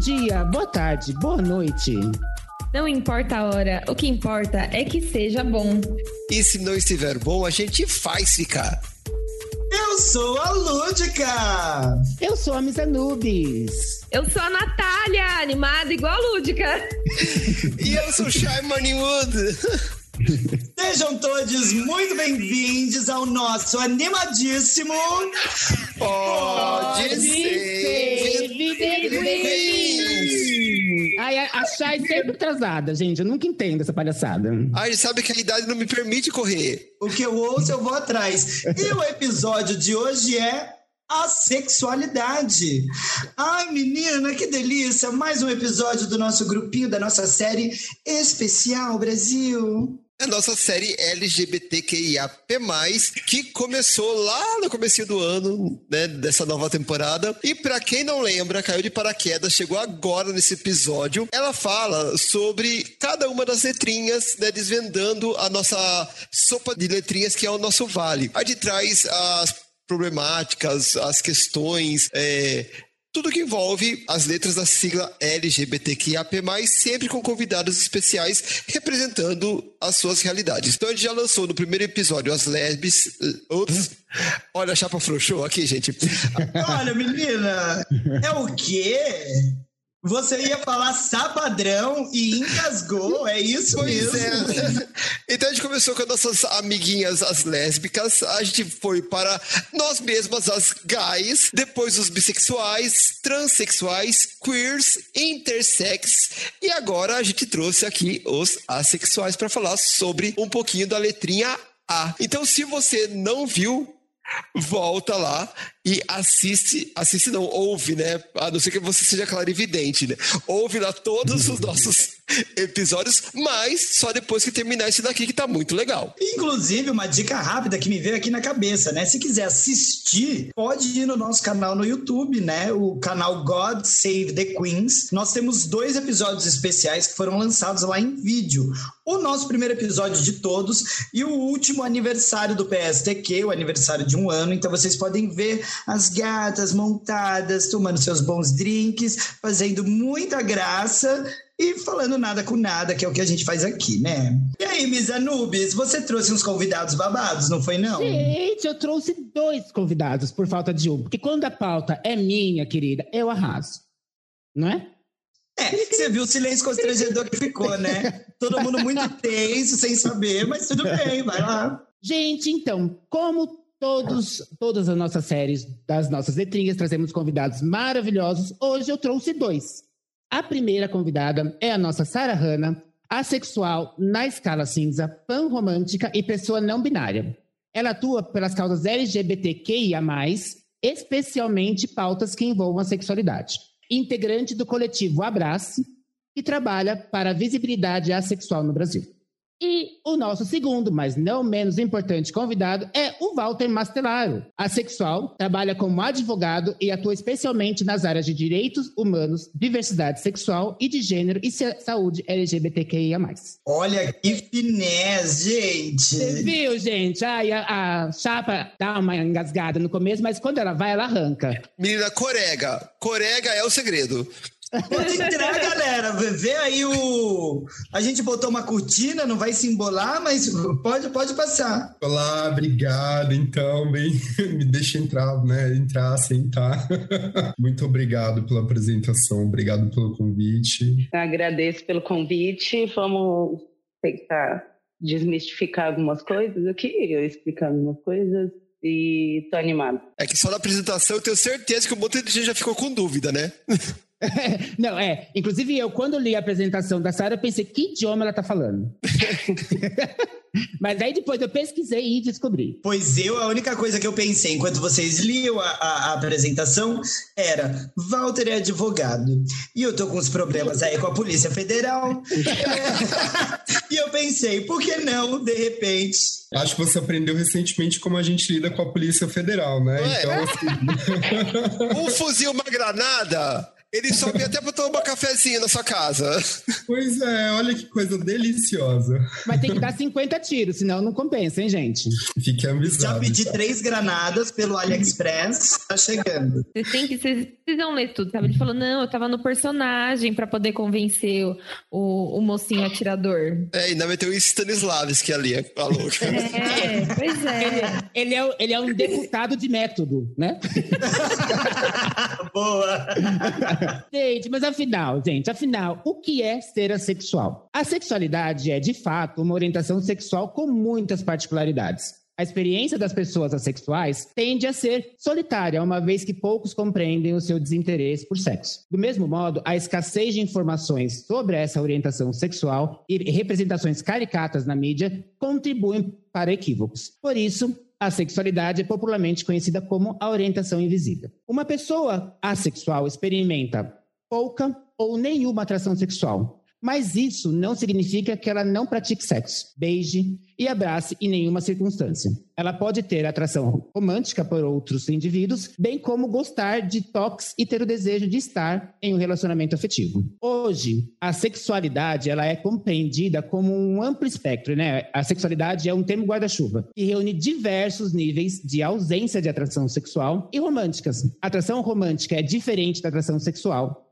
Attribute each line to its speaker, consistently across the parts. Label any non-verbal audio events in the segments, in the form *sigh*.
Speaker 1: dia, boa tarde, boa noite.
Speaker 2: Não importa a hora, o que importa é que seja bom.
Speaker 3: E se não estiver bom, a gente faz ficar.
Speaker 4: Eu sou a Lúdica!
Speaker 1: Eu sou a Miss Anubis.
Speaker 2: Eu sou a Natália, animada igual a Lúdica. *laughs*
Speaker 3: e eu sou o Shy Moneywood.
Speaker 4: Sejam todos muito bem-vindos ao nosso animadíssimo.
Speaker 3: Pode, Pode ser.
Speaker 1: ser. A Chay sempre atrasada, gente. Eu nunca entendo essa palhaçada.
Speaker 3: Ai, sabe que a idade não me permite correr.
Speaker 4: O que eu ouço, eu vou atrás. E o episódio de hoje é a sexualidade. Ai, menina, que delícia! Mais um episódio do nosso grupinho, da nossa série especial Brasil
Speaker 3: a nossa série LGBTQIAP+, que começou lá no começo do ano, né, dessa nova temporada. E para quem não lembra, caiu de paraquedas, chegou agora nesse episódio. Ela fala sobre cada uma das letrinhas, né, desvendando a nossa sopa de letrinhas que é o nosso vale. A de traz as problemáticas, as questões, é, tudo que envolve as letras da sigla LGBTQIAP+, sempre com convidados especiais representando as suas realidades. Então a gente já lançou no primeiro episódio as lesbis... Ups, olha a chapa frouxou aqui, gente. *laughs*
Speaker 4: olha, menina, é o quê? Você ia falar sapadrão e engasgou, é isso pois mesmo. É.
Speaker 3: Então a gente começou com as nossas amiguinhas, as lésbicas, a gente foi para nós mesmas, as gays, depois os bissexuais, transexuais, queers, intersex e agora a gente trouxe aqui os assexuais para falar sobre um pouquinho da letrinha A. Então se você não viu, volta lá e assiste, assiste não, ouve, né? A não ser que você seja clarividente, né? Ouve lá todos os nossos *laughs* episódios, mas só depois que terminar esse daqui que tá muito legal.
Speaker 4: Inclusive, uma dica rápida que me veio aqui na cabeça, né? Se quiser assistir, pode ir no nosso canal no YouTube, né? O canal God Save the Queens. Nós temos dois episódios especiais que foram lançados lá em vídeo. O nosso primeiro episódio de todos e o último aniversário do PSTQ, o aniversário de um ano. Então vocês podem ver as gatas montadas, tomando seus bons drinks, fazendo muita graça e falando nada com nada, que é o que a gente faz aqui, né? E aí, Miss Anubis, você trouxe uns convidados babados, não foi não?
Speaker 1: Gente, eu trouxe dois convidados por falta de um. Porque quando a pauta é minha, querida, eu arraso. Não é?
Speaker 4: É, você viu o silêncio constrangedor que ficou, né? Todo mundo muito *laughs* tenso, sem saber, mas tudo bem, vai lá.
Speaker 1: Gente, então, como todos, todas as nossas séries das nossas letrinhas, trazemos convidados maravilhosos, hoje eu trouxe dois. A primeira convidada é a nossa Sara Hanna, assexual na escala cinza, pan-romântica e pessoa não binária. Ela atua pelas causas LGBTQIA+, especialmente pautas que envolvam a sexualidade. Integrante do coletivo Abrace, que trabalha para a visibilidade assexual no Brasil. E o nosso segundo, mas não menos importante convidado é o Walter Mastelaro. Asexual, trabalha como advogado e atua especialmente nas áreas de direitos humanos, diversidade sexual e de gênero e saúde LGBTQIA+.
Speaker 4: Olha que finesse, gente!
Speaker 1: Você viu, gente? Ai, a, a chapa dá uma engasgada no começo, mas quando ela vai, ela arranca.
Speaker 3: Menina, corega. Corega é o segredo.
Speaker 4: Pode entrar, *laughs* galera. Vê aí o. A gente botou uma cortina, não vai se embolar, mas pode, pode passar.
Speaker 5: Olá, obrigado. Então, bem, *laughs* me deixa entrar, né? Entrar, sentar. *laughs* Muito obrigado pela apresentação, obrigado pelo convite.
Speaker 6: agradeço pelo convite. Vamos tentar desmistificar algumas coisas aqui, eu explicar algumas coisas e tô animado.
Speaker 3: É que só na apresentação eu tenho certeza que um monte de gente já ficou com dúvida, né? *laughs*
Speaker 1: Não, é. Inclusive, eu, quando li a apresentação da Sara, eu pensei, que idioma ela tá falando? *laughs* Mas aí depois eu pesquisei e descobri.
Speaker 4: Pois eu, a única coisa que eu pensei enquanto vocês liam a, a, a apresentação era: Walter é advogado. E eu tô com uns problemas aí com a Polícia Federal. *laughs* e eu pensei, por que não, de repente?
Speaker 5: Acho que você aprendeu recentemente como a gente lida com a Polícia Federal, né?
Speaker 3: Ué, então, assim... um fuzil, uma granada Ele sobe até pra tomar um cafezinho na sua casa.
Speaker 5: Pois é, olha que coisa deliciosa.
Speaker 1: Mas tem que dar 50 tiros, senão não compensa, hein, gente?
Speaker 5: Fique
Speaker 4: Já
Speaker 5: avisado.
Speaker 4: pedi três granadas pelo AliExpress, tá chegando.
Speaker 2: Vocês têm que. Vocês precisam ler tudo, sabe? Ele falou: não, eu tava no personagem pra poder convencer o, o, o mocinho atirador.
Speaker 3: É, ainda vai ter o Stanislavski ali, a louca.
Speaker 2: É, pois é.
Speaker 1: Ele é, o- ele é um deputado de método, né? *laughs*
Speaker 4: Boa! *laughs*
Speaker 1: Gente, mas afinal, gente, afinal, o que é ser assexual? A sexualidade é, de fato, uma orientação sexual com muitas particularidades. A experiência das pessoas assexuais tende a ser solitária, uma vez que poucos compreendem o seu desinteresse por sexo. Do mesmo modo, a escassez de informações sobre essa orientação sexual e representações caricatas na mídia contribuem para equívocos. Por isso, a sexualidade é popularmente conhecida como a orientação invisível. Uma pessoa assexual experimenta pouca ou nenhuma atração sexual. Mas isso não significa que ela não pratique sexo, beije e abrace em nenhuma circunstância. Ela pode ter atração romântica por outros indivíduos, bem como gostar de toques e ter o desejo de estar em um relacionamento afetivo. Hoje, a sexualidade ela é compreendida como um amplo espectro, né? A sexualidade é um termo guarda-chuva que reúne diversos níveis de ausência de atração sexual e românticas. A atração romântica é diferente da atração sexual,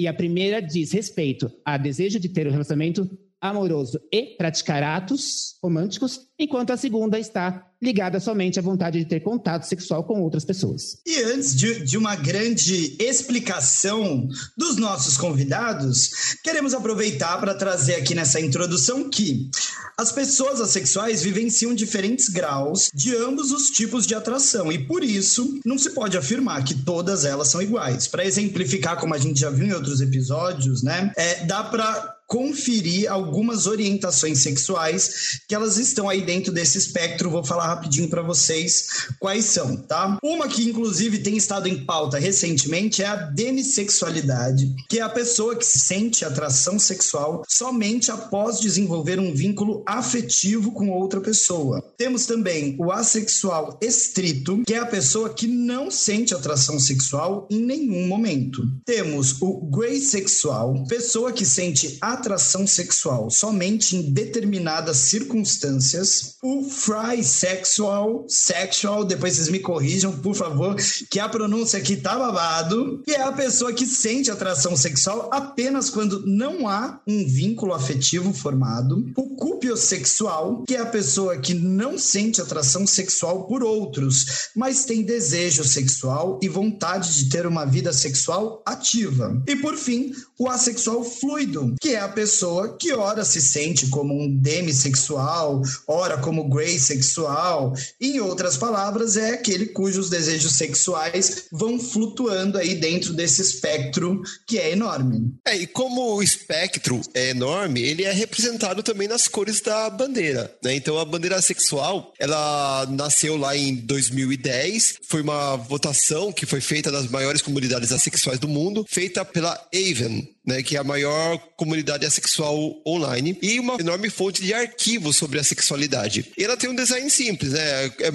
Speaker 1: e a primeira diz respeito a desejo de ter um relacionamento amoroso e praticar atos românticos, enquanto a segunda está ligada somente à vontade de ter contato sexual com outras pessoas.
Speaker 4: E antes de, de uma grande explicação dos nossos convidados, queremos aproveitar para trazer aqui nessa introdução que as pessoas assexuais vivenciam diferentes graus de ambos os tipos de atração e por isso não se pode afirmar que todas elas são iguais. Para exemplificar, como a gente já viu em outros episódios, né, é, dá para conferir algumas orientações sexuais que elas estão aí dentro desse espectro. Vou falar rapidinho para vocês quais são, tá? Uma que inclusive tem estado em pauta recentemente é a demissexualidade, que é a pessoa que sente atração sexual somente após desenvolver um vínculo afetivo com outra pessoa. Temos também o assexual estrito, que é a pessoa que não sente atração sexual em nenhum momento. Temos o greysexual, pessoa que sente atração sexual somente em determinadas circunstâncias. O frysexual, sexual, depois vocês me corrijam, por favor, que a pronúncia aqui tá babado, que é a pessoa que sente atração sexual apenas quando não há um vínculo afetivo formado. O cupiosexual, que é a pessoa que não sente atração sexual por outros, mas tem desejo sexual e vontade de ter uma vida sexual ativa. E por fim, o assexual fluido, que é a pessoa que ora se sente como um demissexual, ora como grey sexual. Em outras palavras, é aquele cujos desejos sexuais vão flutuando aí dentro desse espectro que é enorme.
Speaker 3: É, e como o espectro é enorme, ele é representado também nas cores da bandeira, né? Então a bandeira sexual, ela nasceu lá em 2010, foi uma votação que foi feita nas maiores comunidades assexuais do mundo, feita pela Avon, né, que é a maior comunidade assexual online e uma enorme fonte de arquivos sobre a sexualidade. E ela tem um design simples, né? É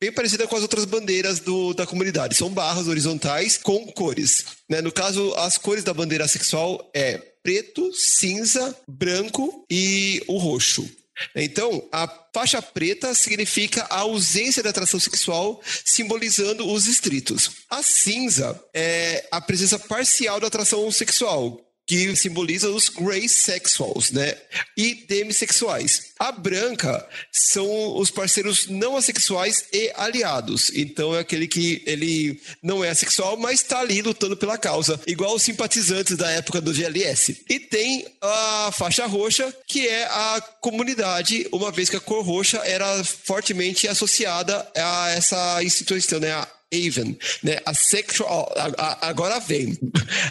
Speaker 3: bem parecida com as outras bandeiras do, da comunidade. São barras horizontais com cores. Né? No caso, as cores da bandeira sexual é preto, cinza, branco e o roxo. Então, a faixa preta significa a ausência da atração sexual, simbolizando os estritos. A cinza é a presença parcial da atração sexual, que simboliza os grey sexuals, né? E demissexuais. A branca são os parceiros não assexuais e aliados. Então é aquele que ele não é assexual, mas está ali lutando pela causa, igual os simpatizantes da época do GLS. E tem a faixa roxa, que é a comunidade, uma vez que a cor roxa era fortemente associada a essa instituição, né? A Avon, né? A sexual, a- a- agora vem.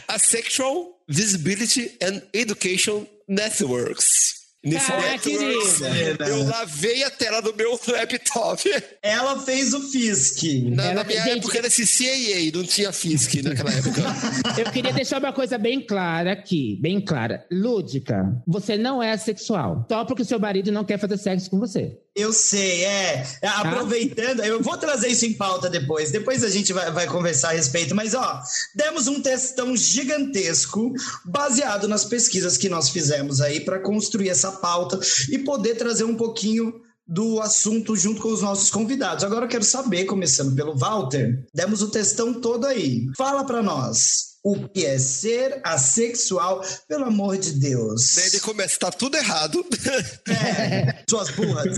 Speaker 3: A sexual visibility and education networks. Nesse
Speaker 1: Ah,
Speaker 3: networks, eu lavei a tela do meu laptop.
Speaker 4: Ela fez o FISC.
Speaker 3: Na,
Speaker 1: Ela-
Speaker 3: na minha
Speaker 1: gente-
Speaker 3: época era esse CAA, não tinha FISC naquela época. *laughs*
Speaker 1: Eu queria deixar uma coisa bem clara aqui, bem clara. Lúdica, você não é assexual. Só porque o seu marido não quer fazer sexo com você.
Speaker 4: Eu sei, é. Aproveitando, eu vou trazer isso em pauta depois. Depois a gente vai, vai conversar a respeito. Mas, ó, demos um testão gigantesco baseado nas pesquisas que nós fizemos aí para construir essa pauta e poder trazer um pouquinho do assunto junto com os nossos convidados. Agora eu quero saber, começando pelo Walter, demos o testão todo aí. Fala para nós o que é ser assexual, pelo amor de Deus.
Speaker 3: Daí ele começa, tá tudo errado.
Speaker 4: É, suas burras.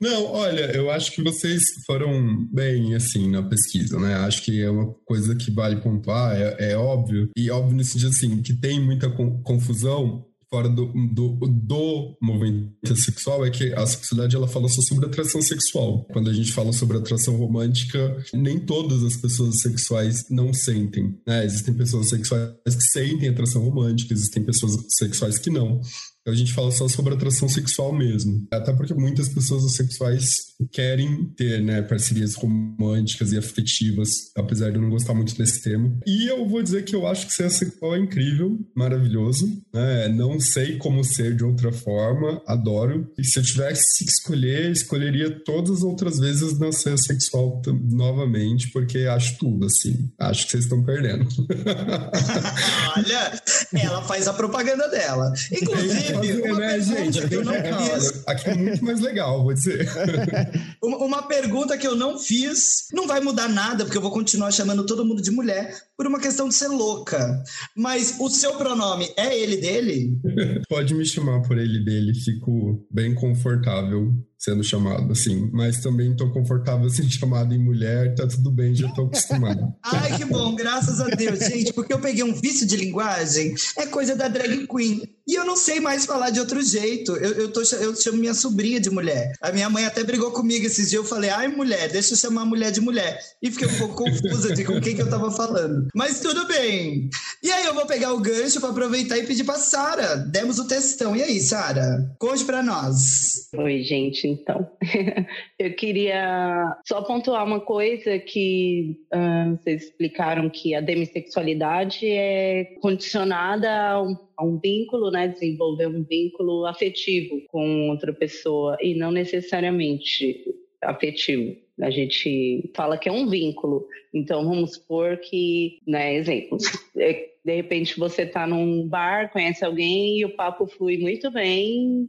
Speaker 5: Não, olha, eu acho que vocês foram bem, assim, na pesquisa, né? Acho que é uma coisa que vale pontuar, é, é óbvio, e óbvio no sentido, assim, que tem muita confusão fora do, do, do movimento sexual é que a sexualidade ela fala só sobre atração sexual. Quando a gente fala sobre atração romântica, nem todas as pessoas sexuais não sentem. Né? Existem pessoas sexuais que sentem atração romântica, existem pessoas sexuais que não. A gente fala só sobre atração sexual mesmo. Até porque muitas pessoas assexuais querem ter, né, parcerias românticas e afetivas, apesar de eu não gostar muito desse termo. E eu vou dizer que eu acho que ser assexual é incrível, maravilhoso, né? Não sei como ser de outra forma, adoro. E se eu tivesse que escolher, escolheria todas as outras vezes não ser sexual novamente, porque acho tudo, assim. Acho que vocês estão perdendo. *laughs*
Speaker 4: Olha, ela faz a propaganda dela. Inclusive,
Speaker 5: fazer, né, gente? Eu não fiz. Aqui é muito mais legal, vou dizer. *laughs*
Speaker 4: Uma pergunta que eu não fiz, não vai mudar nada, porque eu vou continuar chamando todo mundo de mulher por uma questão de ser louca. Mas o seu pronome é ele dele? *laughs*
Speaker 5: Pode me chamar por ele dele, fico bem confortável sendo chamado assim, mas também tô confortável sendo *laughs* chamado em mulher, tá tudo bem, já tô acostumado. *laughs*
Speaker 4: Ai, que bom, graças a Deus, gente, porque eu peguei um vício de linguagem, é coisa da drag queen. E eu não sei mais falar de outro jeito. Eu, eu, tô, eu chamo minha sobrinha de mulher. A minha mãe até brigou comigo esses dias. Eu falei, ai, mulher, deixa eu chamar a mulher de mulher. E fiquei um pouco confusa de com quem que eu tava falando. Mas tudo bem. E aí eu vou pegar o gancho para aproveitar e pedir pra Sara. Demos o textão. E aí, Sara? Conte para nós.
Speaker 6: Oi, gente então. *laughs* eu queria só pontuar uma coisa que uh, vocês explicaram que a demissexualidade é condicionada a um, a um, vínculo, né? Desenvolver um vínculo afetivo com outra pessoa e não necessariamente afetivo. A gente fala que é um vínculo. Então, vamos supor que, né, exemplos. É, de repente, você está num bar, conhece alguém e o papo flui muito bem,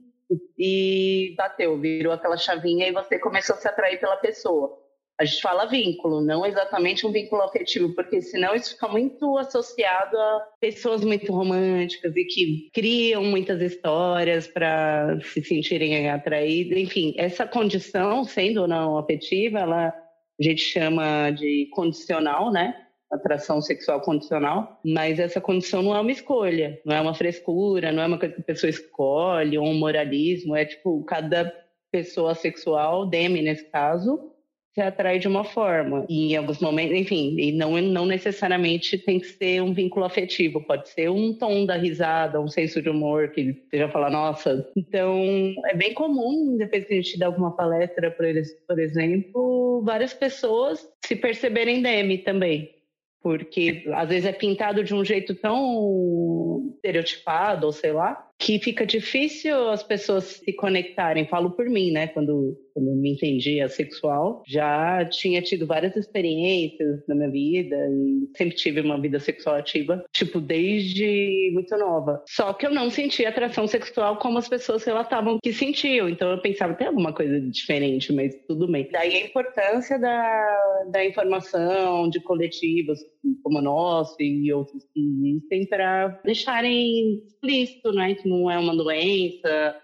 Speaker 6: e bateu, virou aquela chavinha e você começou a se atrair pela pessoa. A gente fala vínculo, não exatamente um vínculo afetivo, porque senão isso fica muito associado a pessoas muito românticas e que criam muitas histórias para se sentirem atraídas. Enfim, essa condição, sendo ou não afetiva, ela a gente chama de condicional, né? atração sexual condicional, mas essa condição não é uma escolha, não é uma frescura, não é uma coisa que a pessoa escolhe, ou um moralismo, é tipo, cada pessoa sexual, Demi nesse caso, se atrai de uma forma. E em alguns momentos, enfim, e não, não necessariamente tem que ser um vínculo afetivo, pode ser um tom da risada, um senso de humor que você já fala, nossa. Então, é bem comum, depois que a gente dá alguma palestra, por exemplo, várias pessoas se perceberem Demi também porque às vezes é pintado de um jeito tão estereotipado, ou sei lá, que fica difícil as pessoas se conectarem. Falo por mim, né? Quando, quando me entendia sexual, já tinha tido várias experiências na minha vida e sempre tive uma vida sexual ativa, tipo, desde muito nova. Só que eu não sentia atração sexual como as pessoas relatavam que sentiam. Então eu pensava, tem alguma coisa diferente, mas tudo bem. Daí a importância da, da informação de coletivos como o nosso e outros que existem para deixarem explícito, né? Que não é uma doença,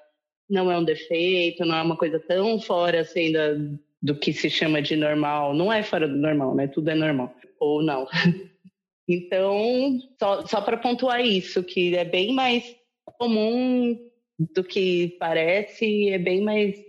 Speaker 6: não é um defeito, não é uma coisa tão fora assim da, do que se chama de normal. Não é fora do normal, né? Tudo é normal. Ou não. *laughs* Então, só, só para pontuar isso, que é bem mais comum do que parece, é bem mais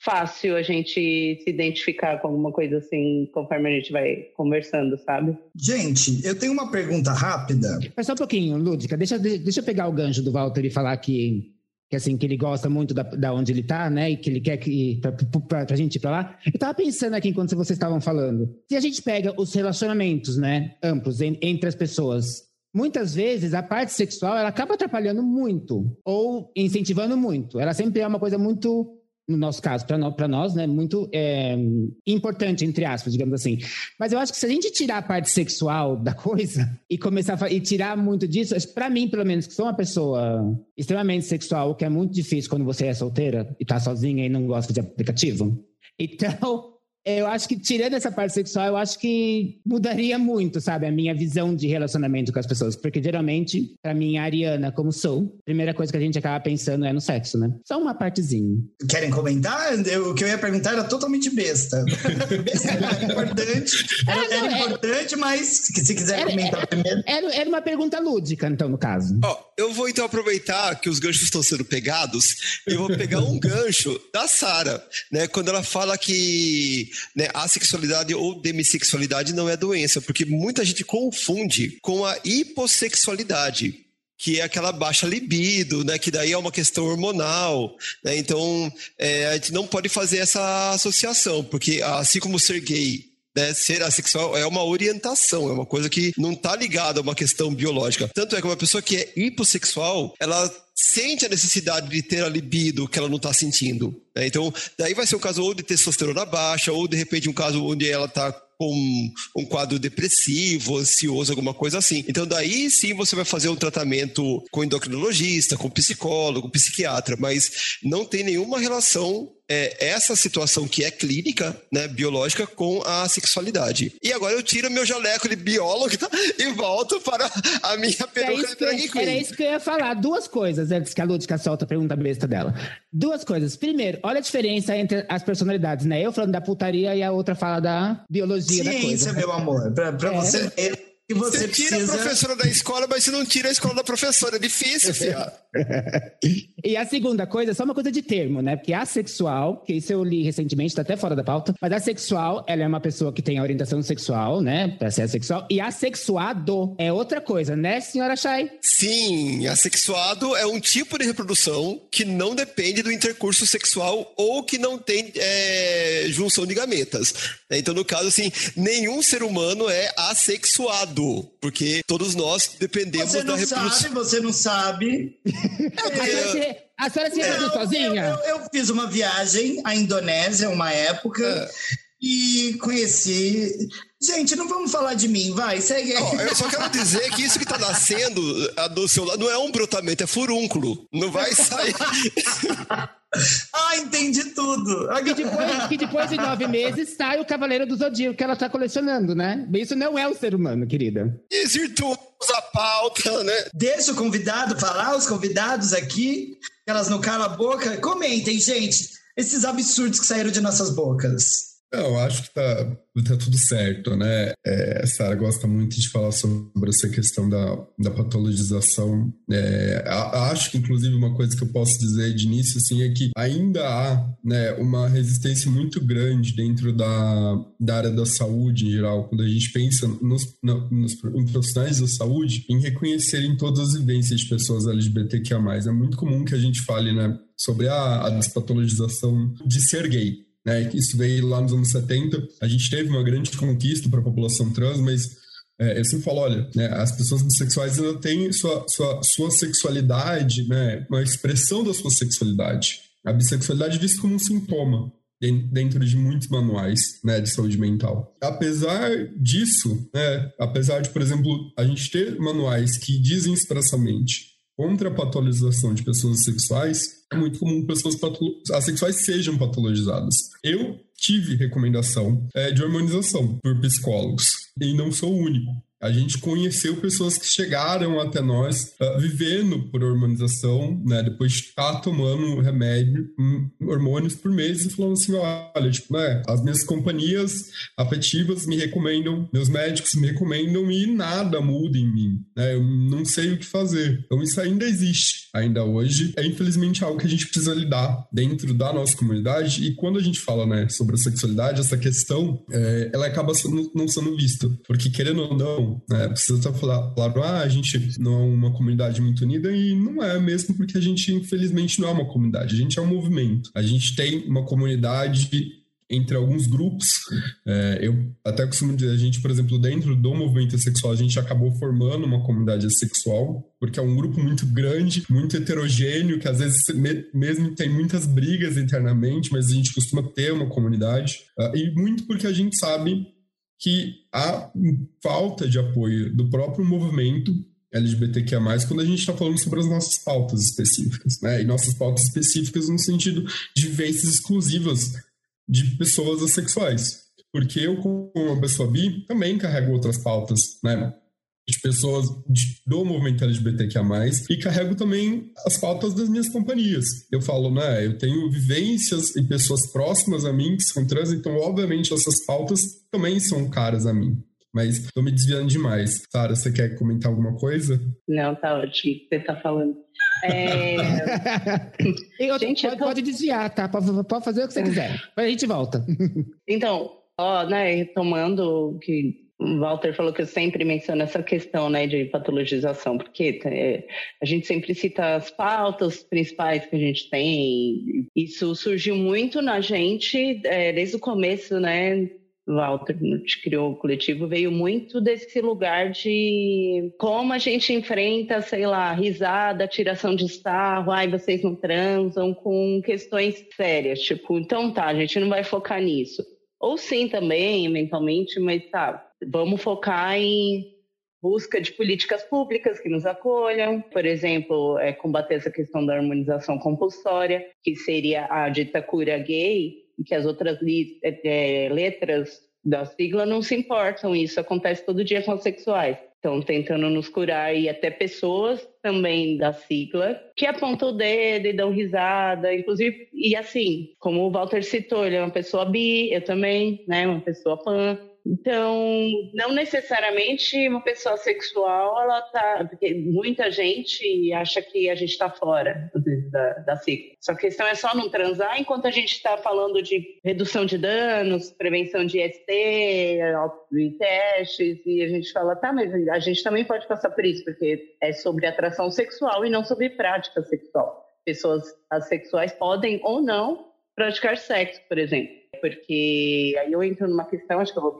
Speaker 6: fácil a gente se identificar com alguma coisa assim, conforme a gente vai conversando, sabe?
Speaker 4: Gente, eu tenho uma pergunta rápida.
Speaker 1: Mas só um pouquinho, Lúdica, deixa, deixa eu pegar o gancho do Walter e falar que, que assim, que ele gosta muito da, da onde ele tá, né, e que ele quer que, pra, pra, pra gente ir pra lá. Eu tava pensando aqui enquanto vocês estavam falando, se a gente pega os relacionamentos, né, amplos en, entre as pessoas, Muitas vezes a parte sexual ela acaba atrapalhando muito ou incentivando muito. Ela sempre é uma coisa muito no nosso caso, para nós, nós, né, muito é, importante, entre aspas, digamos assim. Mas eu acho que se a gente tirar a parte sexual da coisa e começar a e tirar muito disso, para mim, pelo menos, que sou uma pessoa extremamente sexual, o que é muito difícil quando você é solteira e tá sozinha e não gosta de aplicativo. Então, eu acho que, tirando essa parte sexual, eu acho que mudaria muito, sabe, a minha visão de relacionamento com as pessoas. Porque geralmente, pra mim, a Ariana, como sou, a primeira coisa que a gente acaba pensando é no sexo, né? Só uma partezinha.
Speaker 4: Querem comentar? Eu, o que eu ia perguntar era totalmente besta. *laughs* besta era importante. Era, era é- importante, mas se quiser era, comentar primeiro.
Speaker 1: Era, era, uma pergunta lúdica, então, no caso.
Speaker 3: Ó, oh, eu vou então aproveitar que os ganchos estão sendo pegados e eu vou pegar um *laughs* gancho da Sara, né? Quando ela fala que né, assexualidade ou demissexualidade não é doença, porque muita gente confunde com a hipossexualidade que é aquela baixa libido, né? Que daí é uma questão hormonal, né? Então, é, a gente não pode fazer essa associação, porque assim como ser gay né, ser assexual é uma orientação, é uma coisa que não está ligada a uma questão biológica. Tanto é que uma pessoa que é hipossexual, ela sente a necessidade de ter a libido que ela não está sentindo. Né? Então, daí vai ser um caso ou de testosterona baixa, ou de repente um caso onde ela está com um quadro depressivo, ansioso, alguma coisa assim. Então, daí sim você vai fazer um tratamento com endocrinologista, com psicólogo, psiquiatra, mas não tem nenhuma relação é, essa situação que é clínica, né, biológica, com a sexualidade. E agora eu tiro meu jaleco de biólogo *laughs* e volto para a minha peruca de drag
Speaker 1: queen. Era isso que eu ia falar. Duas coisas antes que a Lúdica solta a pergunta besta dela. Duas coisas. Primeiro, olha a diferença entre as personalidades, né? Eu falando da putaria e a outra fala da biologia Ciência, da coisa.
Speaker 4: Ciência, meu amor. Para é. você
Speaker 3: e você, você tira precisa... a professora da escola, mas você não tira a escola da professora. É difícil, *laughs* filho.
Speaker 1: e a segunda coisa, só uma coisa de termo, né? Porque assexual, que isso eu li recentemente, tá até fora da pauta, mas assexual, ela é uma pessoa que tem a orientação sexual, né? Pra ser assexual. E assexuado é outra coisa, né, senhora Chay?
Speaker 3: Sim, assexuado é um tipo de reprodução que não depende do intercurso sexual ou que não tem é, junção de gametas. Então, no caso, assim, nenhum ser humano é assexuado porque todos nós dependemos da reprodução.
Speaker 4: Sabe, você não sabe.
Speaker 1: É, a senhora se reproduz sozinha?
Speaker 4: Eu, eu, eu, fiz uma viagem à Indonésia, uma época. É. E conheci. Gente, não vamos falar de mim, vai, segue aí.
Speaker 3: eu só quero dizer que isso que está nascendo do seu lado não é um brotamento, é furúnculo. Não vai sair. *laughs*
Speaker 4: ah, entendi tudo.
Speaker 1: Que depois, que depois de nove meses sai o Cavaleiro do Zodíaco que ela está colecionando, né? Isso não é o ser humano, querida.
Speaker 3: Desvirtuamos a pauta, né?
Speaker 4: Deixa o convidado falar, os convidados aqui, elas não calam a boca. Comentem, gente, esses absurdos que saíram de nossas bocas.
Speaker 5: Eu acho que tá, tá tudo certo, né? É, a Sara gosta muito de falar sobre essa questão da, da patologização. É, acho que, inclusive, uma coisa que eu posso dizer de início, assim, é que ainda há né, uma resistência muito grande dentro da, da área da saúde em geral, quando a gente pensa nos, nos, em profissionais da saúde, em reconhecerem todas as vivências de pessoas LGBTQIA+. É muito comum que a gente fale, né, sobre a, a despatologização de ser gay né? Isso veio lá nos anos 70. A gente teve uma grande conquista para a população trans, mas é, eu sempre falo, olha, né, as pessoas bissexuais ainda têm sua, sua, sua sexualidade, né, uma expressão da sua sexualidade. A bissexualidade é vista como um sintoma dentro de muitos manuais né, de saúde mental. Apesar disso, né, apesar de, por exemplo, a gente ter manuais que dizem expressamente contra a patologização de pessoas sexuais, é muito comum pessoas assexuais sejam patologizadas. Eu tive recomendação é, de hormonização por psicólogos e não sou o único. A gente conheceu pessoas que chegaram até nós uh, vivendo por hormonização, né? Depois de estar tomando remédio, um, hormônios por mês e falando assim: olha, tipo, né? As minhas companhias afetivas me recomendam, meus médicos me recomendam e nada muda em mim, né? Eu não sei o que fazer. Então isso ainda existe, ainda hoje. É infelizmente algo que a gente precisa lidar dentro da nossa comunidade. E quando a gente fala, né, sobre a sexualidade, essa questão, é, ela acaba sendo, não sendo vista, porque querendo ou não né? Precisa estar falando, ah, a gente não é uma comunidade muito unida e não é mesmo porque a gente, infelizmente, não é uma comunidade, a gente é um movimento. A gente tem uma comunidade entre alguns grupos. É, eu até costumo dizer, a gente, por exemplo, dentro do movimento sexual, a gente acabou formando uma comunidade sexual, porque é um grupo muito grande, muito heterogêneo, que às vezes mesmo tem muitas brigas internamente, mas a gente costuma ter uma comunidade. Uh, e muito porque a gente sabe que há falta de apoio do próprio movimento LGBTQIA+, quando a gente está falando sobre as nossas pautas específicas, né? E nossas pautas específicas no sentido de vivências exclusivas de pessoas assexuais. Porque eu, como uma pessoa bi, também carrego outras pautas, né? De pessoas de, do movimento LGBTQIA+, e carrego também as pautas das minhas companhias. Eu falo, né, eu tenho vivências e pessoas próximas a mim que são trans, então, obviamente, essas pautas também são caras a mim mas tô me desviando demais. Sara, você quer comentar alguma coisa?
Speaker 6: Não, tá ótimo. Você tá falando. É... *laughs*
Speaker 1: gente, pode, tô... pode, desviar, tá? Pode, pode, fazer o que você quiser. A gente volta.
Speaker 6: então, ó, né, retomando que Walter falou que eu sempre menciono essa questão né, de patologização, porque é, a gente sempre cita as pautas principais que a gente tem. Isso surgiu muito na gente é, desde o começo, né? Walter te criou o coletivo, veio muito desse lugar de como a gente enfrenta, sei lá, risada, tiração de sarro, ai, vocês não transam, com questões sérias, tipo, então tá, a gente não vai focar nisso. Ou sim também, eventualmente, mas tá, vamos focar em busca de políticas públicas que nos acolham, por exemplo, é, combater essa questão da harmonização compulsória, que seria a dita cura gay, e que as outras é, é, letras da sigla não se importam. Isso acontece todo dia com os sexuais. Estão tentando nos curar e até pessoas também da sigla que apontam o dedo e dão risada, inclusive e assim, como o Walter citou, ele é uma pessoa bi, eu também, né, uma pessoa pan. Então, não necessariamente uma pessoa sexual, ela tá. Porque muita gente acha que a gente está fora da, da ciclo. Só a questão é só não transar enquanto a gente está falando de redução de danos, prevenção de ST, testes, e a gente fala, tá, mas a gente também pode passar por isso, porque é sobre atração sexual e não sobre prática sexual. Pessoas assexuais podem ou não praticar sexo, por exemplo porque aí eu entro numa questão, acho que eu vou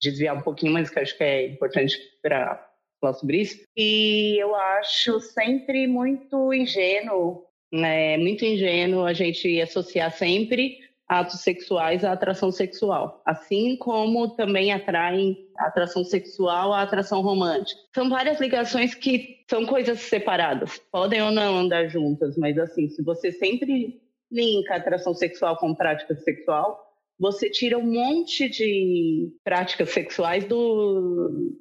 Speaker 6: desviar um pouquinho, mas que acho que é importante para falar sobre isso. E eu acho sempre muito ingênuo, né, muito ingênuo a gente associar sempre atos sexuais à atração sexual, assim como também atraem atração sexual à atração romântica. São várias ligações que são coisas separadas, podem ou não andar juntas, mas assim, se você sempre linka atração sexual com prática sexual, você tira um monte de práticas sexuais do,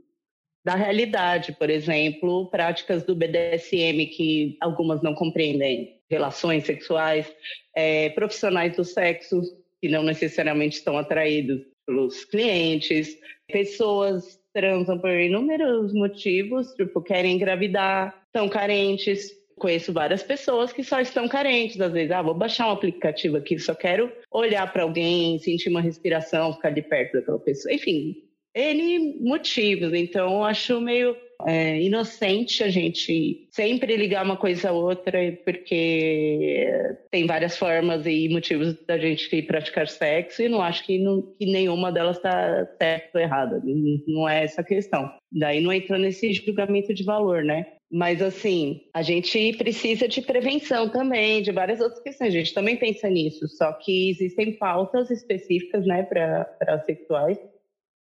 Speaker 6: da realidade. Por exemplo, práticas do BDSM que algumas não compreendem, relações sexuais, é, profissionais do sexo que não necessariamente estão atraídos pelos clientes, pessoas transam por inúmeros motivos, tipo, querem engravidar, estão carentes, conheço várias pessoas que só estão carentes, às vezes, ah, vou baixar um aplicativo aqui, só quero olhar para alguém, sentir uma respiração, ficar de perto daquela pessoa, enfim, N motivos. Então, acho meio é, inocente a gente sempre ligar uma coisa a outra, porque tem várias formas e motivos da gente praticar sexo, e não acho que, não, que nenhuma delas está certa ou errada. Não é essa a questão. Daí não entra nesse julgamento de valor, né? Mas, assim, a gente precisa de prevenção também, de várias outras questões. A gente também pensa nisso, só que existem pautas específicas, né, para sexuais.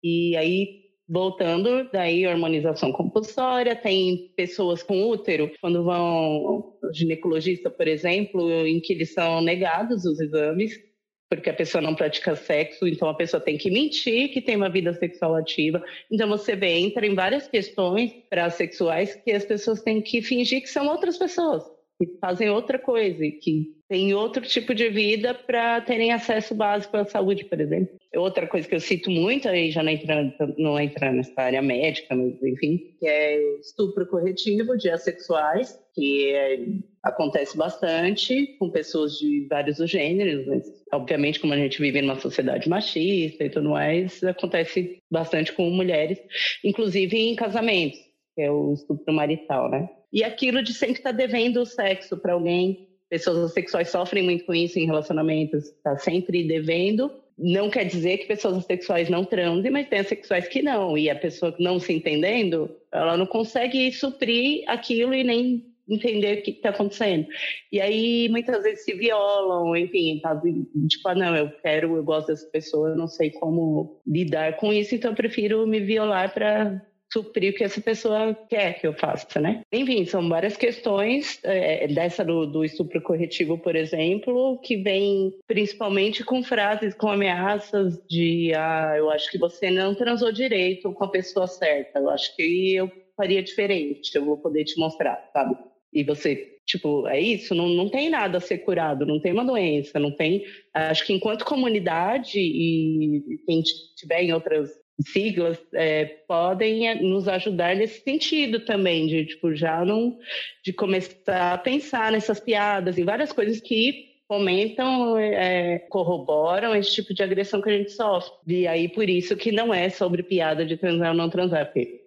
Speaker 6: E aí, voltando, daí hormonização compulsória, tem pessoas com útero, quando vão ginecologista, por exemplo, em que eles são negados os exames, porque a pessoa não pratica sexo, então a pessoa tem que mentir que tem uma vida sexual ativa. Então você entra em várias questões para sexuais que as pessoas têm que fingir que são outras pessoas, que fazem outra coisa, e que têm outro tipo de vida para terem acesso básico à saúde, por exemplo. Outra coisa que eu cito muito, aí já não entrando, não entrando nessa área médica, mas enfim, que é estupro corretivo de assexuais, que é, acontece bastante com pessoas de vários gêneros, mas obviamente como a gente vive numa sociedade machista e tudo mais, acontece bastante com mulheres, inclusive em casamentos, que é o estupro marital, né? E aquilo de sempre estar devendo o sexo para alguém, pessoas assexuais sofrem muito com isso em relacionamentos, tá sempre devendo. Não quer dizer que pessoas assexuais não transem, mas tem assexuais que não. E a pessoa não se entendendo, ela não consegue suprir aquilo e nem entender o que está acontecendo. E aí muitas vezes se violam, enfim, tá, tipo, ah, não, eu quero, eu gosto dessa pessoa, eu não sei como lidar com isso, então eu prefiro me violar para suprir o que essa pessoa quer que eu faça, né? Enfim, são várias questões, é, dessa do, do estupro corretivo, por exemplo, que vem principalmente com frases, com ameaças de, ah, eu acho que você não transou direito com a pessoa certa, eu acho que eu faria diferente, eu vou poder te mostrar, sabe? e você, tipo, é isso, não, não tem nada a ser curado, não tem uma doença, não tem. Acho que enquanto comunidade e quem tiver em outras siglas é, podem nos ajudar nesse sentido também, de tipo, já não de começar a pensar nessas piadas e várias coisas que fomentam, é, corroboram esse tipo de agressão que a gente sofre. E aí, por isso que não é sobre piada de transar ou não transar, porque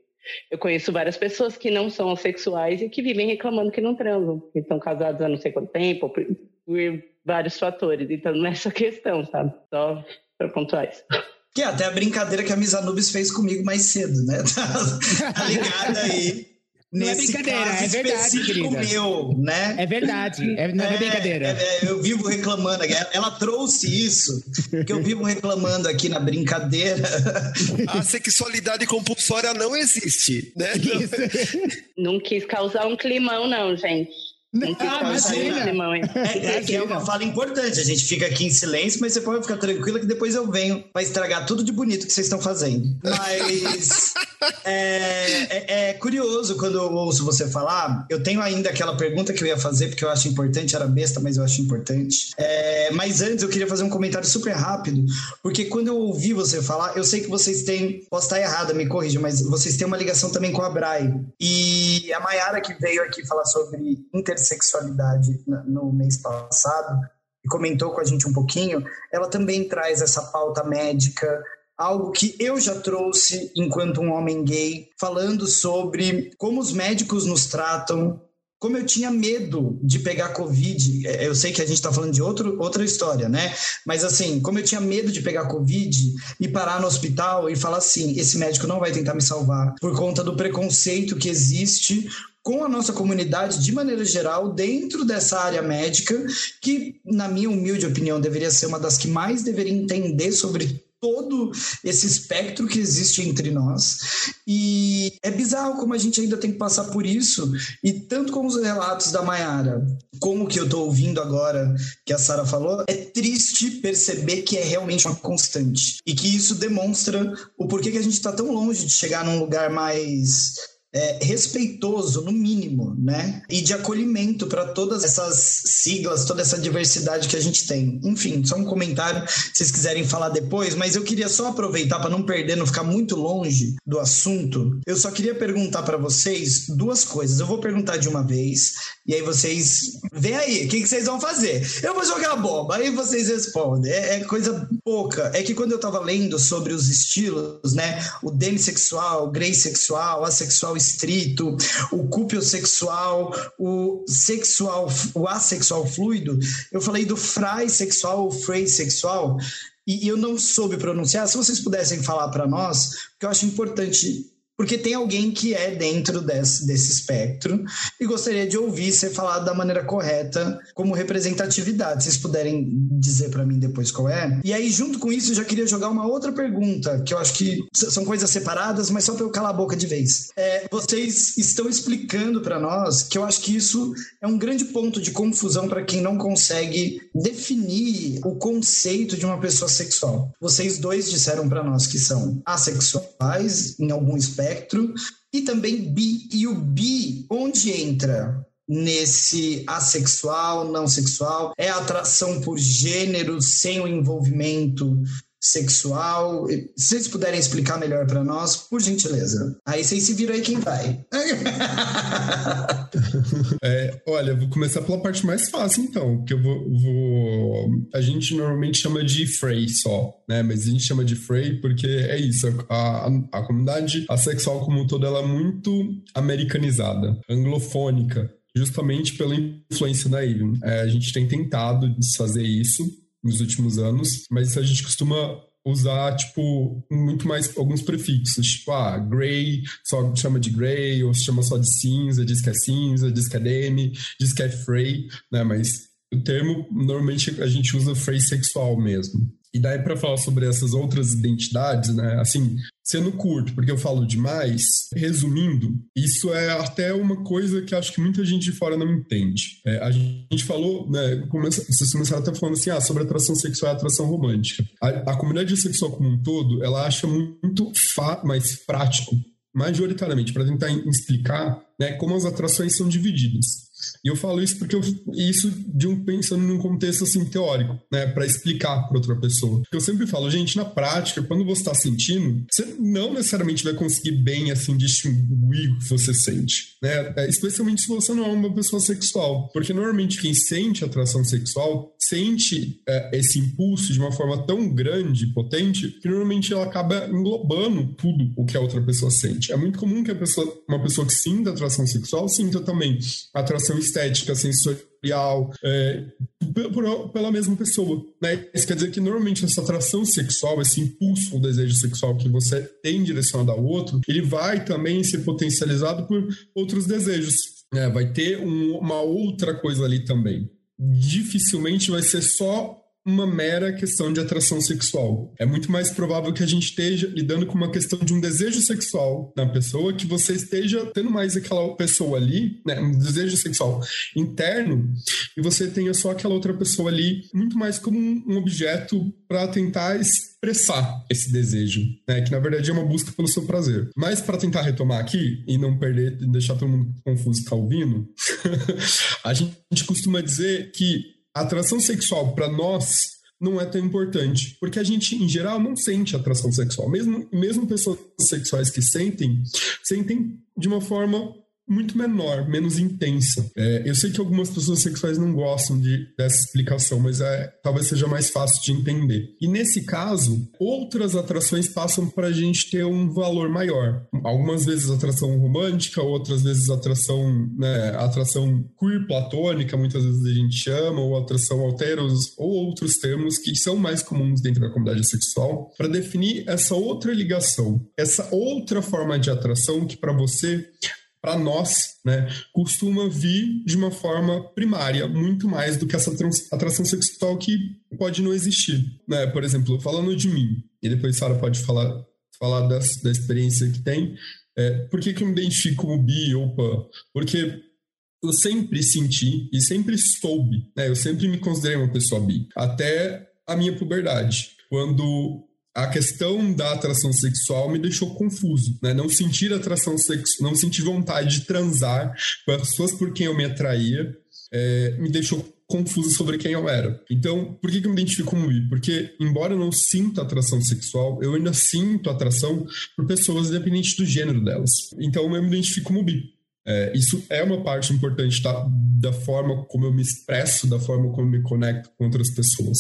Speaker 6: eu conheço várias pessoas que não são assexuais e que vivem reclamando que não transam, que estão casados há não sei quanto tempo, por, por vários fatores. Então, não é essa questão, sabe? Só para pontuar isso.
Speaker 4: Que é até a brincadeira que a Miss Anubis fez comigo mais cedo, né? *laughs* Tá, tá ligada aí.
Speaker 1: Não é brincadeira, é verdade, querida.
Speaker 4: meu, né?
Speaker 1: É verdade, é, não é, é brincadeira.
Speaker 4: É, é, eu vivo reclamando, ela trouxe isso, que eu vivo reclamando aqui na brincadeira. *laughs*
Speaker 3: A sexualidade compulsória não existe, né?
Speaker 6: Isso. *laughs* Não quis causar um climão, não, gente.
Speaker 4: Ah, imagina. É, é, que é uma fala importante. A gente fica aqui em silêncio, mas você pode ficar tranquila que depois eu venho para estragar tudo de bonito que vocês estão fazendo. Mas *laughs* é, é, é, curioso quando eu ouço você falar. Eu tenho ainda aquela pergunta que eu ia fazer, porque eu acho importante, era besta, mas eu acho importante. É, mas antes eu queria fazer um comentário super rápido, porque quando eu ouvi você falar, eu sei que vocês têm, posso estar errada, me corrija, mas vocês têm uma ligação também com a Brai. E a Mayara que veio aqui falar sobre inter sexualidade no mês passado e comentou com a gente um pouquinho, ela também traz essa pauta médica, algo que eu já trouxe enquanto um homem gay, falando sobre como os médicos nos tratam, como eu tinha medo de pegar Covid, é, eu sei que a gente está falando de outro, outra história, né? Mas assim, como eu tinha medo de pegar Covid e parar no hospital e falar assim: esse médico não vai tentar me salvar, por conta do preconceito que existe com a nossa comunidade de maneira geral dentro dessa área médica, que, na minha humilde opinião, deveria ser uma das que mais deveria entender sobre todo esse espectro que existe entre nós. E é bizarro como a gente ainda tem que passar por isso. E tanto como os relatos da Mayara, como que eu estou ouvindo agora que a Sara falou, é triste perceber que é realmente uma constante. E que isso demonstra o porquê que a gente está tão longe de chegar num lugar mais é, respeitoso, no mínimo, né? E de acolhimento para todas essas siglas, toda essa diversidade que a gente tem. Enfim, só um comentário se vocês quiserem falar depois, mas eu queria só aproveitar para não perder, não ficar muito longe do assunto. Eu só queria perguntar para vocês duas coisas. Eu vou perguntar de uma vez e aí vocês vê aí, o que, que, vocês vão fazer? Eu vou jogar a bomba, aí vocês respondem. É, é, coisa pouca. É que quando eu tava lendo sobre os estilos, né? O demissexual, o grey sexual, assexual estrito, o cupiosexual, o sexual, o assexual fluido, eu falei do frai sexual, o frei sexual, e eu não soube pronunciar. Se vocês pudessem falar para nós, porque eu acho importante porque tem alguém que é dentro desse, desse espectro e gostaria de ouvir ser falado da maneira correta como representatividade. Se vocês puderem dizer para mim depois qual é. E aí, junto com isso, eu já queria jogar uma outra pergunta, que eu acho que são coisas separadas, mas só para eu calar a boca de vez. É, vocês estão explicando para nós que eu acho que isso é um grande ponto de confusão para quem não consegue definir o conceito de uma pessoa sexual. Vocês dois disseram para nós que são assexuais em algum espectro espectro, e também bi. E o bi, onde entra? Nesse assexual, não sexual, é atração por gênero sem o envolvimento sexual. Se vocês puderem explicar melhor para nós, por gentileza. Aí vocês se viram aí quem vai. *laughs*
Speaker 5: é, olha, vou começar pela parte mais fácil então, que eu vou, vou, a gente normalmente chama de Frey só, né? Mas a gente chama de Frey porque é isso, a, a, comunidade assexual como um todo ela é muito americanizada, anglofônica. justamente pela influência da Avon. É, a gente tem tentado desfazer isso nos últimos anos, mas a gente costuma usar, tipo, muito mais alguns prefixos, tipo, ah, gray, só chama de gray, ou chama só de cinza, diz que é cinza, diz que é demi, diz que é frey, né, mas o termo, normalmente a gente usa frey sexual mesmo. E daí para falar sobre essas outras identidades, né, assim, sendo curto, porque eu falo demais, resumindo, isso é até uma coisa que acho que muita gente de fora não entende. É, a gente falou, né, começa, vocês começaram até falando assim, ah, sobre atração sexual e atração romântica. A, a comunidade sexual como um todo, ela acha muito mais prático, majoritariamente, para tentar explicar né, como as atrações são divididas. E eu falo isso porque eu, isso de um pensando num contexto assim teórico, né, para explicar para outra pessoa. Porque eu sempre falo, gente, na prática, quando você está sentindo, você não necessariamente vai conseguir bem assim distinguir o que você sente, né? É, especialmente se você não é uma pessoa sexual, porque normalmente quem sente atração sexual sente é, esse impulso de uma forma tão grande, potente, que normalmente ela acaba englobando tudo o que a outra pessoa sente. É muito comum que pessoa, uma pessoa que sinta atração sexual sinta também atração estética, sensorial, é, por, pela mesma pessoa. Né? Isso quer dizer que normalmente essa atração sexual, esse impulso, o desejo sexual que você tem direcionado ao outro, ele vai também ser potencializado por outros desejos. Né? Vai ter um, uma outra coisa ali também. Dificilmente vai ser só uma mera questão de atração sexual. É muito mais provável que a gente esteja lidando com uma questão de um desejo sexual na pessoa, que você esteja tendo mais aquela pessoa ali, né, um desejo sexual interno, e você tenha só aquela outra pessoa ali, muito mais como um, objeto para tentar expressar esse desejo, né, que na verdade é uma busca pelo seu prazer. Mas para tentar retomar aqui e não perder, deixar todo mundo confuso tá ouvindo, *laughs* a gente costuma dizer que a atração sexual para nós não é tão importante, porque a gente, em geral, não sente atração sexual. Mesmo, mesmo pessoas sexuais que sentem, sentem de uma forma muito menor, menos intensa. É, eu sei que algumas pessoas sexuais não gostam de, dessa explicação, mas é, talvez seja mais fácil de entender. E nesse caso, outras atrações passam para a gente ter um valor maior. Algumas vezes atração romântica, outras vezes atração, né, atração queer platônica, muitas vezes a gente chama, ou atração alteros, ou outros termos que são mais comuns dentro da comunidade sexual, para definir essa outra ligação, essa outra forma de atração que para você para nós, né, costuma vir de uma forma primária, muito mais do que essa atração sexual que pode não existir. Né? Por exemplo, falando de mim, e depois Sara pode falar, falar das, da experiência que tem, é, por que, que eu me identifico como bi ou pan? Porque eu sempre senti e sempre soube, né? eu sempre me considerei uma pessoa bi, até a minha puberdade. Quando a questão da atração sexual me deixou confuso, né? Não sentir atração sexual, não sentir vontade de transar com as pessoas por quem eu me atraía, é, me deixou confuso sobre quem eu era. Então, por que, que eu me identifico como bi? Porque, embora eu não sinta atração sexual, eu ainda sinto atração por pessoas independente do gênero delas. Então, eu me identifico como bi. É, isso é uma parte importante da, da forma como eu me expresso, da forma como eu me conecto com outras pessoas.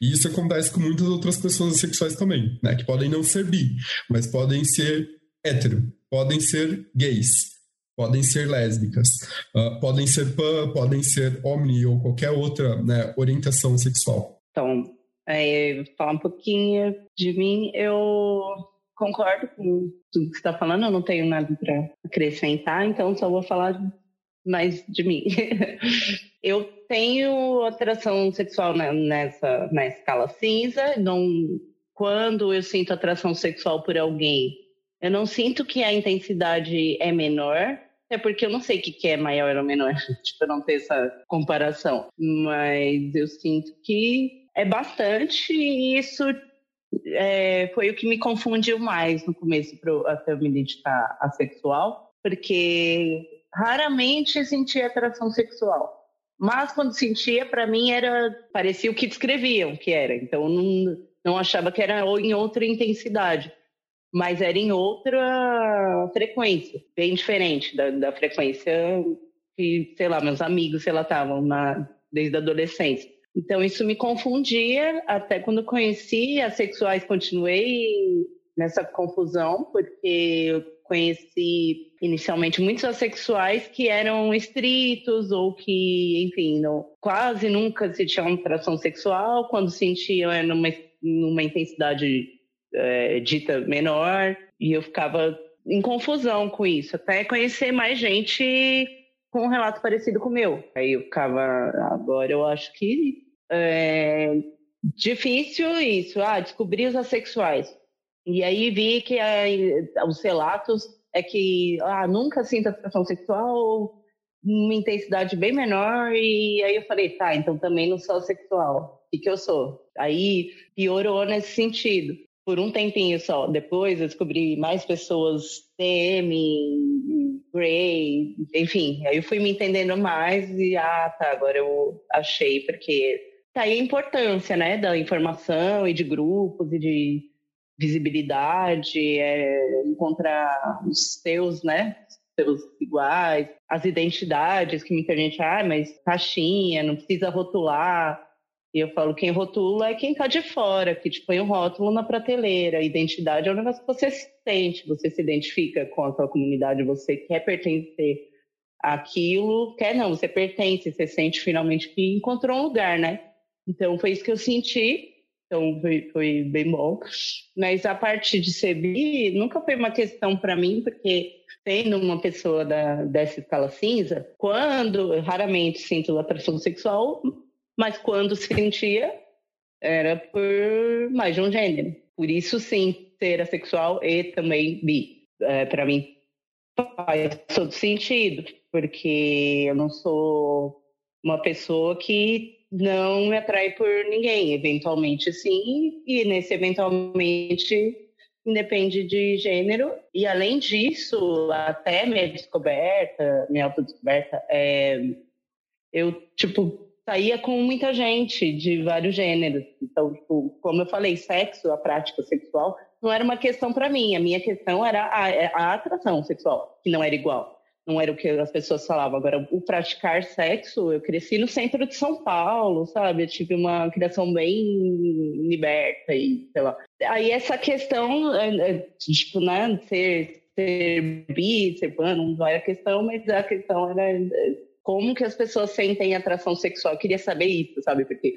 Speaker 5: E isso acontece com muitas outras pessoas sexuais também, né? Que podem não ser bi, mas podem ser hétero, podem ser gays, podem ser lésbicas, uh, podem ser pan, podem ser omni ou qualquer outra né, orientação sexual.
Speaker 6: Então, é, falar um pouquinho de mim, eu concordo com tudo que você está falando, eu não tenho nada para acrescentar, então só vou falar mais de mim. *laughs* eu tenho atração sexual nessa na escala cinza, não, quando eu sinto atração sexual por alguém, eu não sinto que a intensidade é menor, é porque eu não sei o que é maior ou menor, *laughs* tipo, eu não tenho essa comparação. Mas eu sinto que é bastante e isso é, foi o que me confundiu mais no começo pro, até eu me dedicar a sexual, porque raramente sentia atração sexual. Mas quando sentia, para mim era parecia o que descreviam que era. Então não, não achava que era em outra intensidade, mas era em outra frequência, bem diferente da, da frequência que, sei lá, meus amigos, lá, estavam desde a adolescência. Então isso me confundia, até quando conheci as sexuais continuei nessa confusão, porque eu conheci inicialmente muitos assexuais que eram estritos ou que, enfim, não, quase nunca sentiam atração sexual, quando sentiam era numa, numa intensidade é, dita menor, e eu ficava em confusão com isso, até conhecer mais gente com um relato parecido com o meu. Aí eu ficava, agora eu acho que é difícil isso, ah, descobrir os assexuais. E aí vi que os relatos é que ah, nunca sinto atração sexual, uma intensidade bem menor, e aí eu falei, tá, então também não sou sexual. O que, que eu sou? Aí piorou nesse sentido. Por um tempinho só. Depois eu descobri mais pessoas TM, Gray, enfim. Aí eu fui me entendendo mais e, ah, tá, agora eu achei, porque tá aí a importância, né, da informação e de grupos e de visibilidade, é, encontrar os seus, né, seus iguais, as identidades que muita gente, ah, mas caixinha, não precisa rotular. E eu falo, quem rotula é quem está de fora, que te põe o um rótulo na prateleira. Identidade é um negócio que você se sente, você se identifica com a sua comunidade, você quer pertencer àquilo, quer não, você pertence, você sente finalmente que encontrou um lugar, né? Então foi isso que eu senti. Então foi, foi bem bom. Mas a parte de ser bi nunca foi uma questão para mim, porque sendo uma pessoa da, dessa escala cinza, quando raramente sinto atração sexual, mas quando sentia, era por mais de um gênero. Por isso, sim, ser assexual e também bi. É, para mim, faz todo sentido, porque eu não sou uma pessoa que não me atrai por ninguém. Eventualmente, sim, e nesse eventualmente independe de gênero. E além disso, até minha descoberta, minha autodescoberta, é, eu, tipo, saía com muita gente de vários gêneros. Então, tipo, como eu falei, sexo, a prática sexual, não era uma questão para mim. A minha questão era a, a atração sexual, que não era igual não era o que as pessoas falavam. Agora, o praticar sexo, eu cresci no centro de São Paulo, sabe? Eu tive uma criação bem liberta e sei lá. Aí essa questão, é, é, tipo, né, ser, ser bi, ser pan, não era a questão, mas a questão era é, como que as pessoas sentem atração sexual. Eu queria saber isso, sabe? Porque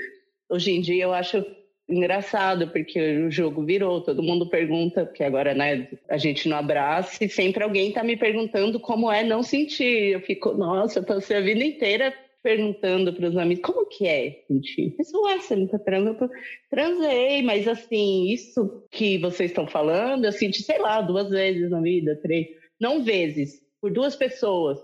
Speaker 6: hoje em dia eu acho engraçado, porque o jogo virou, todo mundo pergunta, porque agora, né, a gente não abraça e sempre alguém tá me perguntando como é não sentir. Eu fico, nossa, eu passei a vida inteira perguntando para os amigos, como que é sentir? Pessoal, você nunca transou? Transei, mas assim, isso que vocês estão falando, eu senti, sei lá, duas vezes na vida, três, não vezes, por duas pessoas.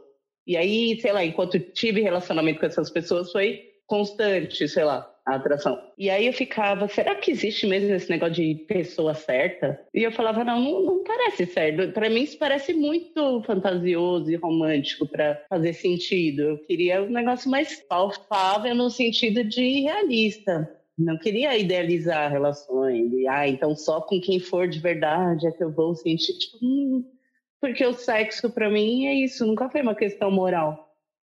Speaker 6: E aí, sei lá, enquanto tive relacionamento com essas pessoas, foi constante, sei lá, a atração. E aí eu ficava, será que existe mesmo esse negócio de pessoa certa? E eu falava, não, não, não parece certo. Para mim isso parece muito fantasioso e romântico para fazer sentido. Eu queria um negócio mais palpável no sentido de realista. Não queria idealizar relações. E, ah, então só com quem for de verdade é que eu vou sentir. Tipo, hum, porque o sexo para mim é isso, nunca foi uma questão moral.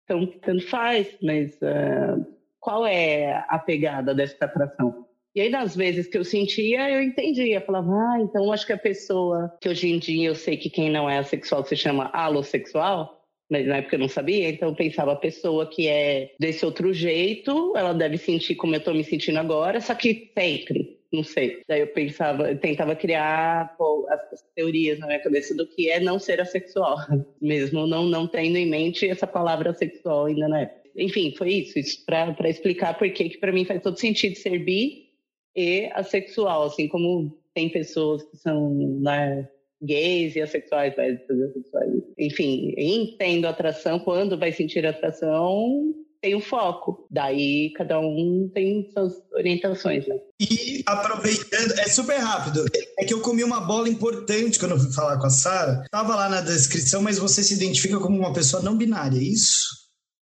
Speaker 6: Então, tanto faz, mas uh, qual é a pegada dessa atração? E aí, nas vezes que eu sentia, eu entendia. Falava, ah, então acho que a pessoa que hoje em dia eu sei que quem não é assexual se chama alossexual, mas na época eu não sabia, então eu pensava, a pessoa que é desse outro jeito, ela deve sentir como eu estou me sentindo agora, só que sempre, não sei. Daí eu pensava, eu tentava criar pô, as teorias na minha cabeça do que é não ser assexual, *laughs* mesmo não, não tendo em mente essa palavra sexual ainda na época enfim, foi isso, isso para explicar por que para mim faz todo sentido ser bi e assexual, assim como tem pessoas que são né, gays e assexuais, assexuais. Enfim, entendo atração, quando vai sentir atração, tem um foco. Daí cada um tem suas orientações, né?
Speaker 4: E aproveitando, é super rápido. É que eu comi uma bola importante quando eu fui falar com a Sara. Tava lá na descrição, mas você se identifica como uma pessoa não binária, é isso?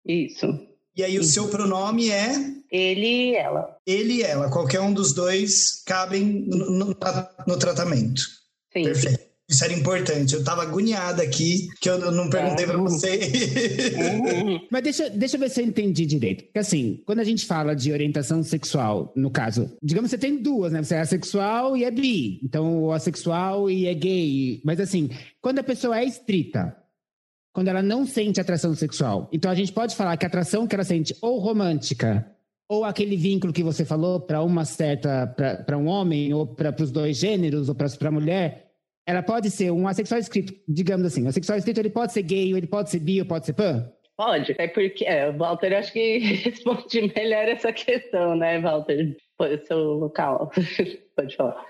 Speaker 6: Isso.
Speaker 4: E aí o seu pronome é?
Speaker 6: Ele e ela.
Speaker 4: Ele e ela. Qualquer um dos dois cabem no, no, no tratamento.
Speaker 6: Sim.
Speaker 4: Perfeito. Isso era importante. Eu tava agoniada aqui, que eu não perguntei para você. *laughs*
Speaker 1: Mas deixa, deixa eu ver se eu entendi direito. Porque assim, quando a gente fala de orientação sexual, no caso, digamos que você tem duas, né? Você é assexual e é bi. Então, o assexual e é gay. Mas assim, quando a pessoa é estrita, quando ela não sente atração sexual, então a gente pode falar que a atração que ela sente ou romântica ou aquele vínculo que você falou para uma certa para um homem ou para os dois gêneros ou para a mulher ela pode ser um assexual escrito digamos assim o assexual escrito ele pode ser gay ele pode ser bi ou pode ser pan
Speaker 6: Pode, é porque é, o Walter acho que *laughs* responde melhor essa questão, né, Walter? Foi o seu local. *laughs* pode falar.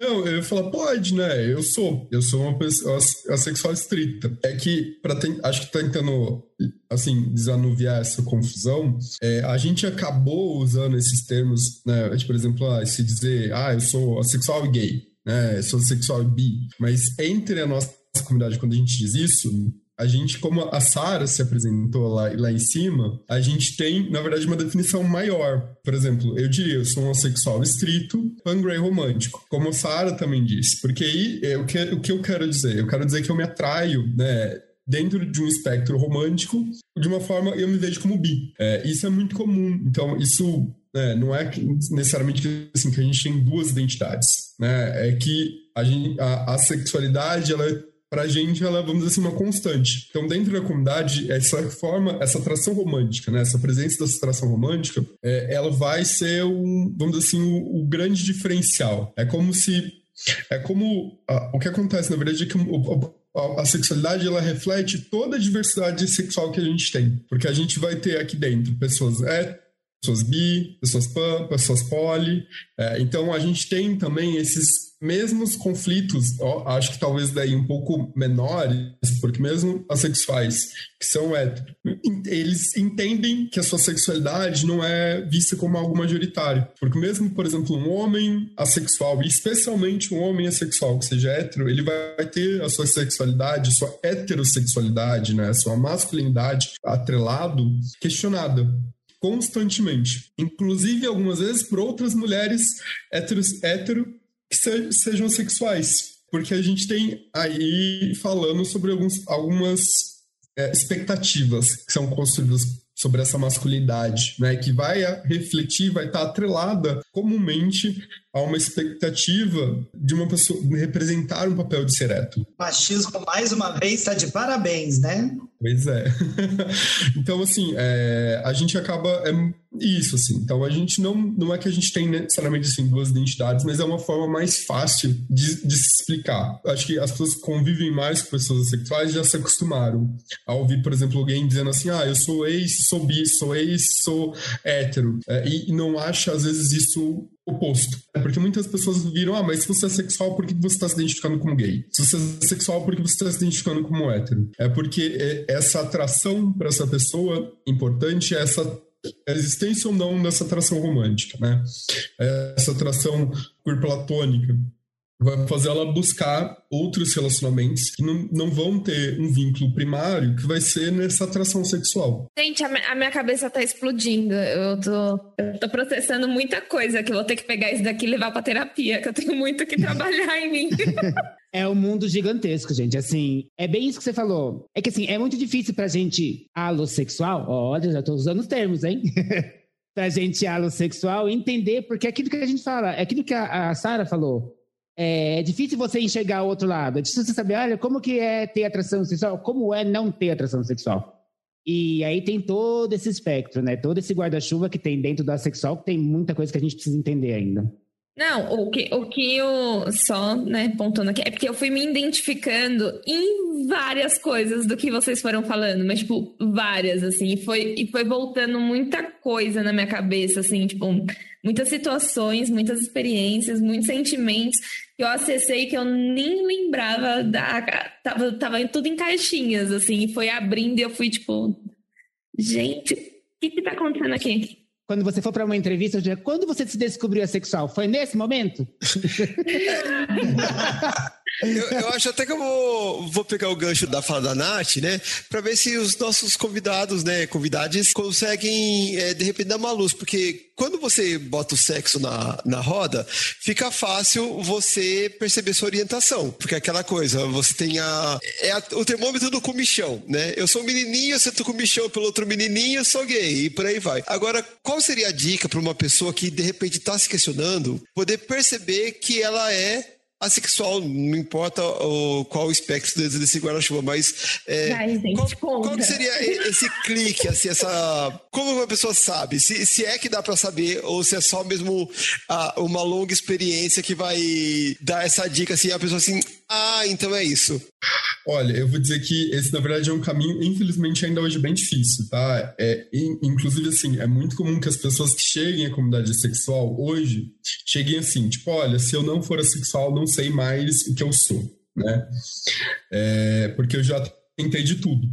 Speaker 5: Não, eu falar, pode, né? Eu sou. Eu sou uma pessoa assexual estrita. É que, para acho que tentando, assim, desanuviar essa confusão, é, a gente acabou usando esses termos, né? Tipo, por exemplo, ah, se dizer, ah, eu sou assexual e gay, né? Eu sou assexual e bi. Mas entre a nossa comunidade, quando a gente diz isso, a gente, como a Sara se apresentou lá, lá em cima, a gente tem, na verdade, uma definição maior. Por exemplo, eu diria, eu sou um homossexual estrito, pan-gray romântico, como a Sara também disse. Porque aí, é, o que, o que eu quero dizer? Eu quero dizer que eu me atraio, né, dentro de um espectro romântico, de uma forma eu me vejo como bi. É, isso é muito comum. Então, isso é, não é necessariamente assim, que a gente tem duas identidades. Né? É que a, gente, a, a sexualidade ela é para a gente, ela, vamos dizer assim, uma constante. Então, dentro da comunidade, essa forma, essa atração romântica, né, essa presença dessa atração romântica, é, ela vai ser, um, vamos dizer assim, o, o grande diferencial. É como se. É como. A, o que acontece, na verdade, é que o, a, a sexualidade ela reflete toda a diversidade sexual que a gente tem. Porque a gente vai ter aqui dentro pessoas é, pessoas bi, pessoas pan, pessoas poli. É, então a gente tem também esses mesmos conflitos, ó, acho que talvez daí um pouco menores, porque mesmo assexuais que são héteros, eles entendem que a sua sexualidade não é vista como algo majoritário. Porque mesmo, por exemplo, um homem assexual, especialmente um homem assexual que seja hétero, ele vai ter a sua sexualidade, sua heterossexualidade, né, sua masculinidade atrelado, questionada constantemente. Inclusive, algumas vezes, por outras mulheres héteros, hétero que sejam sexuais. Porque a gente tem aí falando sobre alguns, algumas é, expectativas que são construídas sobre essa masculinidade, né, que vai refletir, vai estar atrelada comumente a uma expectativa de uma pessoa representar um papel de ser hétero.
Speaker 4: Machismo, mais uma vez, está de parabéns, né?
Speaker 5: Pois é. *laughs* então, assim, é, a gente acaba. É isso, assim. Então, a gente não. Não é que a gente tem necessariamente assim, duas identidades, mas é uma forma mais fácil de, de se explicar. Acho que as pessoas que convivem mais com pessoas sexuais já se acostumaram a ouvir, por exemplo, alguém dizendo assim: ah, eu sou ex, sou bi, sou ex, sou hétero. É, e não acha, às vezes, isso oposto. É porque muitas pessoas viram, ah, mas se você é sexual, por que você está se identificando como gay? Se você é sexual, por que você está se identificando como hétero? É porque é, essa atração para essa pessoa importante é essa a existência ou não dessa atração romântica, né? É essa atração queer platônica vai fazer ela buscar outros relacionamentos que não, não vão ter um vínculo primário que vai ser nessa atração sexual.
Speaker 2: Gente, a, a minha cabeça tá explodindo. Eu tô, eu tô processando muita coisa que eu vou ter que pegar isso daqui e levar pra terapia, que eu tenho muito que trabalhar em mim. *laughs* *laughs*
Speaker 1: É um mundo gigantesco, gente. Assim, é bem isso que você falou. É que assim, é muito difícil pra gente alossexual. Olha, já tô usando os termos, hein? *laughs* pra gente alossexual entender, porque é aquilo que a gente fala, é aquilo que a, a Sara falou. É difícil você enxergar o outro lado. É difícil você saber, olha, como que é ter atração sexual, como é não ter atração sexual. E aí tem todo esse espectro, né? Todo esse guarda-chuva que tem dentro da sexual, que tem muita coisa que a gente precisa entender ainda.
Speaker 2: Não, o que, o que eu só, né, pontuando aqui, é porque eu fui me identificando em várias coisas do que vocês foram falando, mas, tipo, várias, assim, e foi, e foi voltando muita coisa na minha cabeça, assim, tipo, muitas situações, muitas experiências, muitos sentimentos que eu acessei que eu nem lembrava da. Tava, tava tudo em caixinhas, assim, e foi abrindo e eu fui, tipo, gente, o que que tá acontecendo aqui?
Speaker 1: Quando você for para uma entrevista, diria, quando você se descobriu assexual? Foi nesse momento? *laughs*
Speaker 3: Eu, eu, acho até que eu vou, vou pegar o gancho da fala da Nath, né? Pra ver se os nossos convidados, né? Convidados conseguem, é, de repente, dar uma luz. Porque quando você bota o sexo na, na roda, fica fácil você perceber sua orientação. Porque é aquela coisa, você tem a. É a, o termômetro do comichão, né? Eu sou um menininho, eu sinto comichão pelo outro menininho, eu sou gay. E por aí vai. Agora, qual seria a dica para uma pessoa que, de repente, está se questionando, poder perceber que ela é assexual, não importa o, qual o espectro desse guarda-chuva, mas é,
Speaker 2: Ai, gente,
Speaker 3: qual, qual seria esse clique, assim, essa... Como uma pessoa sabe? Se, se é que dá para saber ou se é só mesmo a, uma longa experiência que vai dar essa dica, assim, a pessoa assim, ah, então é isso.
Speaker 5: Olha, eu vou dizer que esse, na verdade, é um caminho, infelizmente, ainda hoje bem difícil, tá? É, inclusive, assim, é muito comum que as pessoas que cheguem à comunidade sexual hoje cheguem assim, tipo, olha, se eu não for assexual, não sei mais o que eu sou, né? É, porque eu já tentei de tudo.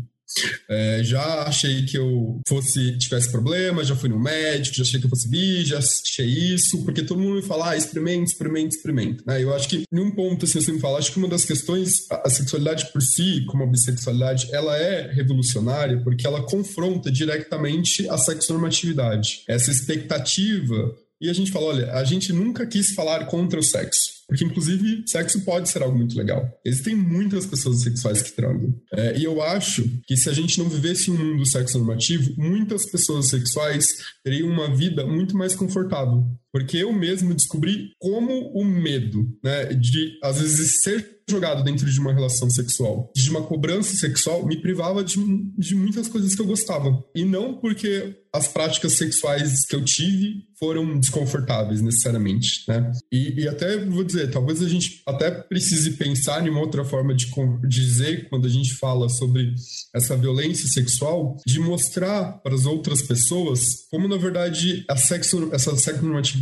Speaker 5: É, já achei que eu fosse tivesse problema, já fui no médico, já achei que eu fosse bi, já achei isso, porque todo mundo me fala, ah, experimente, experimente, experimente. Né? Eu acho que, em um ponto, assim, você me fala, acho que uma das questões, a sexualidade por si, como a bissexualidade, ela é revolucionária porque ela confronta diretamente a sexonormatividade. Essa expectativa e a gente fala, olha, a gente nunca quis falar contra o sexo. Porque, inclusive, sexo pode ser algo muito legal. Existem muitas pessoas sexuais que transam. É, e eu acho que se a gente não vivesse um mundo sexo normativo, muitas pessoas sexuais teriam uma vida muito mais confortável. Porque eu mesmo descobri como o medo, né, de às vezes ser jogado dentro de uma relação sexual, de uma cobrança sexual, me privava de, de muitas coisas que eu gostava. E não porque as práticas sexuais que eu tive foram desconfortáveis necessariamente, né? E, e, até vou dizer, talvez a gente até precise pensar em uma outra forma de dizer quando a gente fala sobre essa violência sexual, de mostrar para as outras pessoas como na verdade a sexo, essa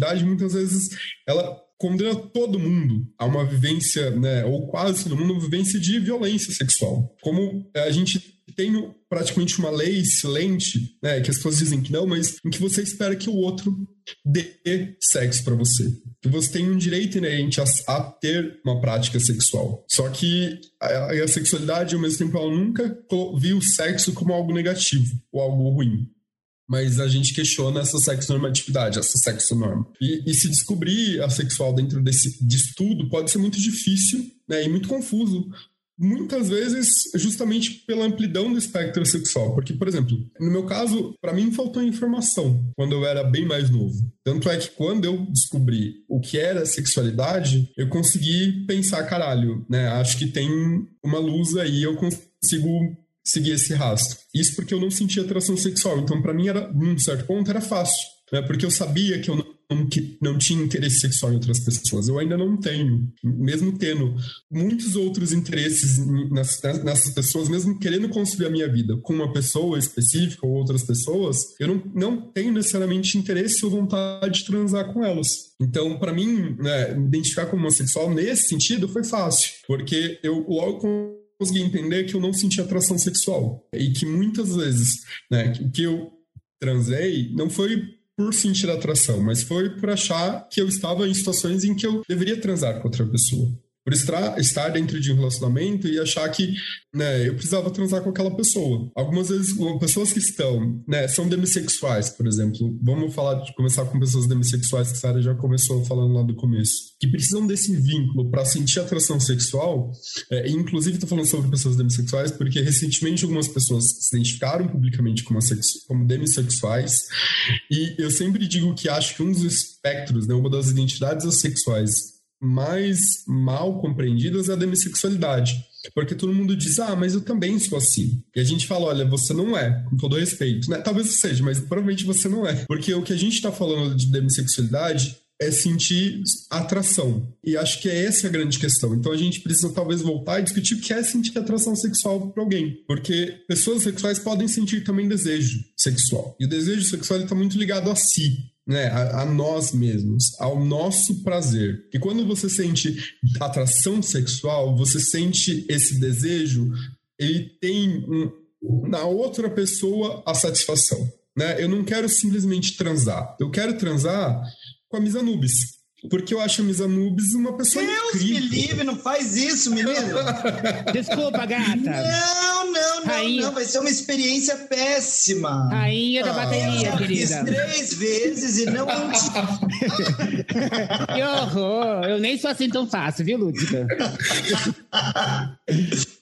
Speaker 5: sexonormatividade muitas vezes ela condena todo mundo a uma vivência, né, ou quase todo mundo, uma vivência de violência sexual. Como a gente tem praticamente uma lei silente, né, que as pessoas dizem que não, mas em que você espera que o outro dê sexo para você. Que você tem um direito inerente a, a, ter uma prática sexual. Só que a, a sexualidade, ao mesmo tempo, ela nunca viu o sexo como algo negativo ou algo ruim mas a gente questiona essa sexonormatividade, essa sexonorma. E, e se descobrir a sexual dentro desse de estudo pode ser muito difícil né, e muito confuso, muitas vezes justamente pela amplidão do espectro sexual. Porque, por exemplo, no meu caso, para mim faltou informação quando eu era bem mais novo. Tanto é que quando eu descobri o que era sexualidade, eu consegui pensar, caralho, né? Acho que tem uma luz aí, eu consigo seguir esse rastro. Isso porque eu não sentia atração sexual. Então, para mim, era, num certo ponto, era fácil. Né? Porque eu sabia que eu não, que não tinha interesse sexual em outras pessoas. Eu ainda não tenho. Mesmo tendo muitos outros interesses nessas, nessas pessoas, mesmo querendo construir a minha vida com uma pessoa específica ou outras pessoas, eu não, não tenho necessariamente interesse ou vontade de transar com elas. Então, para mim, né, identificar como homossexual nesse sentido foi fácil. Porque eu logo consegui entender que eu não sentia atração sexual. E que muitas vezes, né, o que eu transei não foi por sentir atração, mas foi por achar que eu estava em situações em que eu deveria transar com outra pessoa por estar dentro de um relacionamento e achar que né, eu precisava transar com aquela pessoa. Algumas vezes, pessoas que estão, né, são demissexuais, por exemplo. Vamos falar de começar com pessoas demissexuais, que a Sarah já começou falando lá do começo, que precisam desse vínculo para sentir atração sexual. É, inclusive, estou falando sobre pessoas demissexuais porque recentemente algumas pessoas se identificaram publicamente como, como demissexuais. E eu sempre digo que acho que um dos espectros, né, uma das identidades sexuais mais mal compreendidas é a demissexualidade. Porque todo mundo diz, ah, mas eu também sou assim. E a gente fala, olha, você não é, com todo respeito. Né? Talvez seja, mas provavelmente você não é. Porque o que a gente está falando de demissexualidade é sentir atração. E acho que é essa a grande questão. Então a gente precisa talvez voltar e discutir o que é sentir atração sexual para alguém. Porque pessoas sexuais podem sentir também desejo sexual. E o desejo sexual está muito ligado a si né, a, a, nós mesmos, ao nosso prazer. E quando você sente atração sexual, você sente esse desejo, ele tem um, na outra pessoa a satisfação. Né? Eu não quero simplesmente transar, eu quero transar com a Misa Nubis. Porque eu acho a Misa Nubes uma pessoa
Speaker 4: Deus
Speaker 5: incrível.
Speaker 4: me livre, não faz isso, menino. *laughs*
Speaker 1: Desculpa, gata.
Speaker 4: Não, não, não,
Speaker 1: Rainha.
Speaker 4: não. Vai ser uma experiência péssima.
Speaker 1: Rainha da
Speaker 3: Ah.
Speaker 1: bateria,
Speaker 4: Eu fiz
Speaker 1: querida.
Speaker 4: três vezes e não *laughs*
Speaker 1: Que horror! Eu nem sou assim tão fácil, viu, Lúdica? *laughs*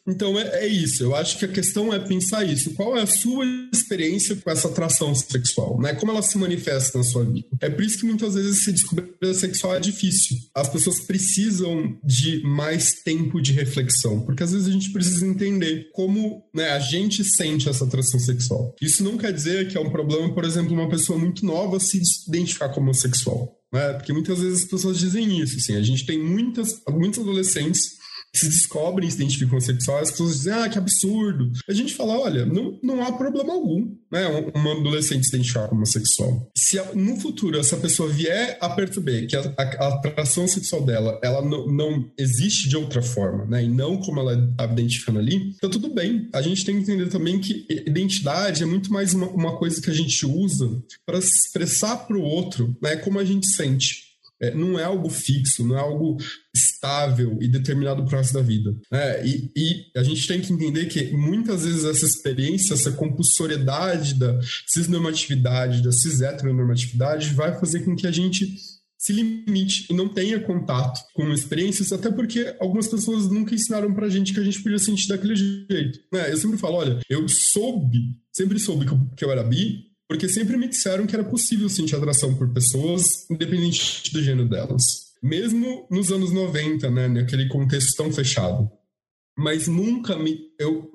Speaker 5: Então é, é isso. Eu acho que a questão é pensar isso. Qual é a sua experiência com essa atração sexual? Né? Como ela se manifesta na sua vida? É por isso que muitas vezes se descobrir sexual é difícil. As pessoas precisam de mais tempo de reflexão, porque às vezes a gente precisa entender como né, a gente sente essa atração sexual. Isso não quer dizer que é um problema, por exemplo, uma pessoa muito nova se identificar como homossexual. Né? Porque muitas vezes as pessoas dizem isso. Assim, a gente tem muitas, muitos adolescentes se descobrem se identificam sexuais, as pessoas dizem, ah, que absurdo. A gente fala, olha, não, não há problema algum, né? Um, um adolescente se identificar como homossexual. Se no futuro essa pessoa vier a perceber que a, a- a atração sexual dela, ela não, não existe de outra forma, né? E não como ela está identificando ali, então tudo bem. A gente tem que entender também que identidade é muito mais uma, uma coisa que a gente usa para expressar para o outro, né? Como a gente sente. É, não é algo fixo, não é algo estável e determinado para o resto da vida. né? e, e a gente tem que entender que muitas vezes essa experiência, essa compulsoriedade da cisnormatividade, da cis-heteronormatividade, vai fazer com que a gente se limite e não tenha contato com experiências, até porque algumas pessoas nunca ensinaram pra gente que a gente podia sentir daquele jeito. né? Eu sempre falo, olha, eu soube, sempre soube que eu, que eu era bi, porque sempre me disseram que era possível sentir atração por pessoas, independente do gênero delas. Mesmo nos anos 90, né, naquele contexto tão fechado. Mas nunca me. Eu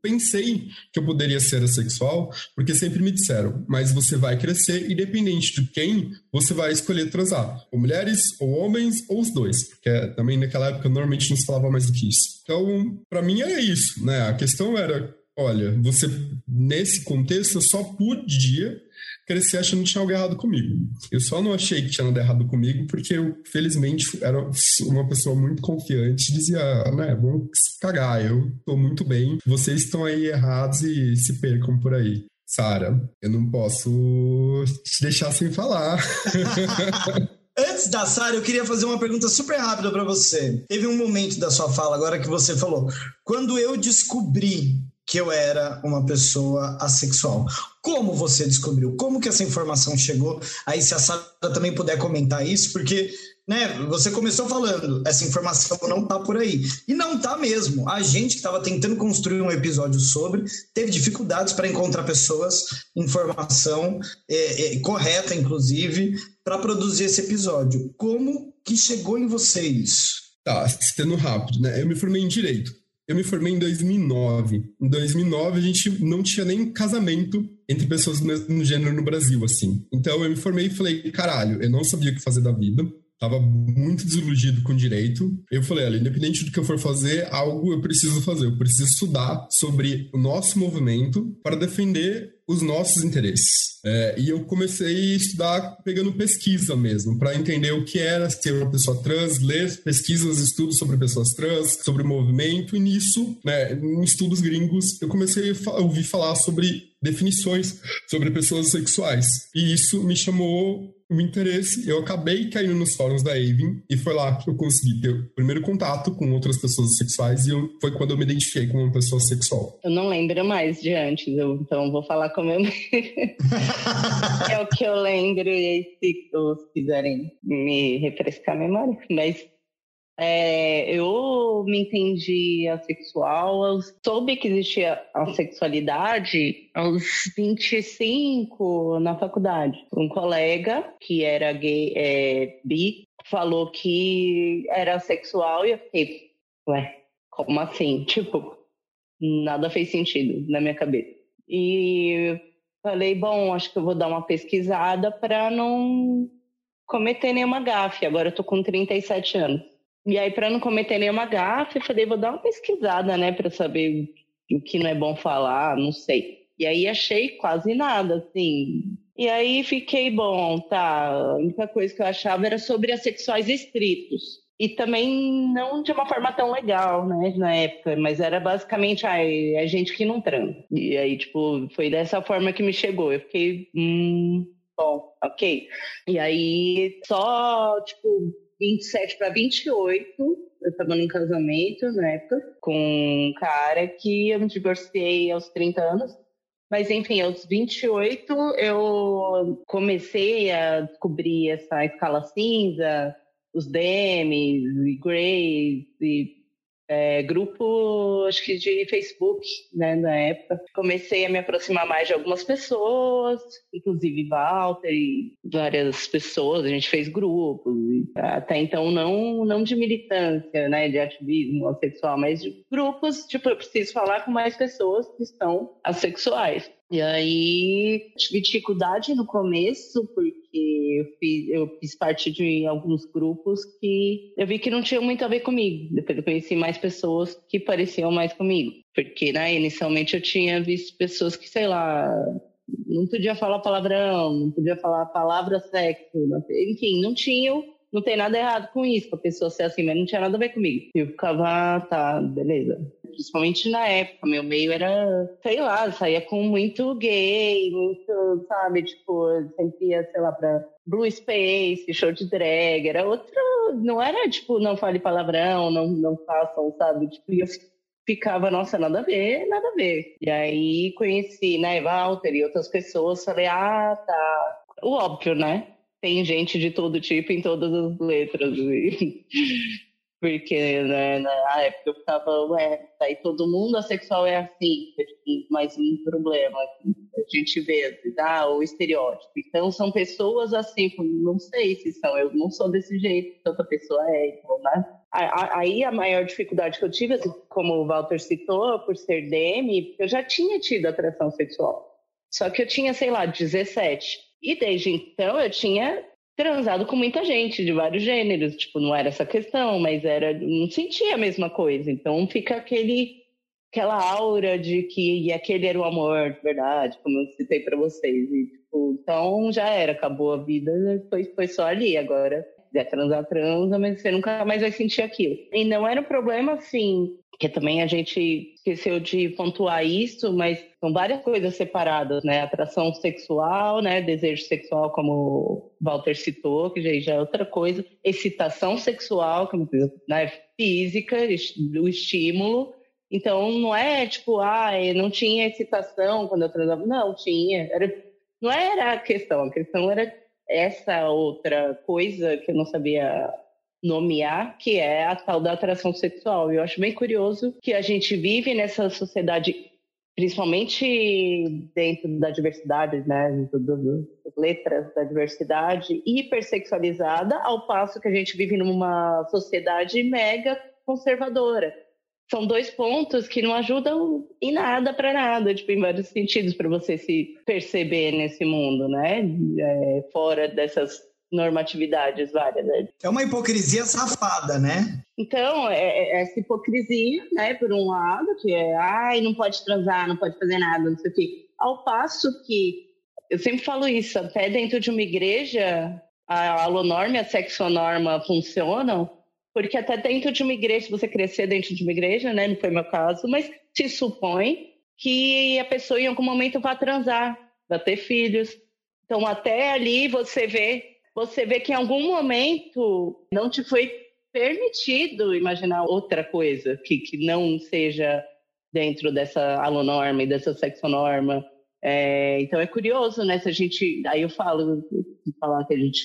Speaker 5: pensei que eu poderia ser assexual, porque sempre me disseram, mas você vai crescer, independente de quem você vai escolher transar. Ou mulheres, ou homens, ou os dois. Porque também naquela época normalmente não se falava mais do que isso. Então, para mim era isso, né? A questão era, olha, você nesse contexto eu só podia crescer achando que tinha algo errado comigo. Eu só não achei que tinha nada errado comigo porque eu, felizmente, era uma pessoa muito confiante e dizia, né, vamos cagar, eu tô muito bem, vocês estão aí errados e se percam por aí. Sara, eu não posso te deixar sem falar. *laughs*
Speaker 4: Antes da Sara, eu queria fazer uma pergunta super rápida para você. Teve um momento da sua fala agora que você falou: quando eu descobri que eu era uma pessoa assexual. Como você descobriu? Como que essa informação chegou? Aí se a Sara também puder comentar isso, porque né, você começou falando, essa informação não tá por aí. E não tá mesmo. A gente que estava tentando construir um episódio sobre, teve dificuldades para encontrar pessoas, informação é, é, correta, inclusive, para produzir esse episódio. Como que chegou em você isso?
Speaker 5: Tá, sendo rápido, né? Eu me formei em Direito. Eu me formei em 2009. Em 2009, a gente não tinha nem casamento entre pessoas do mesmo gênero no Brasil, assim. Então, eu me formei e falei, caralho, eu não sabia o que fazer da vida. Tava muito desiludido com direito. Eu falei, olha, independente do que eu for fazer, algo eu preciso fazer. Eu preciso estudar sobre o nosso movimento para defender os nossos interesses. É, e eu comecei a estudar pegando pesquisa mesmo, para entender o que era ser uma pessoa trans, ler pesquisas, estudos sobre pessoas trans, sobre movimento, e nisso, né, em estudos gringos, eu comecei a ouvir falar sobre definições sobre pessoas sexuais. E isso me chamou o interesse. Eu acabei caindo nos fóruns da Avon e foi lá que eu consegui ter o primeiro contato com outras pessoas sexuais e eu, foi quando eu me identifiquei como uma pessoa sexual.
Speaker 6: Eu não lembro mais de antes, eu, então vou falar como eu *laughs* é o que eu lembro e aí se todos quiserem me refrescar a memória. Mas é, eu me entendi assexual, eu soube que existia a sexualidade aos 25 na faculdade. Um colega que era gay, é, bi, falou que era sexual e eu fiquei, ué, como assim? *laughs* Tipo, nada fez sentido na minha cabeça. E falei, bom, acho que eu vou dar uma pesquisada para não cometer nenhuma gafe. Agora eu tô com 37 anos. E aí, para não cometer nenhuma gafe, eu falei, vou dar uma pesquisada, né, para saber o que não é bom falar, não sei. E aí achei quase nada, assim. E aí fiquei, bom, tá. A única coisa que eu achava era sobre assexuais estritos. E também não de uma forma tão legal, né, na época, mas era basicamente, ai, é gente que não transa. E aí, tipo, foi dessa forma que me chegou. Eu fiquei, hum, bom, ok. E aí, só, tipo, 27 para 28, eu estava num casamento na época com um cara que eu me divorciei aos 30 anos. Mas, enfim, aos 28 eu comecei a descobrir essa escala cinza, os DMs e Grays e é, grupo, acho que de Facebook, né, na época. Comecei a me aproximar mais de algumas pessoas, inclusive Walter e várias pessoas, a gente fez grupos, até então não, não de militância, né, de ativismo sexual, mas de grupos, tipo, eu preciso falar com mais pessoas que estão assexuais. E aí tive dificuldade no começo, porque eu fiz, eu fiz parte de alguns grupos que eu vi que não tinham muito a ver comigo. Depois eu conheci mais pessoas que pareciam mais comigo. Porque, né, inicialmente eu tinha visto pessoas que, sei lá, não podia falar palavrão, não podia falar palavra sexo, enfim, não tinham não tem nada errado com isso, a pessoa ser assim, mas não tinha nada a ver comigo. Eu ficava, tá, beleza. Principalmente na época, meu meio era, sei lá, saía com muito gay, muito, sabe, tipo, sempre ia, sei lá, pra Blue Space, show de drag, era outro, não era tipo, não fale palavrão, não, não façam, sabe, tipo, eu ficava, nossa, nada a ver, nada a ver. E aí conheci, né, Walter e outras pessoas, falei, ah, tá. O óbvio, né? tem gente de todo tipo em todas as letras. Porque né, na época eu ficava, ué, aí todo mundo assexual é assim, mas um problema a gente vê, ah, o estereótipo. Então são pessoas assim, não sei se são, eu não sou desse jeito, tanta pessoa é, então, né? Aí a maior dificuldade que eu tive, assim, como o Walter citou, por ser DM, eu já tinha tido atração sexual. Só que eu tinha, sei lá, 17. E desde então eu tinha transado com muita gente de vários gêneros, tipo, não era essa questão, mas era não sentia a mesma coisa. Então fica aquele aquela aura de que aquele era o amor, de verdade, como eu citei para vocês. E, tipo, então já era, acabou a vida, foi, foi só ali. Agora, quiser transar, transa, mas você nunca mais vai sentir aquilo. E não era um problema assim que também a gente esqueceu de pontuar isso, mas são várias coisas separadas, né? Atração sexual, né? Desejo sexual, como o Walter citou, que já é outra coisa. Excitação sexual, que é coisa né? física, o estímulo. Então, não é tipo, ah, não tinha excitação quando eu transava. Não, tinha. Era, não era a questão, a questão era essa outra coisa que eu não sabia nomear, que é a tal da atração sexual. Eu acho bem curioso que a gente vive nessa sociedade, principalmente dentro da diversidade, né, das letras da diversidade, hipersexualizada, ao passo que a gente vive numa sociedade mega conservadora. São dois pontos que não ajudam em nada para nada, tipo, em vários sentidos, para você se perceber nesse mundo, né? É, fora dessas normatividades várias. Né?
Speaker 4: É uma hipocrisia safada, né?
Speaker 6: Então, é, é, essa hipocrisia, né, por um lado, que é, ai, não pode transar, não pode fazer nada, não sei o quê. Ao passo que, eu sempre falo isso, até dentro de uma igreja, a alonorma e a sexonorma funcionam, porque até dentro de uma igreja, se você crescer dentro de uma igreja, né, não foi meu caso, mas se supõe que a pessoa em algum momento vai transar, vai ter filhos. Então, até ali você vê você vê que em algum momento não te foi permitido imaginar outra coisa que, que não seja dentro dessa alonorma e dessa sexonorma. É, então é curioso, né? Se a gente. Aí eu falo, falar que a gente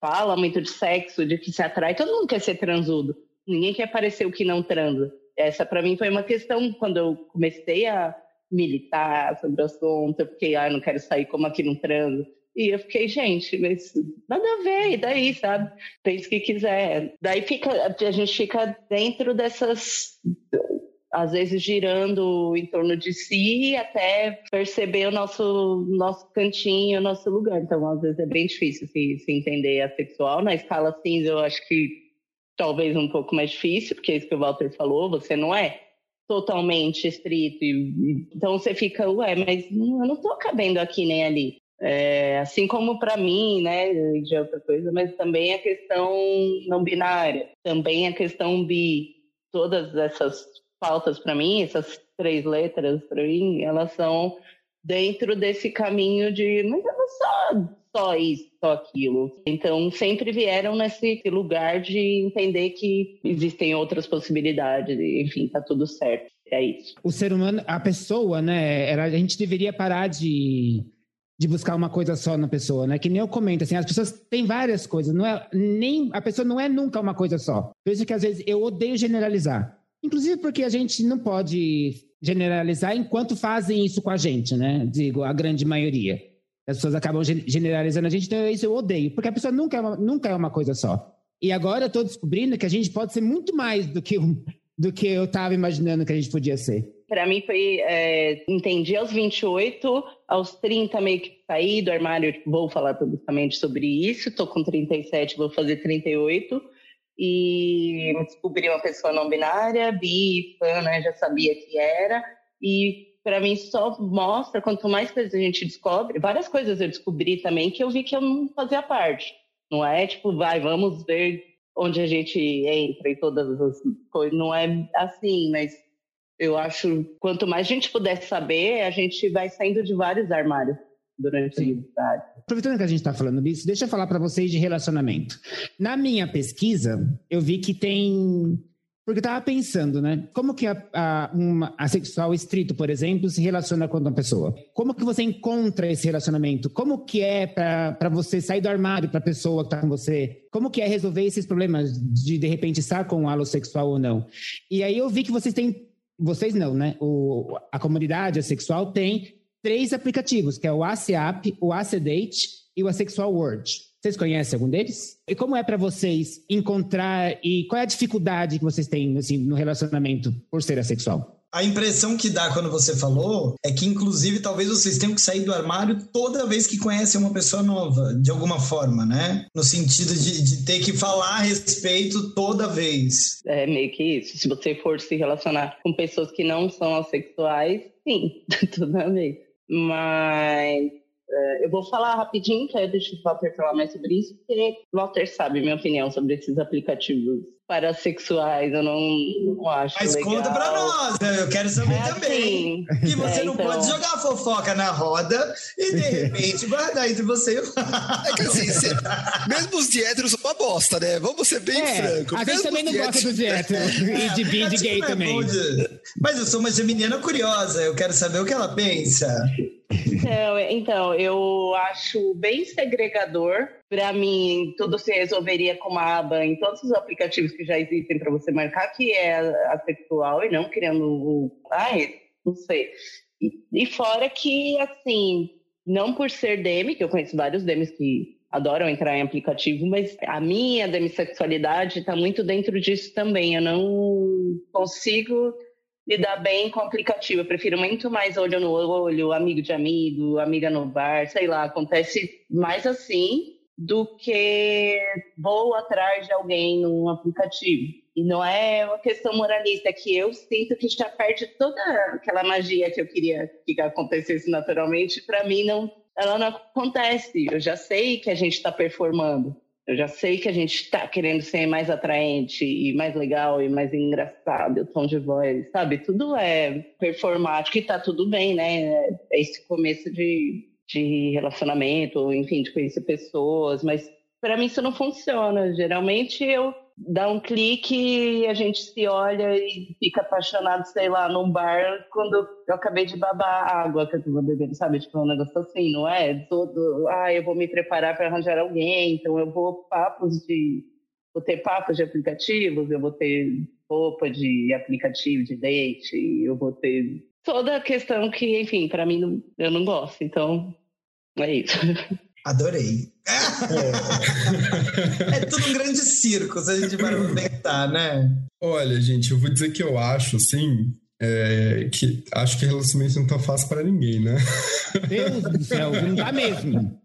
Speaker 6: fala muito de sexo, de que se atrai, todo mundo quer ser transudo. Ninguém quer parecer o que não transa. Essa para mim foi uma questão quando eu comecei a militar sobre o assunto, porque ah, eu não quero sair como aqui não transa. E eu fiquei, gente, mas nada a ver, e daí, sabe? Pense o que quiser. Daí fica, a gente fica dentro dessas às vezes girando em torno de si até perceber o nosso nosso cantinho, o nosso lugar. Então, às vezes é bem difícil se, se entender a sexual. Na escala cinza, eu acho que talvez um pouco mais difícil, porque é isso que o Walter falou, você não é totalmente estrito. E, então você fica, ué, mas eu não tô cabendo aqui nem ali. É, assim como para mim, né, de outra coisa, mas também a questão não binária, também a questão bi, todas essas pautas para mim, essas três letras para mim, elas são dentro desse caminho de, mas eu não sou só isso, só aquilo. Então, sempre vieram nesse lugar de entender que existem outras possibilidades, enfim, tá tudo certo. É isso.
Speaker 1: O ser humano, a pessoa, né? Era, a gente deveria parar de de buscar uma coisa só na pessoa, né? Que nem eu comento, assim, as pessoas têm várias coisas, não é nem a pessoa não é nunca uma coisa só. Por isso que às vezes eu odeio generalizar. Inclusive porque a gente não pode generalizar enquanto fazem isso com a gente, né? Digo, a grande maioria. As pessoas acabam generalizando a gente, então isso eu odeio, porque a pessoa nunca é uma, nunca é uma coisa só. E agora eu estou descobrindo que a gente pode ser muito mais do que, do que eu estava imaginando que a gente podia ser.
Speaker 6: Para mim foi, é, entendi aos 28, aos 30 meio que saí do armário, vou falar publicamente sobre isso, estou com 37, vou fazer 38, e descobri uma pessoa não binária, bi, fã, né, já sabia que era, e para mim só mostra, quanto mais coisas a gente descobre, várias coisas eu descobri também que eu vi que eu não fazia parte, não é tipo, vai, vamos ver onde a gente entra e todas as coisas, não é assim, mas eu acho quanto mais a gente puder saber, a gente vai saindo de vários armários durante Sim. a universidade.
Speaker 1: Aproveitando que a gente está falando disso, deixa eu falar para vocês de relacionamento. Na minha pesquisa, eu vi que tem porque eu estava pensando, né? Como que a, a, uma, a sexual estrito, por exemplo, se relaciona com uma pessoa? Como que você encontra esse relacionamento? Como que é para você sair do armário para a pessoa que está com você? Como que é resolver esses problemas de, de repente, estar com um alossexual ou não? E aí eu vi que vocês têm vocês não, né? O, a comunidade sexual tem três aplicativos, que é o ACAP, o ACDate e o Asexual World. Vocês conhecem algum deles? E como é para vocês encontrar e qual é a dificuldade que vocês têm assim, no relacionamento por ser assexual?
Speaker 4: A impressão que dá quando você falou é que, inclusive, talvez vocês tenham que sair do armário toda vez que conhecem uma pessoa nova, de alguma forma, né? No sentido de, de ter que falar a respeito toda vez.
Speaker 6: É meio que isso. Se você for se relacionar com pessoas que não são assexuais, sim, *laughs* toda vez. Mas é, eu vou falar rapidinho, que aí eu deixo o Walter falar mais sobre isso, porque o Walter sabe minha opinião sobre esses aplicativos para sexuais, eu não, não acho
Speaker 4: Mas
Speaker 6: legal.
Speaker 4: conta pra nós, eu quero saber é também. Assim, que você é, não então... pode jogar fofoca na roda e de repente guardar entre você e o
Speaker 3: É que assim, você... mesmo os de héteros são uma bosta, né? Vamos ser bem é, franco.
Speaker 1: A gente também não gosta dos de hétero *laughs* e de bi de gay também.
Speaker 4: Mas eu sou uma menina curiosa, eu quero saber o que ela pensa.
Speaker 6: Então, então, eu acho bem segregador. Para mim, tudo se resolveria com uma aba em todos os aplicativos que já existem para você marcar que é assexual e não criando o. Ai, não sei. E, e fora que, assim, não por ser DM, que eu conheço vários DMs que adoram entrar em aplicativo, mas a minha demissexualidade está muito dentro disso também. Eu não consigo lidar bem com aplicativo. Eu prefiro muito mais olho no olho, amigo de amigo, amiga no bar, sei lá. Acontece mais assim do que vou atrás de alguém num aplicativo. E não é uma questão moralista, é que eu sinto que já perde toda aquela magia que eu queria que acontecesse naturalmente. Para mim, não, ela não acontece. Eu já sei que a gente está performando. Eu já sei que a gente está querendo ser mais atraente e mais legal e mais engraçado, o tom de voz, sabe? Tudo é performático e tá tudo bem, né? É esse começo de, de relacionamento, enfim, de conhecer pessoas, mas para mim isso não funciona. Geralmente eu dá um clique e a gente se olha e fica apaixonado, sei lá, num bar quando eu acabei de babar a água que eu tava bebendo, sabe? Tipo, um negócio assim, não é? Todo, ah, eu vou me preparar para arranjar alguém, então eu vou papos de. Vou ter papos de aplicativos, eu vou ter roupa de aplicativo de date, eu vou ter toda a questão que, enfim, para mim eu não gosto, então é isso. *laughs*
Speaker 4: Adorei. É. *laughs* é tudo um grande circo, se a gente vai pensar, né?
Speaker 5: Olha, gente, eu vou dizer que eu acho, assim, é, que acho que relacionamento não tá fácil para ninguém, né?
Speaker 1: Deus do céu, não tá mesmo.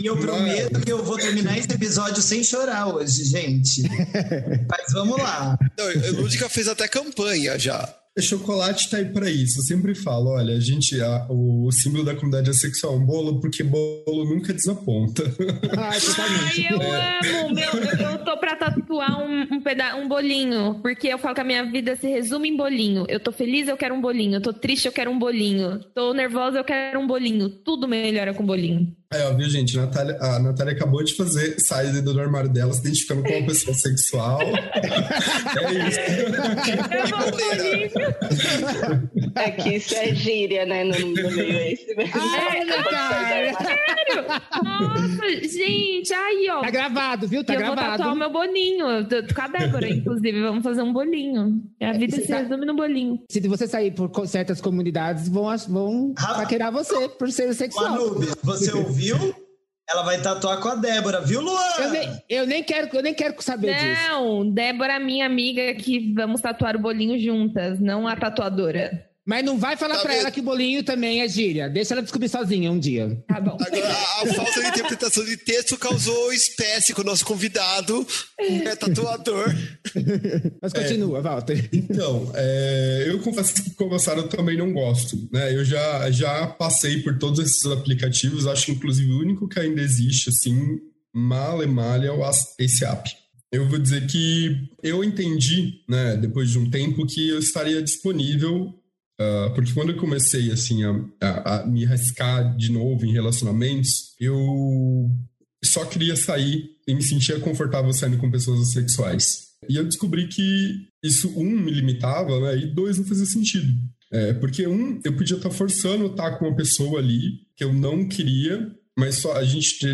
Speaker 4: E eu prometo Mas... que eu vou terminar esse episódio sem chorar hoje, gente. *laughs* Mas vamos lá.
Speaker 3: Não, a Lúdica fez até campanha já.
Speaker 5: Chocolate tá aí para isso. Eu sempre falo, olha, a gente, a, o símbolo da comunidade é sexual um bolo, porque bolo nunca desaponta. *laughs*
Speaker 2: Ai. Ai, eu é. amo. Meu, eu tô pra tatuar um, um, peda um bolinho, porque eu falo que a minha vida se resume em bolinho. Eu tô feliz, eu quero um bolinho. Eu tô triste, eu quero um bolinho. Tô nervosa, eu quero um bolinho. Tudo melhora com bolinho.
Speaker 5: É, ó, viu, gente? A Natália, a Natália acabou de fazer sair do armário dela, se identificando como uma pessoa sexual. *laughs* é isso.
Speaker 6: É que isso é gíria, né? No, no meio é esse mesmo.
Speaker 1: Olha, cara.
Speaker 2: Sério? Nossa, gente, aí, ó.
Speaker 1: Tá gravado, viu? Tá
Speaker 2: E eu vou
Speaker 1: gravado.
Speaker 2: tatuar o meu bolinho. Eu tô com a Débora, inclusive. Vamos fazer um bolinho. A vida
Speaker 1: Você
Speaker 2: se
Speaker 1: tá-
Speaker 2: resume no bolinho.
Speaker 1: Se você sair por certas comunidades, vão, vão
Speaker 4: Ah.
Speaker 1: paquerar você por ser sexual.
Speaker 4: Manube, você ouviu? *laughs* Ela vai tatuar com a Débora, viu, Luan?
Speaker 1: Eu nem, eu nem quero, eu nem quero saber disso.
Speaker 2: Não, Débora, minha amiga, que vamos tatuar o bolinho juntas, não a tatuadora.
Speaker 1: Mas não vai falar
Speaker 3: Tá
Speaker 1: pra
Speaker 3: vendo?
Speaker 1: ela que bolinho também é gíria. Deixa ela descobrir sozinha um dia.
Speaker 2: Tá bom.
Speaker 3: Agora, a, a falta de interpretação de texto causou espécie com o nosso convidado, é tatuador. *laughs*
Speaker 1: Mas continua, Walter.
Speaker 5: Então, é, eu confesso que Sara eu também não gosto. Né? Eu já, já passei por todos esses aplicativos, acho que inclusive o único que ainda existe, assim, mal e mal, é o esse app. Eu vou dizer que eu entendi, né, depois de um tempo, que eu estaria disponível, ah, porque quando eu comecei, assim, a, a- a me arriscar de novo em relacionamentos, eu só queria sair e me sentia confortável saindo com pessoas assexuais. E eu descobri que isso, um, me limitava, né? E dois, não fazia sentido. É, porque, um, eu podia estar forçando estar com uma pessoa ali que eu não queria, mas só a gente,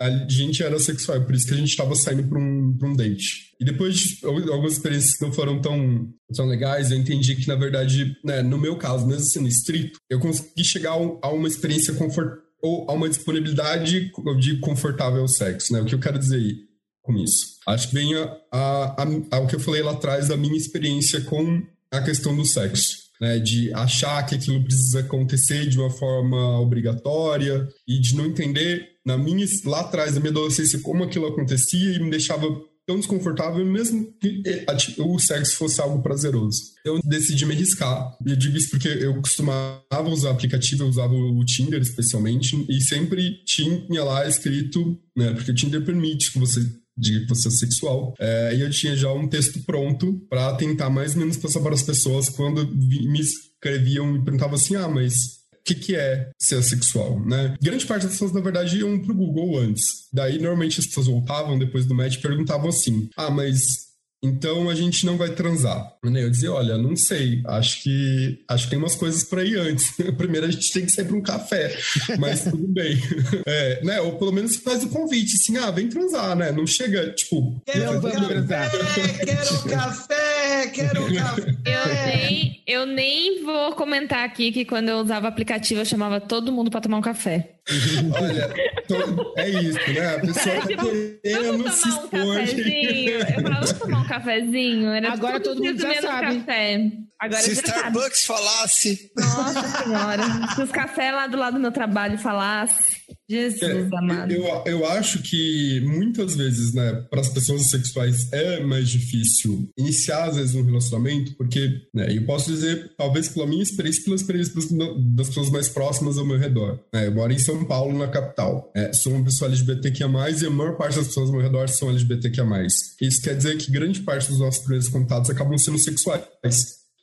Speaker 5: a gente era sexual, por isso que a gente estava saindo para um, um date. E depois de al- algumas experiências que não foram tão, tão legais, eu entendi que, na verdade, né, no meu caso, mesmo sendo estrito, eu consegui chegar a um- uma experiência confortável ou a uma disponibilidade de confortável sexo, né? O que eu quero dizer aí com isso? Acho que vem a, a, a- que eu falei lá atrás da minha experiência com a questão do sexo. Né, de achar que aquilo precisa acontecer de uma forma obrigatória e de não entender na minha lá atrás da minha adolescência como aquilo acontecia e me deixava tão desconfortável mesmo que o sexo fosse algo prazeroso. Eu decidi me arriscar. E eu digo isso porque eu costumava usar aplicativo, eu usava o Tinder especialmente, e sempre tinha lá escrito, né, porque o Tinder permite que você diga que você é sexual. É, e eu tinha já um texto pronto para tentar mais ou menos passar para as pessoas quando me escreviam e perguntavam assim: ah, mas que, que é ser assexual, né? Grande parte das pessoas, na verdade, iam pro Google antes. Daí, normalmente, as pessoas voltavam depois do match e perguntavam assim: ah, mas então a gente não vai transar. Né? Eu dizia, olha, não sei, acho que acho que tem umas coisas por aí antes. *laughs* Primeiro a gente tem que sair para um café, *laughs* mas tudo bem. *laughs* É, né? Ou pelo menos faz o convite, assim, ah, vem transar, né? Não chega, tipo...
Speaker 4: Quero um
Speaker 1: transar.
Speaker 4: café, quero um café, quero um café.
Speaker 2: Eu nem, eu nem vou comentar aqui que quando eu usava aplicativo eu chamava todo mundo pra tomar um café.
Speaker 5: Olha, to- é isso, né? A pessoa tá
Speaker 2: Tipo,
Speaker 5: querendo
Speaker 2: Vamos
Speaker 5: se
Speaker 2: tomar um
Speaker 5: expor.
Speaker 2: cafezinho. Eu falava, vamos tomar um cafezinho. Era
Speaker 1: Agora
Speaker 2: tudo
Speaker 1: todo mundo já sabe.
Speaker 2: Café. Agora
Speaker 3: Se
Speaker 2: já sabe.
Speaker 3: Starbucks falasse.
Speaker 2: Nossa senhora. Se os cafés lá do lado do meu trabalho falassem. Jesus
Speaker 5: É,
Speaker 2: amado.
Speaker 5: Eu, eu acho que muitas vezes, né, para as pessoas sexuais é mais difícil iniciar, às vezes, um relacionamento, porque, né, eu posso dizer, talvez pela minha experiência, pela experiência das, das pessoas mais próximas ao meu redor. né? eu moro em São Paulo, na capital. É, sou uma pessoa LGBTQIA, e a maior parte das pessoas ao meu redor são LGBTQIA. Isso quer dizer que grande parte dos nossos primeiros contatos acabam sendo sexuais.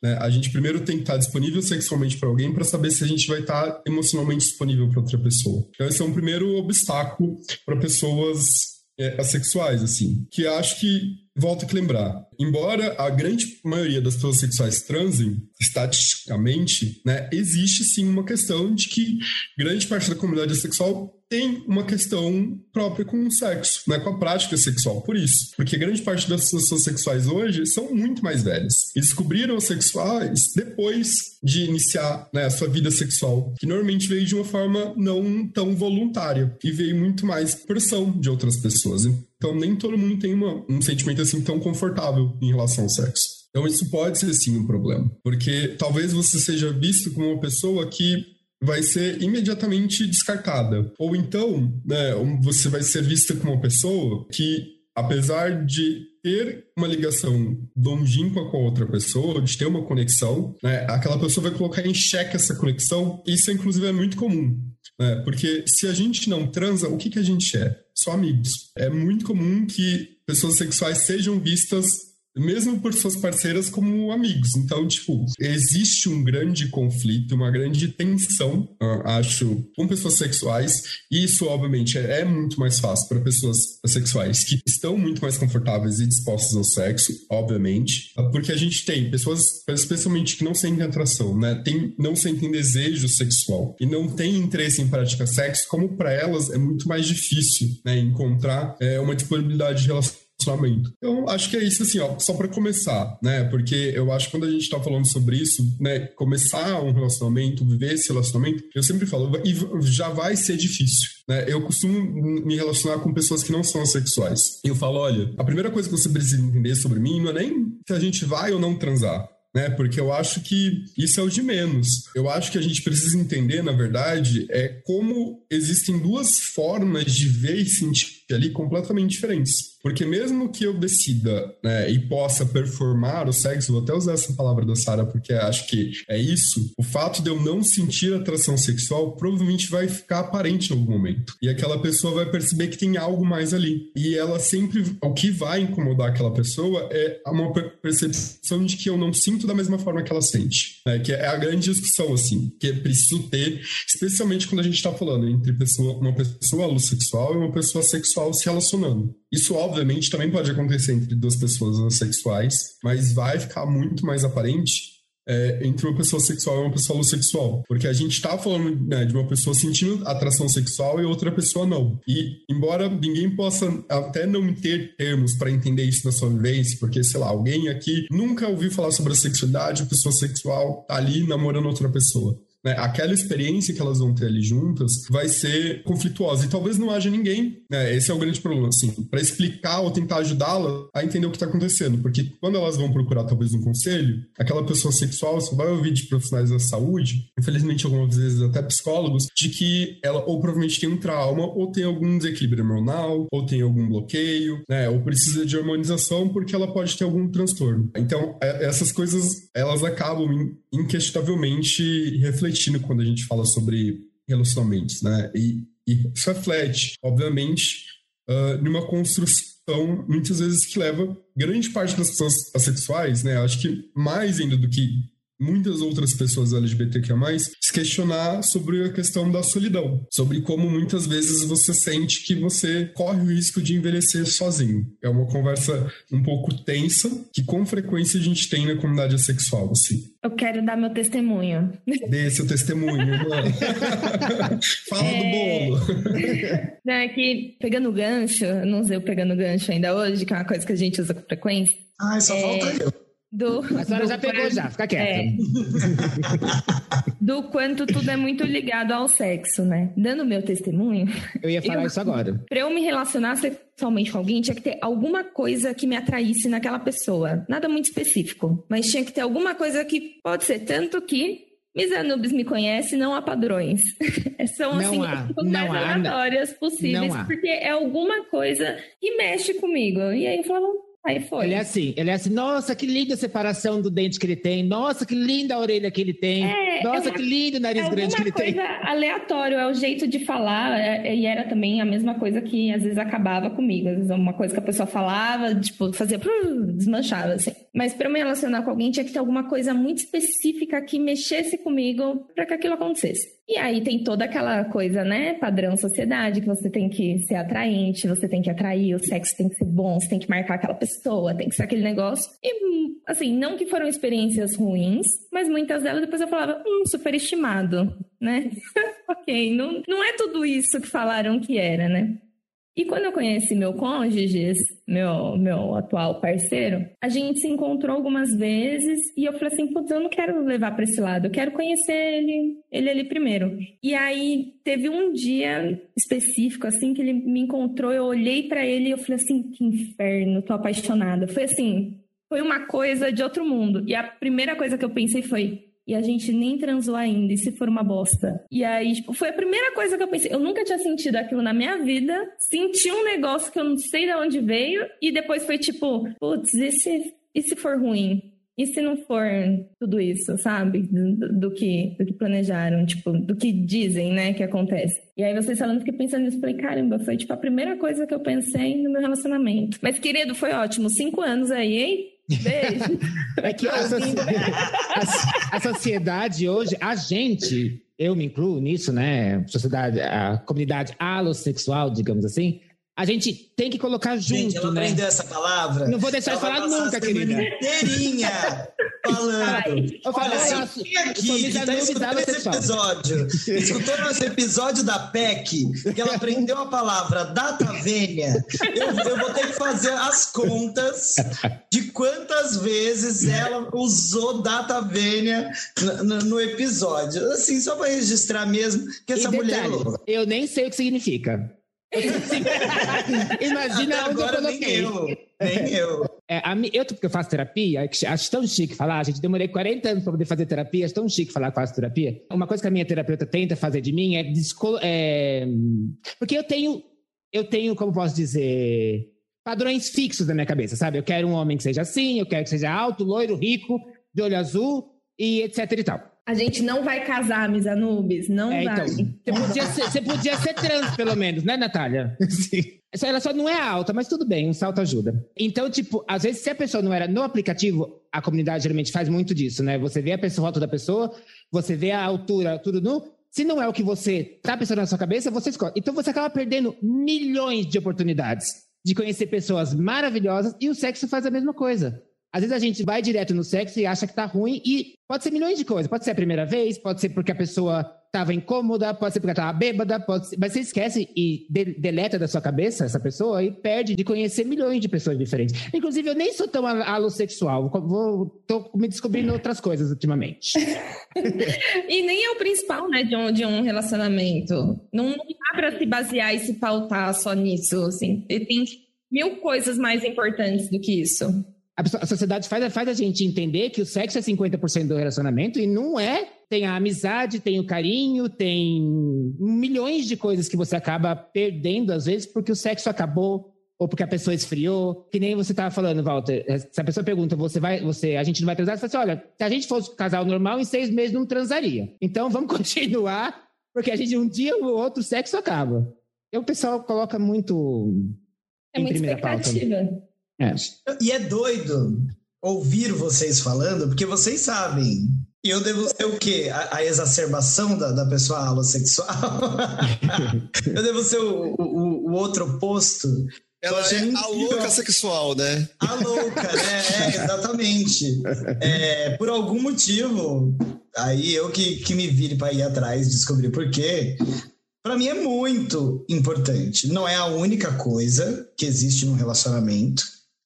Speaker 5: Né? A gente primeiro tem que estar disponível sexualmente para alguém para saber se a gente vai estar emocionalmente disponível para outra pessoa. Então, esse é um primeiro obstáculo para pessoas é, assexuais, assim. Que acho que, volto a lembrar, embora a grande maioria das pessoas sexuais transem, estatisticamente, né, existe sim uma questão de que grande parte da comunidade sexual tem uma questão própria com o sexo, né, com a prática sexual. Por isso, porque grande parte das pessoas sexuais hoje são muito mais velhas e descobriram sexuais depois de iniciar né, a sua vida sexual, que normalmente veio de uma forma não tão voluntária e veio muito mais pressão de outras pessoas. Então, nem todo mundo tem uma, um sentimento assim tão confortável em relação ao sexo. Então, isso pode ser sim um problema, porque talvez você seja visto como uma pessoa que vai ser imediatamente descartada. Ou então, né, você vai ser vista como uma pessoa que, apesar de ter uma ligação longínqua com a outra pessoa, de ter uma conexão, né, aquela pessoa vai colocar em xeque essa conexão. Isso, inclusive, é muito comum. né, porque se a gente não transa, o que, que a gente é? Só amigos. É muito comum que pessoas sexuais sejam vistas mesmo por suas parceiras como amigos. Então, tipo, existe um grande conflito, uma grande tensão, acho, com pessoas sexuais, e isso, obviamente, é, é muito mais fácil para pessoas sexuais que estão muito mais confortáveis e dispostas ao sexo, obviamente, porque a gente tem pessoas, especialmente que não sentem atração, né? Tem, não sentem desejo sexual e não têm interesse em praticar sexo, como para elas é muito mais difícil, né, encontrar é, uma disponibilidade de relação relacionamento. Então, acho que é isso, assim, ó, só para começar, né? Porque eu acho que quando a gente tá falando sobre isso, né, começar um relacionamento, viver esse relacionamento, eu sempre falo, e já vai ser difícil, né? Eu costumo me relacionar com pessoas que não são assexuais. E eu falo, olha, a primeira coisa que você precisa entender sobre mim não é nem se a gente vai ou não transar né? Porque eu acho que isso é o de menos. Eu acho que a gente precisa entender, na verdade, é como existem duas formas de ver e sentir ali completamente diferentes. Porque mesmo que eu decida né, e possa performar o sexo, vou até usar essa palavra da Sara porque acho que é isso, o fato de eu não sentir atração sexual provavelmente vai ficar aparente em algum momento. E aquela pessoa vai perceber que tem algo mais ali. E ela sempre, o que vai incomodar aquela pessoa é uma percepção de que eu não sinto da mesma forma que ela sente. Né? Que é a grande discussão, assim, que é preciso ter, especialmente quando a gente está falando entre pessoa, uma pessoa homossexual e uma pessoa sexual se relacionando. Isso, obviamente, também pode acontecer entre duas pessoas assexuais, mas vai ficar muito mais aparente é, entre uma pessoa sexual e uma pessoa homossexual. Porque a gente está falando né, de uma pessoa sentindo atração sexual e outra pessoa não. E, embora ninguém possa até não ter termos para entender isso na sua vivência, porque, sei lá, alguém aqui nunca ouviu falar sobre a sexualidade, a pessoa sexual tá ali namorando outra pessoa né, aquela experiência que elas vão ter ali juntas vai ser conflituosa. E talvez não haja ninguém, né, esse é o grande problema, assim, para explicar ou tentar ajudá-la a entender o que está acontecendo. Porque quando elas vão procurar talvez um conselho, aquela pessoa sexual só vai ouvir de profissionais da saúde, infelizmente algumas vezes até psicólogos, de que ela ou provavelmente tem um trauma, ou tem algum desequilíbrio hormonal, ou tem algum bloqueio, né, ou precisa de hormonização porque ela pode ter algum transtorno. Então, é, essas coisas, elas acabam inquestionavelmente refletindo quando a gente fala sobre relacionamentos, né? E, e isso reflete, obviamente, uh, numa construção muitas vezes que leva grande parte das pessoas assexuais, né? Acho que mais ainda do que muitas outras pessoas LGBTQIA+, se questionar sobre a questão da solidão, sobre como muitas vezes você sente que você corre o risco de envelhecer sozinho. É uma conversa um pouco tensa que com frequência a gente tem na comunidade sexual, assim.
Speaker 2: Eu quero dar meu testemunho. *laughs*
Speaker 5: Dê seu testemunho, mano. *laughs* Fala é... do bolo. *laughs*
Speaker 2: Não, é que pegando gancho, não usei o pegando gancho ainda hoje, que é uma coisa que a gente usa com frequência.
Speaker 4: Ai, só é... falta eu
Speaker 1: do. A senhora já pegou, já, fica quieta. É,
Speaker 2: do quanto tudo é muito ligado ao sexo, né? Dando meu testemunho.
Speaker 1: Eu ia falar eu, isso agora.
Speaker 2: Pra eu me relacionar sexualmente com alguém, tinha que ter alguma coisa que me atraísse naquela pessoa. Nada muito específico, mas tinha que ter alguma coisa que pode ser tanto que Miss Anubis me conhece, não há padrões. *laughs* São, não assim, há, as mais aleatórias possíveis, porque é alguma coisa que mexe comigo. E aí eu falava, Aí foi.
Speaker 1: Ele é assim, ele é assim, nossa, que linda a separação do dente que ele tem, nossa, que linda a orelha que ele tem, é, é nossa, é uma, que lindo o nariz é grande que ele tem. É
Speaker 2: aleatório, é o jeito de falar, é, e era também a mesma coisa que às vezes acabava comigo, às vezes uma coisa que a pessoa falava, tipo, fazia, desmanchava, assim. Mas para me relacionar com alguém tinha que ter alguma coisa muito específica que mexesse comigo para que aquilo acontecesse. E aí tem toda aquela coisa, né? Padrão sociedade, que você tem que ser atraente, você tem que atrair, o sexo tem que ser bom, você tem que marcar aquela pessoa, tem que ser aquele negócio. E, assim, não que foram experiências ruins, mas muitas delas depois eu falava, hum, superestimado, né? *laughs* ok, não, não é tudo isso que falaram que era, né? E quando eu conheci meu cônjuge, meu, meu atual parceiro, a gente se encontrou algumas vezes e eu falei assim: putz, eu não quero levar para esse lado, eu quero conhecer ele, ele ali primeiro. E aí teve um dia específico, assim, que ele me encontrou, eu olhei para ele e eu falei assim: que inferno, tô apaixonada. Foi assim, foi uma coisa de outro mundo. E a primeira coisa que eu pensei foi: e a gente nem transou ainda, e se for uma bosta? E aí, tipo, foi a primeira coisa que eu pensei. Eu nunca tinha sentido aquilo na minha vida. Senti um negócio que eu não sei de onde veio, e depois foi tipo, putz, e se, e se for ruim? E se não for tudo isso, sabe? Do, do, que, do que planejaram, tipo, do que dizem, né, que acontece. E aí vocês falando, fiquei pensando nisso, falei, caramba, foi tipo a primeira coisa que eu pensei no meu relacionamento. Mas, querido, foi ótimo. Cinco anos aí, hein? Beijo.
Speaker 1: É que *laughs* a, soci- a- a sociedade hoje, a gente, eu me incluo nisso, né? Sociedade, a comunidade alossexual, digamos assim, a gente tem que colocar junto,
Speaker 4: Gente, ela
Speaker 1: né?
Speaker 4: aprendeu essa palavra.
Speaker 1: Não vou deixar
Speaker 4: Ela
Speaker 1: de falar nunca, querida.
Speaker 4: inteirinha *laughs* falando.
Speaker 1: Eu falo,
Speaker 4: Olha,
Speaker 1: eu
Speaker 4: alguém
Speaker 1: eu
Speaker 4: aqui que tá
Speaker 1: Nubes
Speaker 4: escutando esse episódio, escutou nosso episódio da PEC, que ela aprendeu a palavra data vênia, eu, eu vou ter que fazer as contas de quantas vezes ela usou data vênia no, no- episódio. Assim, só para registrar mesmo que essa
Speaker 1: e
Speaker 4: mulher é
Speaker 1: detalhe, eu nem sei o que significa. *laughs* Imagina
Speaker 4: Até
Speaker 1: onde eu
Speaker 4: agora nem eu, nem eu.
Speaker 1: É, a eu, porque eu faço terapia, que acho tão chique falar, gente, demorei 40 anos para poder fazer terapia, acho tão chique falar que faço terapia. Uma coisa que a minha terapeuta tenta fazer de mim é, descolo- é porque eu tenho, eu tenho, como posso dizer, padrões fixos na minha cabeça, sabe? Eu quero um homem que seja assim, eu quero que seja alto, loiro, rico, de olho azul e etc e tal.
Speaker 2: A gente não vai casar, Miss Anubis. Não
Speaker 1: É,
Speaker 2: vai.
Speaker 1: então, você podia, ser, você podia ser trans, pelo menos, né, Natália? *laughs* Sim. Ela só não é alta, mas tudo bem, um salto ajuda. Então, tipo, às vezes, se a pessoa não era no aplicativo, a comunidade geralmente faz muito disso, né? Você vê a pessoa, foto da pessoa, você vê a altura, tudo nu. Se não é o que você tá pensando na sua cabeça, você escolhe. Então, você acaba perdendo milhões de oportunidades de conhecer pessoas maravilhosas e o sexo faz a mesma coisa. Às vezes a gente vai direto no sexo e acha que tá ruim e pode ser milhões de coisas. Pode ser a primeira vez, pode ser porque a pessoa estava incômoda, pode ser porque ela estava bêbada, pode ser... mas você esquece e de- deleta da sua cabeça essa pessoa e perde de conhecer milhões de pessoas diferentes. Inclusive, eu nem sou tão al- alossexual, vou, tô me descobrindo outras coisas ultimamente. *laughs*
Speaker 2: E nem é o principal, né, de um, de um relacionamento. Não, dá pra se basear e se pautar só nisso, assim. E Tem mil coisas mais importantes do que isso.
Speaker 1: A, sociedade faz, faz a gente entender que o sexo é 50% do relacionamento e não é. Tem a amizade, tem o carinho, tem milhões de coisas que você acaba perdendo, às vezes, porque o sexo acabou ou porque a pessoa esfriou. Que nem você estava falando, Walter. eh, Se a pessoa pergunta, você vai, você, a gente não vai transar, você fala assim: olha, se a gente fosse casal normal, em seis meses não transaria. Então vamos *laughs* continuar, porque a gente um dia ou outro o sexo acaba. E o pessoal coloca muito
Speaker 2: É muita
Speaker 1: primeira pauta. É.
Speaker 4: E é doido ouvir vocês falando, porque vocês sabem. E eu devo ser o quê? A, a exacerbação da, da pessoa alossexual? *laughs* eu devo ser o, o, o outro oposto?
Speaker 3: Ela é a louca sexual, né?
Speaker 4: A louca, né? É, exatamente. É, por algum motivo, aí eu que, que me vire para ir atrás, descobrir por quê. Para mim é muito importante. Não é a única coisa que existe num relacionamento.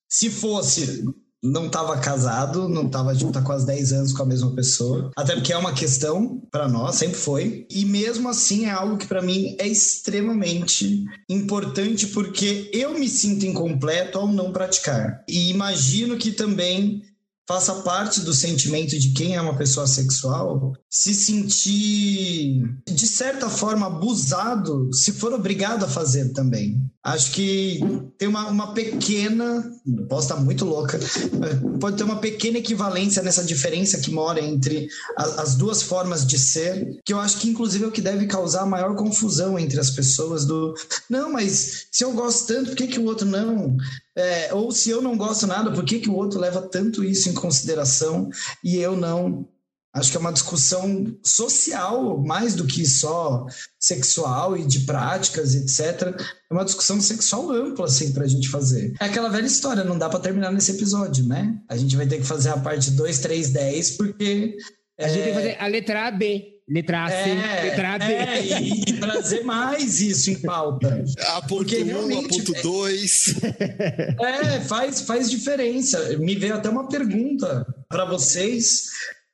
Speaker 4: Se fosse, não estava casado, não estava junto há quase 10 anos com a mesma pessoa. Até porque é uma questão para nós, sempre foi. E mesmo assim é algo que para mim é extremamente importante porque eu me sinto incompleto ao não praticar. E imagino que também faça parte do sentimento de quem é uma pessoa sexual se sentir de certa forma abusado se for obrigado a fazer também. Acho que tem uma, uma pequena, posso estar muito louca, pode ter uma pequena equivalência nessa diferença que mora entre a- as duas formas de ser, que eu acho que inclusive é o que deve causar maior confusão entre as pessoas do não, mas se eu gosto tanto, por que, que o outro não? É, ou se eu não gosto nada, por que, que o outro leva tanto isso em consideração e eu não? Acho que é uma discussão social, mais do que só sexual e de práticas, etc. É uma discussão sexual ampla, assim, pra gente fazer. É aquela velha história, não dá pra terminar nesse episódio, né? A gente vai ter que fazer a parte 2, 3, 10, porque.
Speaker 1: A gente tem que fazer a letra A, B. Letra A, C, letra A, B.
Speaker 4: é, e, e trazer mais isso em pauta. *laughs*
Speaker 3: A ponto
Speaker 4: Porque
Speaker 3: 1, a ponto 2.
Speaker 4: É, faz, faz diferença. Me veio até uma pergunta para vocês.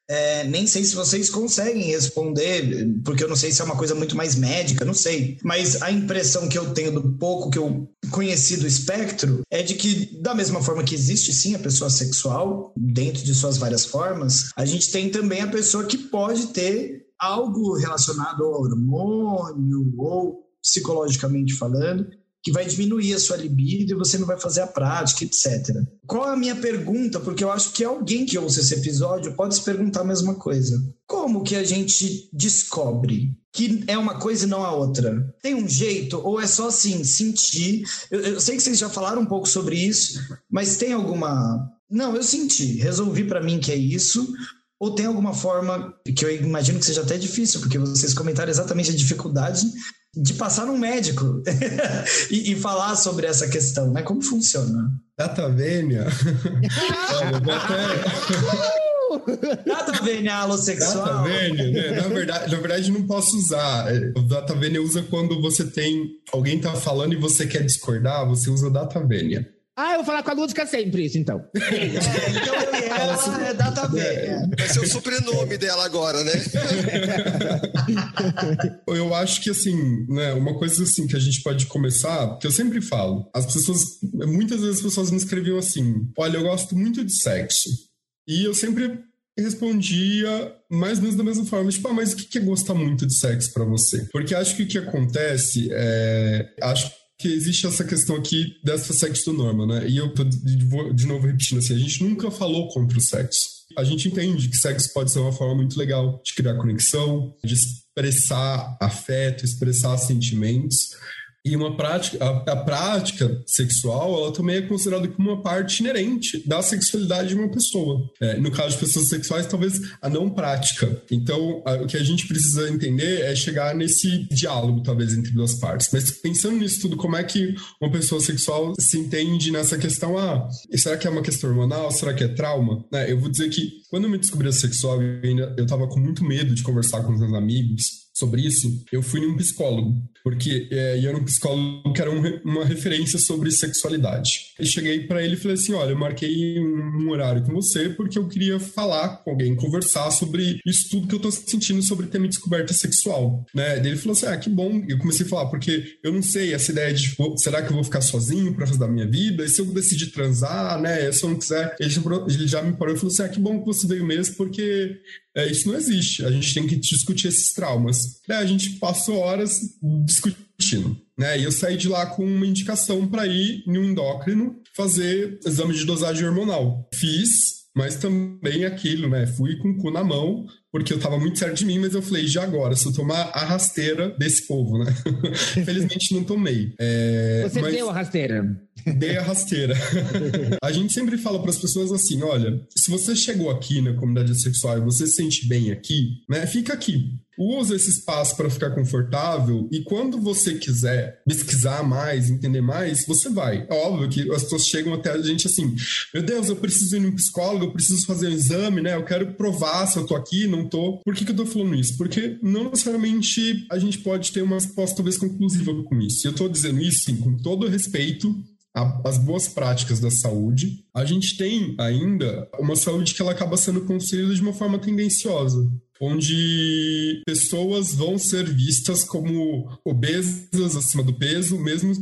Speaker 4: É, nem sei se vocês conseguem responder, porque eu não sei se é uma coisa muito mais médica, não sei. Mas a impressão que eu tenho do pouco que eu conheci do espectro é de que, da mesma forma que existe sim a pessoa sexual, dentro de suas várias formas, a gente tem também a pessoa que pode ter algo relacionado ao hormônio ou psicologicamente falando, que vai diminuir a sua libido e você não vai fazer a prática, etc. Qual a minha pergunta? Porque eu acho que alguém que ouça esse episódio pode se perguntar a mesma coisa. Como que a gente descobre que é uma coisa e não a outra? Tem um jeito ou é só assim, sentir? Eu, eu sei que vocês já falaram um pouco sobre isso, mas tem alguma Não, eu senti. Resolvi para mim que é isso. Ou tem alguma forma que eu imagino que seja até difícil, porque vocês comentaram exatamente a dificuldade de passar num médico *laughs* e, e, falar sobre essa questão, né? Como funciona?
Speaker 5: Data Vênia. *laughs* Olha,
Speaker 4: até... Data Vênia alossexual.
Speaker 5: Data Vênia, né? Na verdade, na verdade, não posso usar. O Data Vênia usa quando você tem. Alguém tá falando e você quer discordar, você usa Data Vênia.
Speaker 1: Ah, eu vou falar com a Lúdica sempre isso, então.
Speaker 4: É, *laughs* então eu e ela é data velha.
Speaker 3: Vai ser o sobrenome dela agora, né? *laughs*
Speaker 5: eu acho que, assim, né, uma coisa assim que a gente pode começar, que eu sempre falo, as pessoas, muitas vezes as pessoas me escreviam assim, olha, eu gosto muito de sexo. E eu sempre respondia mais ou menos da mesma forma, tipo, ah, mas o que é gostar muito de sexo para você? Porque acho que o que acontece é, acho que existe essa questão aqui dessa sexo norma, né? E eu tô de, novo repetindo assim, a gente nunca falou contra o sexo. A gente entende que sexo pode ser uma forma muito legal de criar conexão, de expressar afeto, expressar sentimentos. E uma prática, a, a, prática sexual, ela também é considerada como uma parte inerente da sexualidade de uma pessoa. É, no caso de pessoas sexuais, talvez a não prática. Então, a, o que a gente precisa entender é chegar nesse diálogo, talvez, entre duas partes. Mas pensando nisso tudo, como é que uma pessoa sexual se entende nessa questão? Ah, será que é uma questão hormonal? Será que é trauma? É, eu vou dizer que quando eu me descobri sexual, eu, ainda, eu tava com muito medo de conversar com os meus amigos sobre isso, eu fui num psicólogo, porque é, eu era um psicólogo que era um, uma referência sobre sexualidade. Eu cheguei para ele e falei assim: olha, eu marquei um, um, horário com você porque eu queria falar com alguém, conversar sobre isso tudo que eu tô sentindo sobre ter me descoberta sexual, né? Ele falou assim: ah, que bom. Eu comecei a falar, porque eu não sei essa ideia de, tipo, será que eu vou ficar sozinho pro resto da minha vida? E se eu decidir transar, né? Se eu não quiser, ele já, ele já me parou e falou assim: ah, que bom que você veio mesmo, porque é, isso não existe. A gente tem que discutir esses traumas. É, a gente passou horas discutindo. Né? E eu saí de lá com uma indicação para ir no endócrino fazer exame de dosagem hormonal. Fiz, mas também aquilo, né? Fui com o cu na mão, porque eu tava muito certo de mim, mas eu falei, já agora, se eu tomar a rasteira desse povo, né? *laughs* Felizmente não tomei.
Speaker 1: É, Você deu a rasteira?
Speaker 5: Dei a rasteira. *laughs* a gente sempre fala para as pessoas assim: olha, se você chegou aqui na comunidade sexual e você se sente bem aqui, né? Fica aqui. Usa esse espaço para ficar confortável e quando você quiser pesquisar mais, entender mais, você vai. É óbvio que as pessoas chegam até a gente assim: meu Deus, eu preciso ir num psicólogo, eu preciso fazer um exame, né? Eu quero provar se eu tô aqui, não tô. Por que, que eu tô falando isso? Porque não necessariamente a gente pode ter uma resposta talvez conclusiva com isso. Eu tô dizendo isso, sim, com todo respeito as boas práticas da saúde, a gente tem ainda uma saúde que ela acaba sendo construída de uma forma tendenciosa, onde pessoas vão ser vistas como obesas acima do peso, mesmo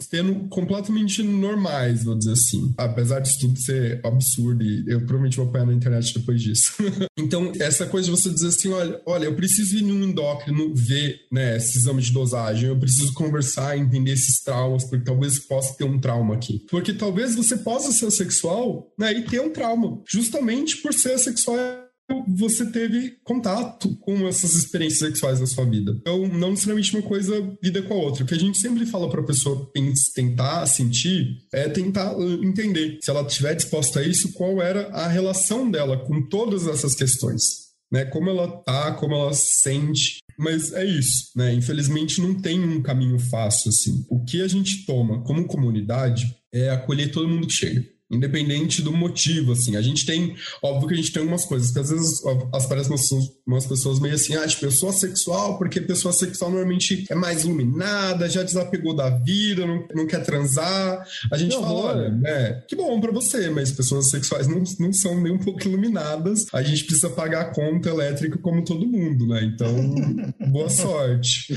Speaker 5: sendo completamente normais, vou dizer assim. Apesar disso tudo ser absurdo, e eu provavelmente vou apanhar na internet depois disso. *laughs* então, essa coisa de você dizer assim, olha, olha, eu preciso ir num endócrino ver, né, esse exame de dosagem, eu preciso conversar, entender esses traumas, porque talvez possa ter um trauma aqui. Porque talvez você possa ser sexual, né, e ter um trauma, justamente por ser sexual você teve contato com essas experiências sexuais na sua vida. Então, não necessariamente uma coisa vida com a outra. O que a gente sempre fala para a pessoa tentar sentir é tentar uh, entender se ela estiver disposta a isso, qual era a relação dela com todas essas questões. Né, como ela tá, como ela sente, mas é isso, né? Infelizmente não tem um caminho fácil assim. O que a gente toma como comunidade é acolher todo mundo que chega independente do motivo, assim. A gente tem, óbvio que a gente tem umas coisas, que às vezes as parecem umas, umas pessoas meio assim, ah, tipo, eu sou sexual, porque pessoa sexual normalmente é mais iluminada, já desapegou da vida, não, não quer transar. A gente fala, olha, né, que bom para você, mas pessoas sexuais não, não são nem um pouco iluminadas, a gente precisa pagar a conta elétrica como todo mundo, né? Então, *laughs* boa sorte.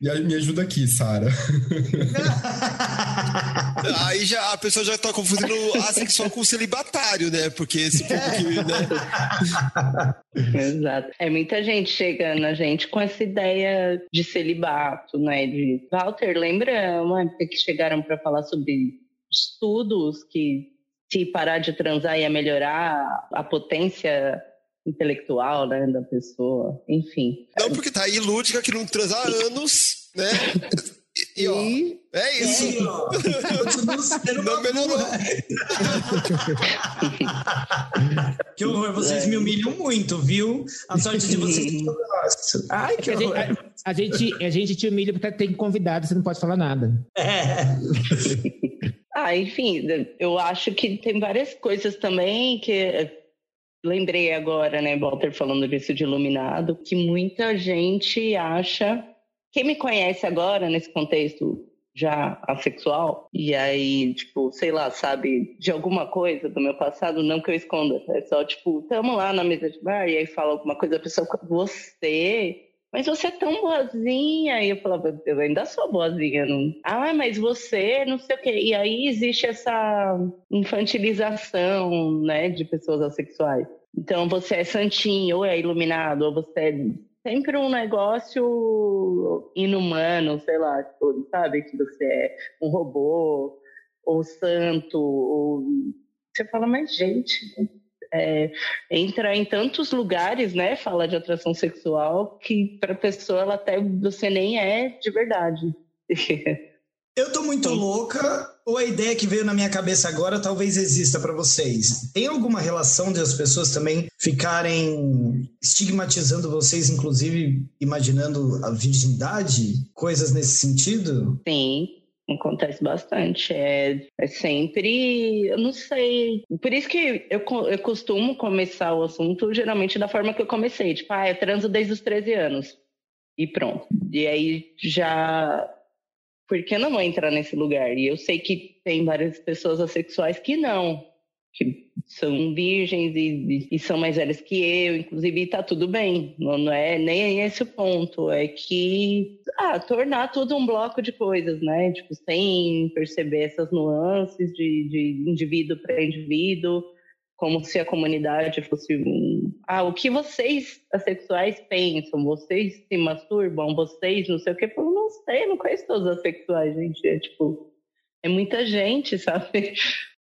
Speaker 5: E aí, me ajuda aqui, Sara. *laughs*
Speaker 3: aí já a pessoa já tá confundindo assexual com celibatário, né? Porque esse povo que,
Speaker 6: né? *laughs* Exato. É muita gente chegando a gente com essa ideia de celibato, né? De Walter, lembra uma época que chegaram para falar sobre estudos que se parar de transar ia melhorar a potência intelectual né, da pessoa, enfim.
Speaker 3: Não, porque tá aí lúdica que não transa há anos, né? E, ó, é isso.
Speaker 4: É, ó, continua sendo
Speaker 3: Não melhorou. *laughs*
Speaker 4: que horror, vocês me humilham muito, viu? A sorte de vocês gosto. Ai, que
Speaker 1: A gente,
Speaker 4: horror.
Speaker 1: a, a gente, a gente te humilha porque tem convidado, você não pode falar nada.
Speaker 4: É. *laughs*
Speaker 6: Ah, enfim, eu acho que tem várias coisas também que lembrei agora, né, Walter falando disso de iluminado, que muita gente acha. Quem me conhece agora nesse contexto já assexual, e aí, tipo, sei lá, sabe, de alguma coisa do meu passado, não que eu esconda, é só, tipo, tamo lá na mesa de bar, e aí fala alguma coisa, a pessoa, você mas você é tão boazinha. E eu falava, eu ainda sou boazinha. Não... Ah, mas você, não sei o quê. E aí existe essa infantilização, né, de pessoas assexuais. Então, você é santinho, ou é iluminado, ou você é sempre um negócio inumano, sei lá, tipo, sabe? Que você é um robô, ou santo, ou... Você fala, mas gente, é, entra em tantos lugares, né? Fala de atração sexual que para a pessoa ela até você nem é de verdade. *laughs*
Speaker 4: Eu tô muito louca, ou a ideia que veio na minha cabeça agora talvez exista para vocês. Tem alguma relação de as pessoas também ficarem estigmatizando vocês, inclusive imaginando a virgindade? Coisas nesse sentido?
Speaker 6: Sim, acontece bastante. É, é sempre, eu não sei. Por isso que eu, eu costumo começar o assunto geralmente da forma que eu comecei. Tipo, ah, eu transo desde os 13 anos. E pronto. E aí já. Por que não entrar nesse lugar? E eu sei que tem várias pessoas assexuais que não. Que são virgens e, e são mais velhas que eu, inclusive, e tá tudo bem. Não, não é nem esse o ponto. É que ah, tornar tudo um bloco de coisas, né? Tipo, sem perceber essas nuances de, de indivíduo para indivíduo, como se a comunidade fosse um. Ah, o que vocês assexuais pensam? Vocês se masturbam? Vocês não sei o que? Eu não sei, não conheço todos os assexuais, gente. É tipo, é muita gente, *laughs* sabe?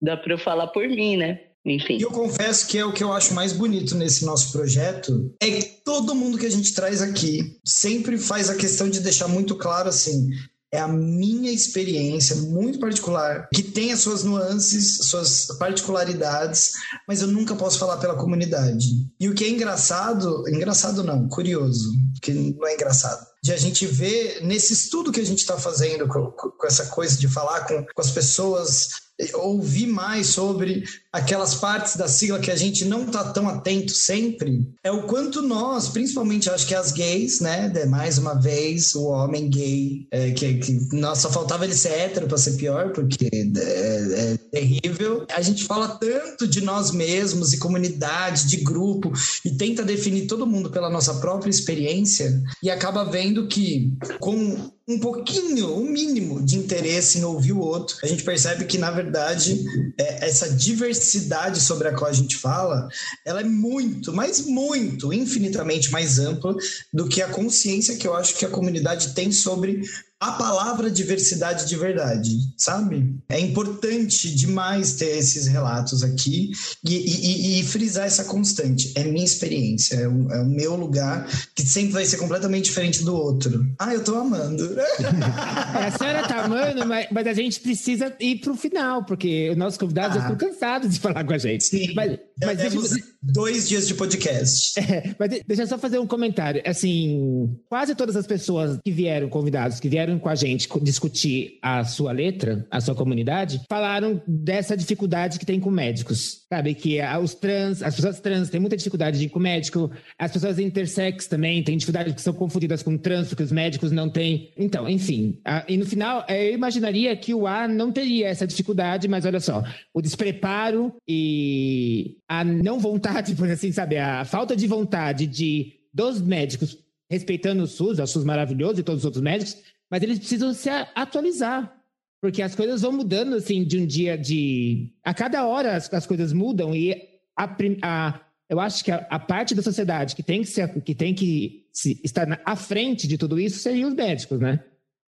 Speaker 6: Dá para eu falar por mim, né? Enfim.
Speaker 4: E eu confesso que é o que eu acho mais bonito nesse nosso projeto, é que todo mundo que a gente traz aqui sempre faz a questão de deixar muito claro assim, é a minha experiência muito particular, que tem as suas nuances, suas particularidades, mas eu nunca posso falar pela comunidade. E o que é engraçado, engraçado não, curioso, que não é engraçado, de a gente ver nesse estudo que a gente está fazendo com, com essa coisa de falar com, com as pessoas ouvir mais sobre aquelas partes da sigla que a gente não tá tão atento sempre, é o quanto nós, principalmente acho que as gays, né, mais uma vez, o homem gay, é, que, que nossa, só faltava ele ser hétero para ser pior, porque é, é terrível. A gente fala tanto de nós mesmos e comunidade, de grupo, e tenta definir todo mundo pela nossa própria experiência, e acaba vendo que com um pouquinho, um mínimo de interesse em ouvir o outro, a gente percebe que, na verdade, é, essa diversidade sobre a qual a gente fala, ela é muito, mas muito, infinitamente mais ampla do que a consciência que eu acho que a comunidade tem sobre a palavra diversidade de verdade, sabe? É importante demais ter esses relatos aqui e, e- e frisar essa constante. É minha experiência, é o, é o meu lugar, que sempre vai ser completamente diferente do outro. Ah, eu tô amando. *laughs*
Speaker 1: É, a senhora tá amando, mas, mas a gente precisa ir pro final, porque os nossos convidados já
Speaker 4: Ah.
Speaker 1: estão cansados de falar com a gente.
Speaker 4: Sim.
Speaker 1: Mas, mas deixa,
Speaker 4: Temos dois dias de podcast. *laughs*
Speaker 1: É, mas de- deixa eu só fazer um comentário. Assim, quase todas as pessoas que vieram, convidados, que vieram com a gente discutir a sua letra, a sua comunidade, falaram dessa dificuldade que tem com médicos. Sabe? Que os trans, as pessoas trans têm muita dificuldade de ir com médico, as pessoas intersex também têm dificuldade que são confundidas com trans, porque os médicos não têm. Então, enfim. a- e no final, é, eu imaginaria que o A não teria essa dificuldade, mas olha só, o despreparo e a não vontade, *laughs* por assim, sabe, a falta de vontade de dos médicos respeitando o SUS, o SUS maravilhoso e todos os outros médicos, mas eles precisam se atualizar. Porque as coisas vão mudando, assim, de um dia de... A cada hora as, as coisas mudam e a, a- eu acho que a, a parte da sociedade que tem que, se, que, tem que se- estar na, à frente de tudo isso seriam os médicos, né?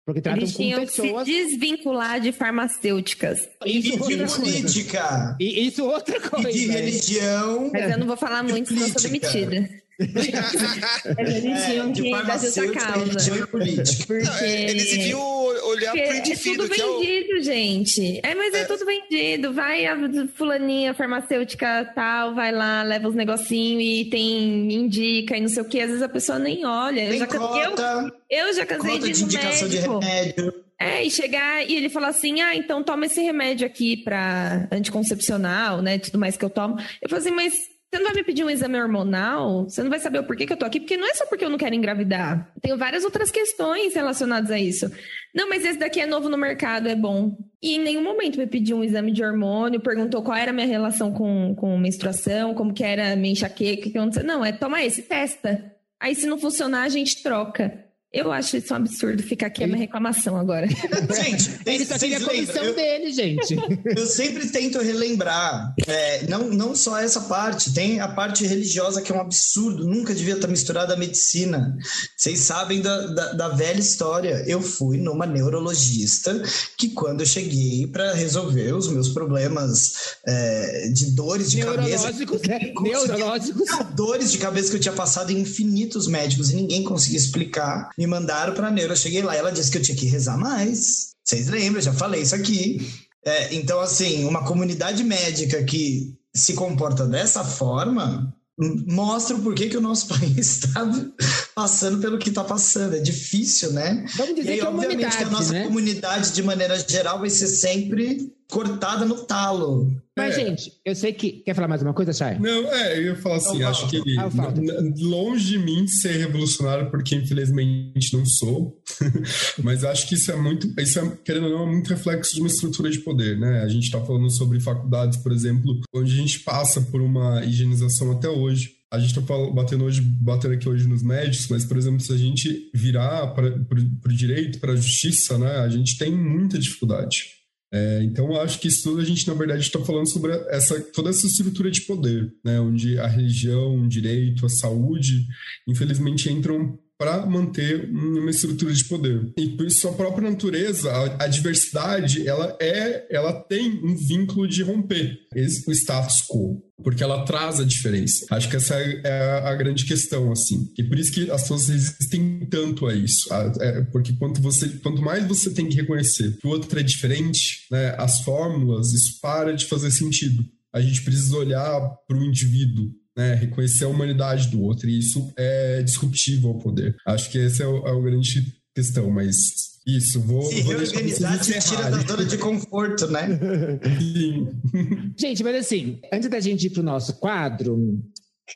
Speaker 1: Porque tratam
Speaker 2: Eles
Speaker 1: com
Speaker 2: tinham que se
Speaker 1: pessoas...
Speaker 2: desvincular de farmacêuticas.
Speaker 4: E
Speaker 1: Isso
Speaker 4: de
Speaker 1: outra coisa.
Speaker 4: política.
Speaker 1: E isso outra coisa.
Speaker 4: E de
Speaker 1: né?
Speaker 4: religião.
Speaker 2: Mas eu não vou falar muito, senão eu sou demitida. *laughs* Mas eles
Speaker 4: É,
Speaker 2: tinham
Speaker 4: de
Speaker 2: que justa
Speaker 4: farmacêutica,
Speaker 2: causa.
Speaker 4: e política.
Speaker 2: Porque...
Speaker 3: Não, é, Eles deviam olhar pro indivíduo.
Speaker 2: É tudo vendido, é o... gente. É, mas é. é. tudo vendido. Vai a fulaninha farmacêutica tal, vai lá, leva os negocinhos e tem, indica e não sei o que. Às vezes a pessoa nem olha.
Speaker 4: Tem
Speaker 2: eu já,
Speaker 4: cota,
Speaker 2: eu, eu já casei de,
Speaker 4: de indicação médico. de remédio.
Speaker 2: É, e chegar e ele falar assim: ah, então toma esse remédio aqui para anticoncepcional, né? Tudo mais que eu tomo. Eu falo assim, mas você não vai me pedir um exame hormonal? Você não vai saber o porquê que eu tô aqui? Porque não é só porque eu não quero engravidar. Tenho várias outras questões relacionadas a isso. Não, mas esse daqui é novo no mercado, é bom. E em nenhum momento me pediu um exame de hormônio, perguntou qual era a minha relação com, com menstruação, como que era minha enxaqueca, que aconteceu. Não, é toma esse, testa. Aí se não funcionar, a gente troca. Eu acho isso um absurdo ficar aqui ele... a minha reclamação agora. *laughs*
Speaker 1: Gente, *laughs* ele só queria a comissão eu, dele, gente. *laughs*
Speaker 4: Eu sempre tento relembrar, é, não, não só essa parte, tem a parte religiosa que é um absurdo, nunca devia estar misturada à medicina. Vocês sabem da, da, da velha história. Eu fui numa neurologista que, quando eu cheguei para resolver os meus problemas é, de dores de cabeça.
Speaker 1: Né? Neurológicos.
Speaker 4: Dores de cabeça que eu tinha passado em infinitos médicos e ninguém conseguia explicar me mandaram para neuro. Eu cheguei lá e ela disse que eu tinha que rezar mais. Vocês lembram? Eu já falei isso aqui. É, então, assim, uma comunidade médica que se comporta dessa forma mostra o porquê que o nosso *laughs* país está passando pelo que está passando. É difícil, né?
Speaker 1: Vamos dizer
Speaker 4: e aí,
Speaker 1: que é
Speaker 4: obviamente, que a nossa
Speaker 1: né?
Speaker 4: comunidade, de maneira geral, vai ser sempre cortada no talo.
Speaker 1: Mas, é. gente, eu sei que. Quer falar mais uma coisa, Chay?
Speaker 5: Não, é, eu ia falar assim, não, acho que ele. Longe de mim ser revolucionário, porque infelizmente não sou. *laughs* Mas acho que isso é muito. Isso é, querendo ou não, é muito reflexo de uma estrutura de poder, né? A gente está falando sobre faculdades, por exemplo, onde a gente passa por uma higienização até hoje a gente está batendo hoje, batendo aqui hoje nos médicos, mas, por exemplo, se a gente virar para o direito, para a justiça, né, a gente tem muita dificuldade. É, então, acho que isso tudo a gente, na verdade, está falando sobre essa, toda essa estrutura de poder, né, onde a religião, o direito, a saúde, infelizmente, entram para manter uma estrutura de poder. E por sua própria natureza, a, a, diversidade, ela é, ela tem um vínculo de romper esse, o status quo, porque ela traz a diferença. Acho que essa é a, a grande questão, assim. E por isso que as pessoas resistem tanto a isso, a, é, porque quanto você, quanto mais você tem que reconhecer que o outro é diferente, né, as fórmulas, isso para de fazer sentido. A gente precisa olhar para o indivíduo né, reconhecer a humanidade do outro, e isso é disruptivo ao poder. Acho que essa é, o, é a grande questão, mas isso, vou.
Speaker 4: Se
Speaker 5: vou
Speaker 4: reorganizar, se tira da zona de conforto, né?
Speaker 5: Sim.
Speaker 1: gente, mas assim, antes da gente ir pro nosso quadro,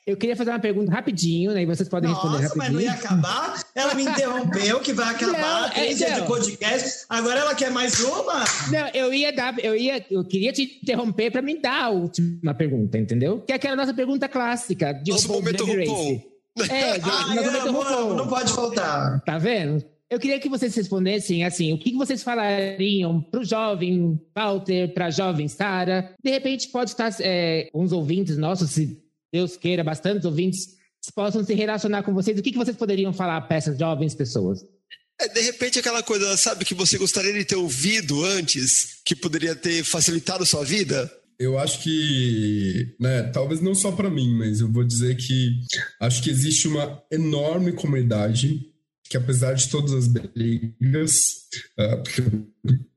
Speaker 1: eu queria fazer uma pergunta rapidinho, né? E vocês podem
Speaker 4: Nossa,
Speaker 1: responder rapidinho.
Speaker 4: mas não ia acabar? Ela me interrompeu que vai acabar não, três então, dias de podcast. Agora ela quer mais uma?
Speaker 1: Não, eu ia dar, eu ia, eu queria te interromper para me dar a última pergunta, entendeu? Que é aquela nossa pergunta clássica de
Speaker 3: Nosso momento RuPaul.
Speaker 1: É, de,
Speaker 4: Ai, momento RuPaul. Não pode faltar.
Speaker 1: Tá vendo? Eu queria que vocês respondessem assim, o que vocês falariam para o jovem Walter, para a jovem Sara? De repente pode estar é, uns ouvintes nossos, se Deus queira, bastantes ouvintes possam se relacionar com vocês. O que, vocês poderiam falar para essas jovens pessoas?
Speaker 3: É, de repente, aquela coisa, sabe, que você gostaria de ter ouvido antes, que poderia ter facilitado sua vida?
Speaker 5: Eu acho que, né, talvez não só para mim, mas eu vou dizer que acho que existe uma enorme comunidade que, apesar de todas as brigas, uh,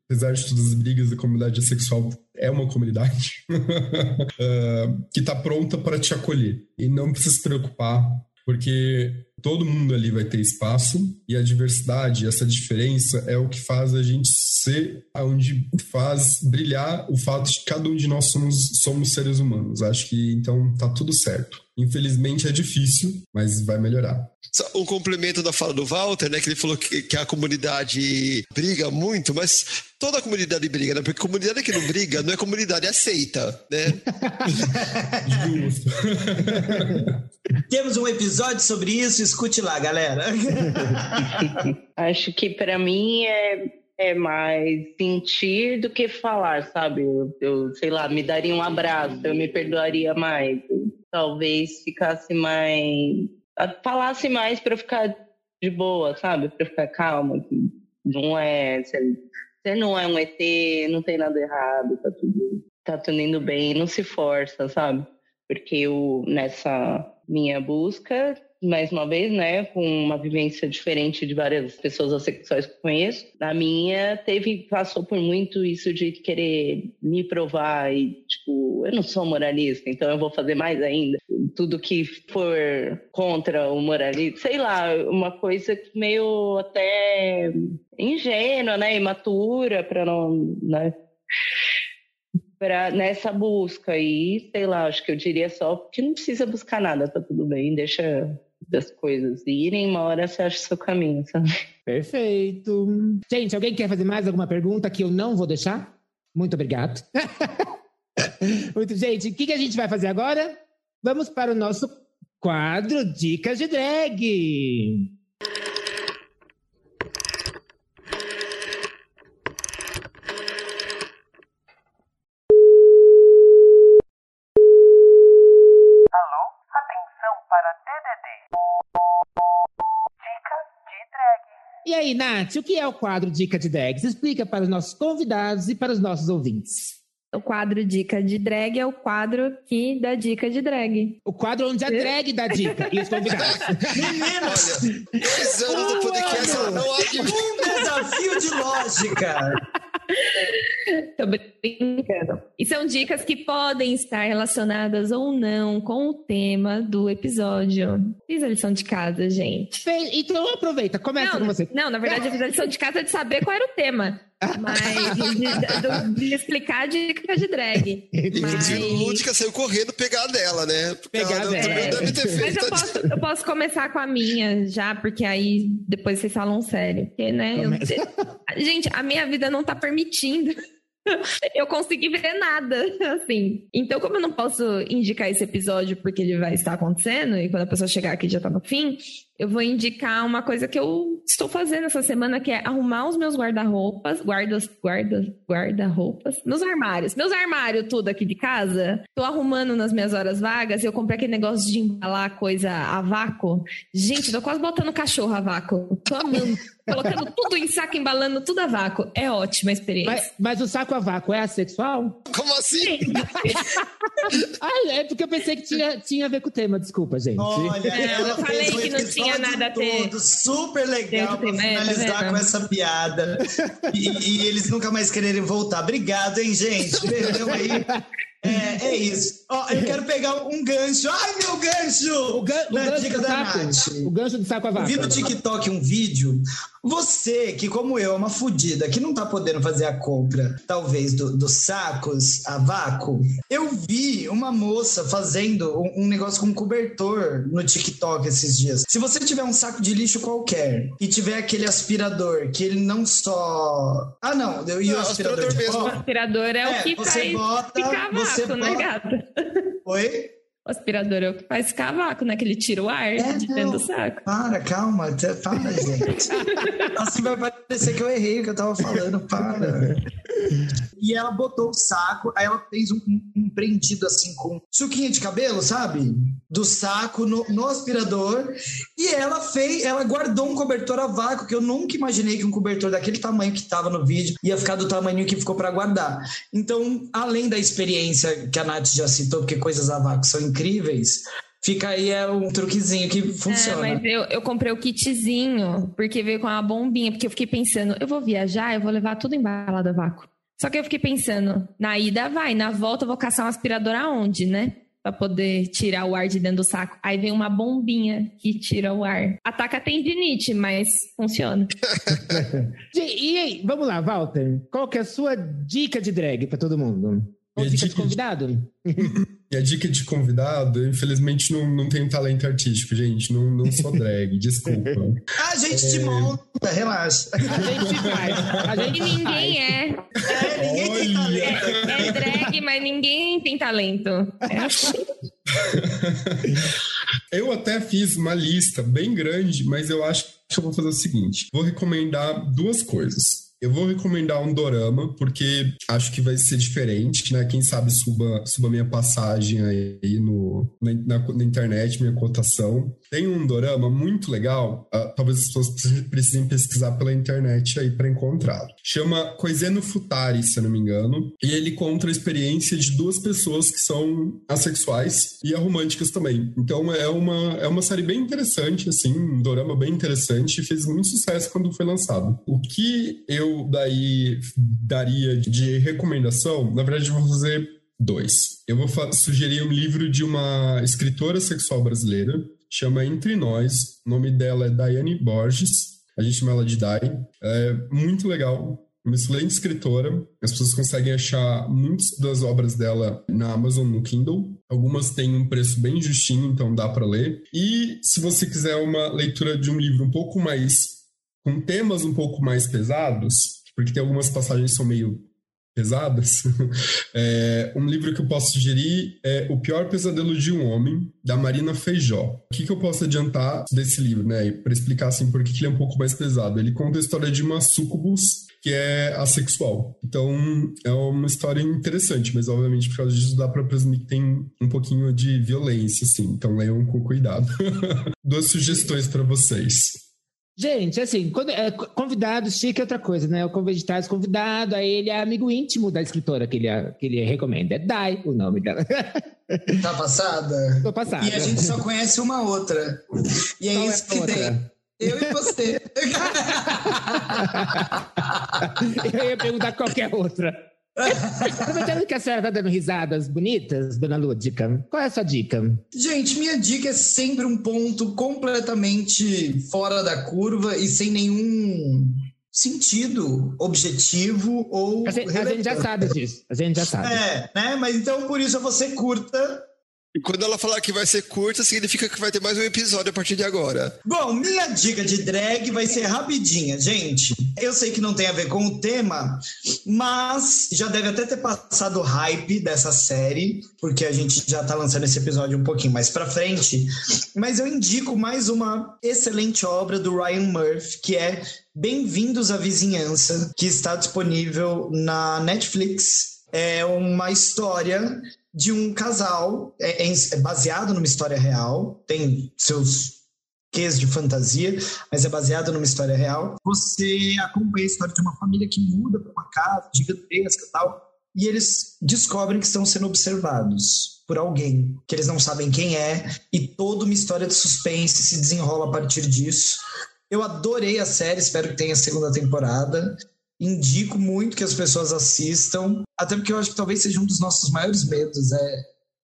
Speaker 5: apesar de todas as brigas, a comunidade sexual é uma comunidade uh, *laughs* que está pronta para te acolher. E não precisa se preocupar, porque todo mundo ali vai ter espaço e a diversidade, essa diferença é o que faz a gente ser aonde faz brilhar o fato de que cada um de nós somos, somos seres humanos. Acho que então tá tudo certo. Infelizmente é difícil, mas vai melhorar.
Speaker 3: Um complemento da fala do Walter, né? Que ele falou que, que a comunidade briga muito, mas toda a comunidade briga, né? Porque comunidade que não briga não é comunidade aceita, né?
Speaker 4: Justo. *laughs* Temos um episódio sobre isso, escute lá, galera. *laughs*
Speaker 6: Acho que para mim é é mais sentir do que falar, sabe? Eu, eu, sei lá, me daria um abraço, eu me perdoaria mais. Talvez ficasse mais. falasse mais para ficar de boa, sabe? Para ficar calma. Não é. Você não é um ET, não tem nada errado, tá tudo, tá tudo indo bem, não se força, sabe? Porque eu, nessa minha busca, mais uma vez, né, com uma vivência diferente de várias pessoas assexuais que conheço. A minha teve, passou por muito isso de querer me provar e, tipo, eu não sou moralista, então eu vou fazer mais ainda. Tudo que for contra o moralismo, sei lá, uma coisa meio até ingênua, né, imatura, para não, né, pra, nessa busca e sei lá, acho que eu diria só que não precisa buscar nada, tá tudo bem, deixa das coisas irem, uma hora você acha o seu caminho, sabe?
Speaker 1: Perfeito. Gente, alguém quer fazer mais alguma pergunta que eu não vou deixar? Muito obrigado. *laughs* Muito, gente, o que, que a gente vai fazer agora? Vamos para o nosso quadro Dicas de Drag.
Speaker 7: Alô? Atenção para TDD. Dica de drag.
Speaker 1: E aí, Nath, o que é o quadro Dica de Drags? Explica para os nossos convidados e para os nossos ouvintes.
Speaker 2: O quadro Dica de Drag é o quadro que dá dica de drag.
Speaker 1: O quadro onde a drag dá dica e os *laughs* convidados.
Speaker 4: Meninas,
Speaker 3: Olha, dois anos do podcast, ela não
Speaker 4: um desafio de lógica. *laughs*
Speaker 2: Tô brincando. E são dicas que podem estar relacionadas ou não com o tema do episódio. Fiz a lição de casa, gente.
Speaker 1: Então aproveita, começa
Speaker 2: Não,
Speaker 1: com você.
Speaker 2: não, na verdade, eu fiz a lição de casa de saber qual era o tema. Mas de, de- de explicar a dica de drag. Mas-
Speaker 3: Inclusive, o Lúdica saiu correndo pegar dela, né? Porque
Speaker 1: Pegar
Speaker 3: ela
Speaker 1: dela.
Speaker 3: também deve ter
Speaker 2: Mas
Speaker 3: feito.
Speaker 2: eu posso, eu posso começar com a minha já, porque aí depois vocês falam sério. Porque, né? eu- gente, a minha vida não tá permitindo. *laughs* Eu consegui ver nada, assim. Então, como eu não posso indicar esse episódio porque ele vai estar acontecendo e quando a pessoa chegar aqui já tá no fim, eu vou indicar uma coisa que eu estou fazendo essa semana, que é arrumar os meus guarda-roupas, guardas, guardas, guarda-roupas, meus armários, meus armários tudo aqui de casa. Tô arrumando nas minhas horas vagas e eu comprei aquele negócio de embalar coisa a vácuo. Gente, tô quase botando cachorro a vácuo. Tô amando. Colocando tudo em saco, embalando tudo a vácuo. É ótima a experiência.
Speaker 1: Mas, mas o saco a vácuo é assexual?
Speaker 3: Como assim? *laughs*
Speaker 1: Ah, é porque eu pensei que tinha, tinha a ver com o tema, desculpa, gente.
Speaker 4: Olha,
Speaker 2: Não,
Speaker 4: ela
Speaker 2: eu falei que não tinha
Speaker 4: episódio
Speaker 2: nada a ter-
Speaker 4: todo super legal pra
Speaker 2: né?
Speaker 4: Finalizar
Speaker 2: vendo?
Speaker 4: com essa piada. E, e eles nunca mais quererem voltar. Obrigado, hein, gente? Perdão aí. É, é isso. Ó, eu quero pegar um gancho. Ai, meu gancho!
Speaker 1: O, gan- o
Speaker 4: Na
Speaker 1: gancho
Speaker 4: dica
Speaker 1: do
Speaker 4: da
Speaker 1: saco.
Speaker 4: Nath.
Speaker 1: O gancho do saco a
Speaker 4: Eu
Speaker 1: vácuo.
Speaker 4: vi no TikTok um vídeo. Você, que como eu, é uma fudida, que não tá podendo fazer a compra, talvez, do- dos sacos a vácuo, eu vi uma moça fazendo um, um negócio com cobertor no TikTok esses dias. Se você tiver um saco de lixo qualquer e tiver aquele aspirador que ele não só. Ah, não, e o aspirador,
Speaker 3: aspirador
Speaker 4: de
Speaker 3: mesmo.
Speaker 2: O
Speaker 4: pó?
Speaker 2: aspirador é,
Speaker 4: É,
Speaker 2: o que
Speaker 4: você
Speaker 2: faz
Speaker 4: bota-
Speaker 2: ficar
Speaker 4: você
Speaker 2: vácuo, né, gata?
Speaker 4: Oi?
Speaker 2: O aspirador é o que faz ficar vácuo, né? Que ele tira o ar
Speaker 4: É,
Speaker 2: de dentro do saco.
Speaker 4: Para, calma, para, gente. *laughs* assim vai parecer que eu errei o que eu tava falando, para. E ela botou o saco, aí ela fez um, um- prendido assim com suquinho de cabelo, sabe? Do saco no, no aspirador. E ela fez, ela guardou um cobertor a vácuo, que eu nunca imaginei que um cobertor daquele tamanho que tava no vídeo ia ficar do tamanho que ficou para guardar. Então, além da experiência que a Nath já citou, porque coisas a vácuo são incríveis. Fica aí é um truquezinho que funciona.
Speaker 2: É, mas eu, eu comprei o kitzinho, porque veio com uma bombinha, porque eu fiquei pensando, eu vou viajar, eu vou levar tudo embalado a vácuo. Só que eu fiquei pensando, na ida vai, na volta eu vou caçar um aspirador aonde, né? Pra poder tirar o ar de dentro do saco. Aí vem uma bombinha que tira o ar. Ataca tendinite, mas funciona. *laughs*
Speaker 1: E aí, vamos lá, Walter. Qual que é a sua dica de drag pra todo mundo? Ou
Speaker 5: Minha
Speaker 1: dica de
Speaker 5: dica de-
Speaker 1: convidado? *laughs*
Speaker 5: E a dica de convidado, eu, infelizmente não, não tenho talento artístico, gente. Não, não sou drag, *laughs* desculpa.
Speaker 4: A gente te monta, relaxa.
Speaker 1: A gente faz. A
Speaker 2: E
Speaker 1: gente *laughs*
Speaker 2: ninguém é.
Speaker 4: É, ninguém tem talento.
Speaker 2: É drag, mas ninguém tem talento. É.
Speaker 5: Eu até fiz uma lista bem grande, mas eu acho que eu vou fazer o seguinte: vou recomendar duas coisas. Eu vou recomendar um dorama, porque acho que vai ser diferente, né? Quem sabe suba, suba minha passagem aí no, na, na, na internet, minha cotação. Tem um dorama muito legal, uh, talvez as pessoas precisem pesquisar pela internet aí para encontrar. Chama Coiseno Futari, se eu não me engano, e ele conta a experiência de duas pessoas que são assexuais e aromânticas também. Então é uma, é uma série bem interessante, assim, um dorama bem interessante fez muito sucesso quando foi lançado. O que eu eu daí daria de recomendação, na verdade, eu vou fazer dois. Eu vou sugerir um livro de uma escritora sexual brasileira, chama Entre Nós. O nome dela é Daiane Borges. A gente chama ela de Dai. É muito legal. Uma excelente escritora. As pessoas conseguem achar muitas das obras dela na Amazon, no Kindle. Algumas têm um preço bem justinho, então dá para ler. E se você quiser uma leitura de um livro um pouco mais com temas um pouco mais pesados, porque tem algumas passagens que são meio pesadas, *laughs* é, um livro que eu posso sugerir é O Pior Pesadelo de um Homem, da Marina Feijó. O que, que eu posso adiantar desse livro, né? Para explicar assim por que ele é um pouco mais pesado. Ele conta a história de uma sucubus que é assexual. Então, é uma história interessante, mas obviamente por causa disso dá para presumir que tem um pouquinho de violência, assim. Então, leiam com cuidado. *laughs* Duas sugestões para vocês.
Speaker 1: Gente, assim, quando, é, convidado, chique é outra coisa, né? O convidado, convidado, aí ele é amigo íntimo da escritora que ele, que ele recomenda. É Dai, o nome dela. *laughs*
Speaker 4: Tá passada?
Speaker 1: Tô passada.
Speaker 4: E a gente só conhece uma outra. E é Qual isso é que outra? tem. Eu e você. *laughs*
Speaker 1: Eu ia perguntar qualquer outra. *laughs* Aproveitando que a senhora está dando risadas bonitas, dona Lúdica, qual é a sua dica?
Speaker 4: Gente, minha dica é sempre um ponto completamente fora da curva e sem nenhum sentido objetivo ou.
Speaker 1: A gente, a gente já sabe disso. A gente já sabe.
Speaker 4: É, né? Mas então por isso você curta
Speaker 3: e quando ela falar que vai ser curta, significa que vai ter mais um episódio a partir de agora.
Speaker 4: Bom, minha dica de drag vai ser rapidinha, gente. Eu sei que não tem a ver com o tema, mas já deve até ter passado o hype dessa série, porque a gente já tá lançando esse episódio um pouquinho mais pra frente. Mas eu indico mais uma excelente obra do Ryan Murphy, que é Bem-vindos à Vizinhança, que está disponível na Netflix. É uma história de um casal, é, é, é baseado numa história real, tem seus quês de fantasia, mas é baseado numa história real. Você acompanha a história de uma família que muda para uma casa gigantesca e tal, e eles descobrem que estão sendo observados por alguém, que eles não sabem quem é, e toda uma história de suspense se desenrola a partir disso. Eu adorei a série, espero que tenha a segunda temporada indico muito que as pessoas assistam, até porque eu acho que talvez seja um dos nossos maiores medos, é,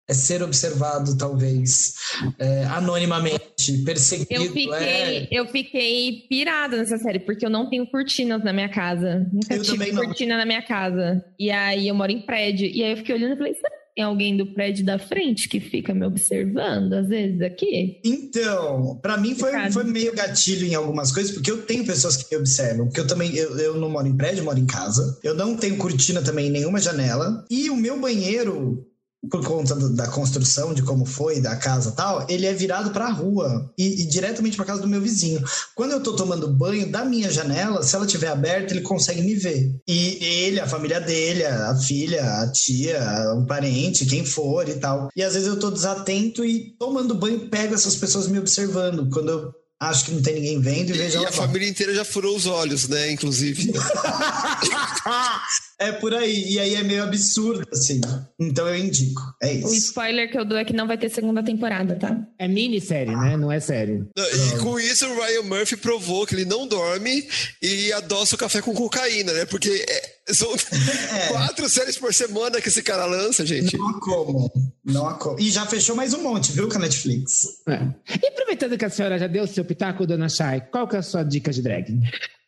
Speaker 4: é ser observado, talvez, é, anonimamente, perseguido.
Speaker 2: Eu fiquei, é... eu fiquei pirada nessa série, porque eu não tenho cortinas na minha casa. Nunca eu tive cortina na minha casa. E aí eu moro em prédio. E aí eu fiquei olhando e falei, tem alguém do prédio da frente que fica me observando, às vezes, aqui?
Speaker 4: Então, para mim foi, foi meio gatilho em algumas coisas, porque eu tenho pessoas que me observam, porque eu também, eu, eu não moro em prédio, eu moro em casa. Eu não tenho cortina também em nenhuma janela. E o meu banheiro, por conta da construção, de como foi, da casa tal, ele é virado para a rua e, e diretamente para casa do meu vizinho. Quando eu tô tomando banho da minha janela, se ela tiver aberta, ele consegue me ver. E ele, a família dele, a filha, a tia, o parente, quem for e tal. E às vezes eu tô desatento e tomando banho pego essas pessoas me observando. Quando eu acho que não tem ninguém vendo e vejo
Speaker 3: E a família inteira já furou os olhos, né? Inclusive. *laughs*
Speaker 4: é por aí. E aí é meio absurdo, assim. Então eu indico. É isso.
Speaker 2: O spoiler que eu dou é que não vai ter segunda temporada, tá?
Speaker 1: É minissérie, ah. né? Não é série.
Speaker 3: E com isso, o Ryan Murphy provou que ele não dorme e adoça o café com cocaína, né? Porque é, são é. quatro séries por semana que esse cara lança, gente.
Speaker 4: Não há como. Não há como. E já fechou mais um monte, viu, com a Netflix.
Speaker 1: É. E aproveitando que a senhora já deu o seu pitaco, dona Chay, qual que é a sua dica de drag?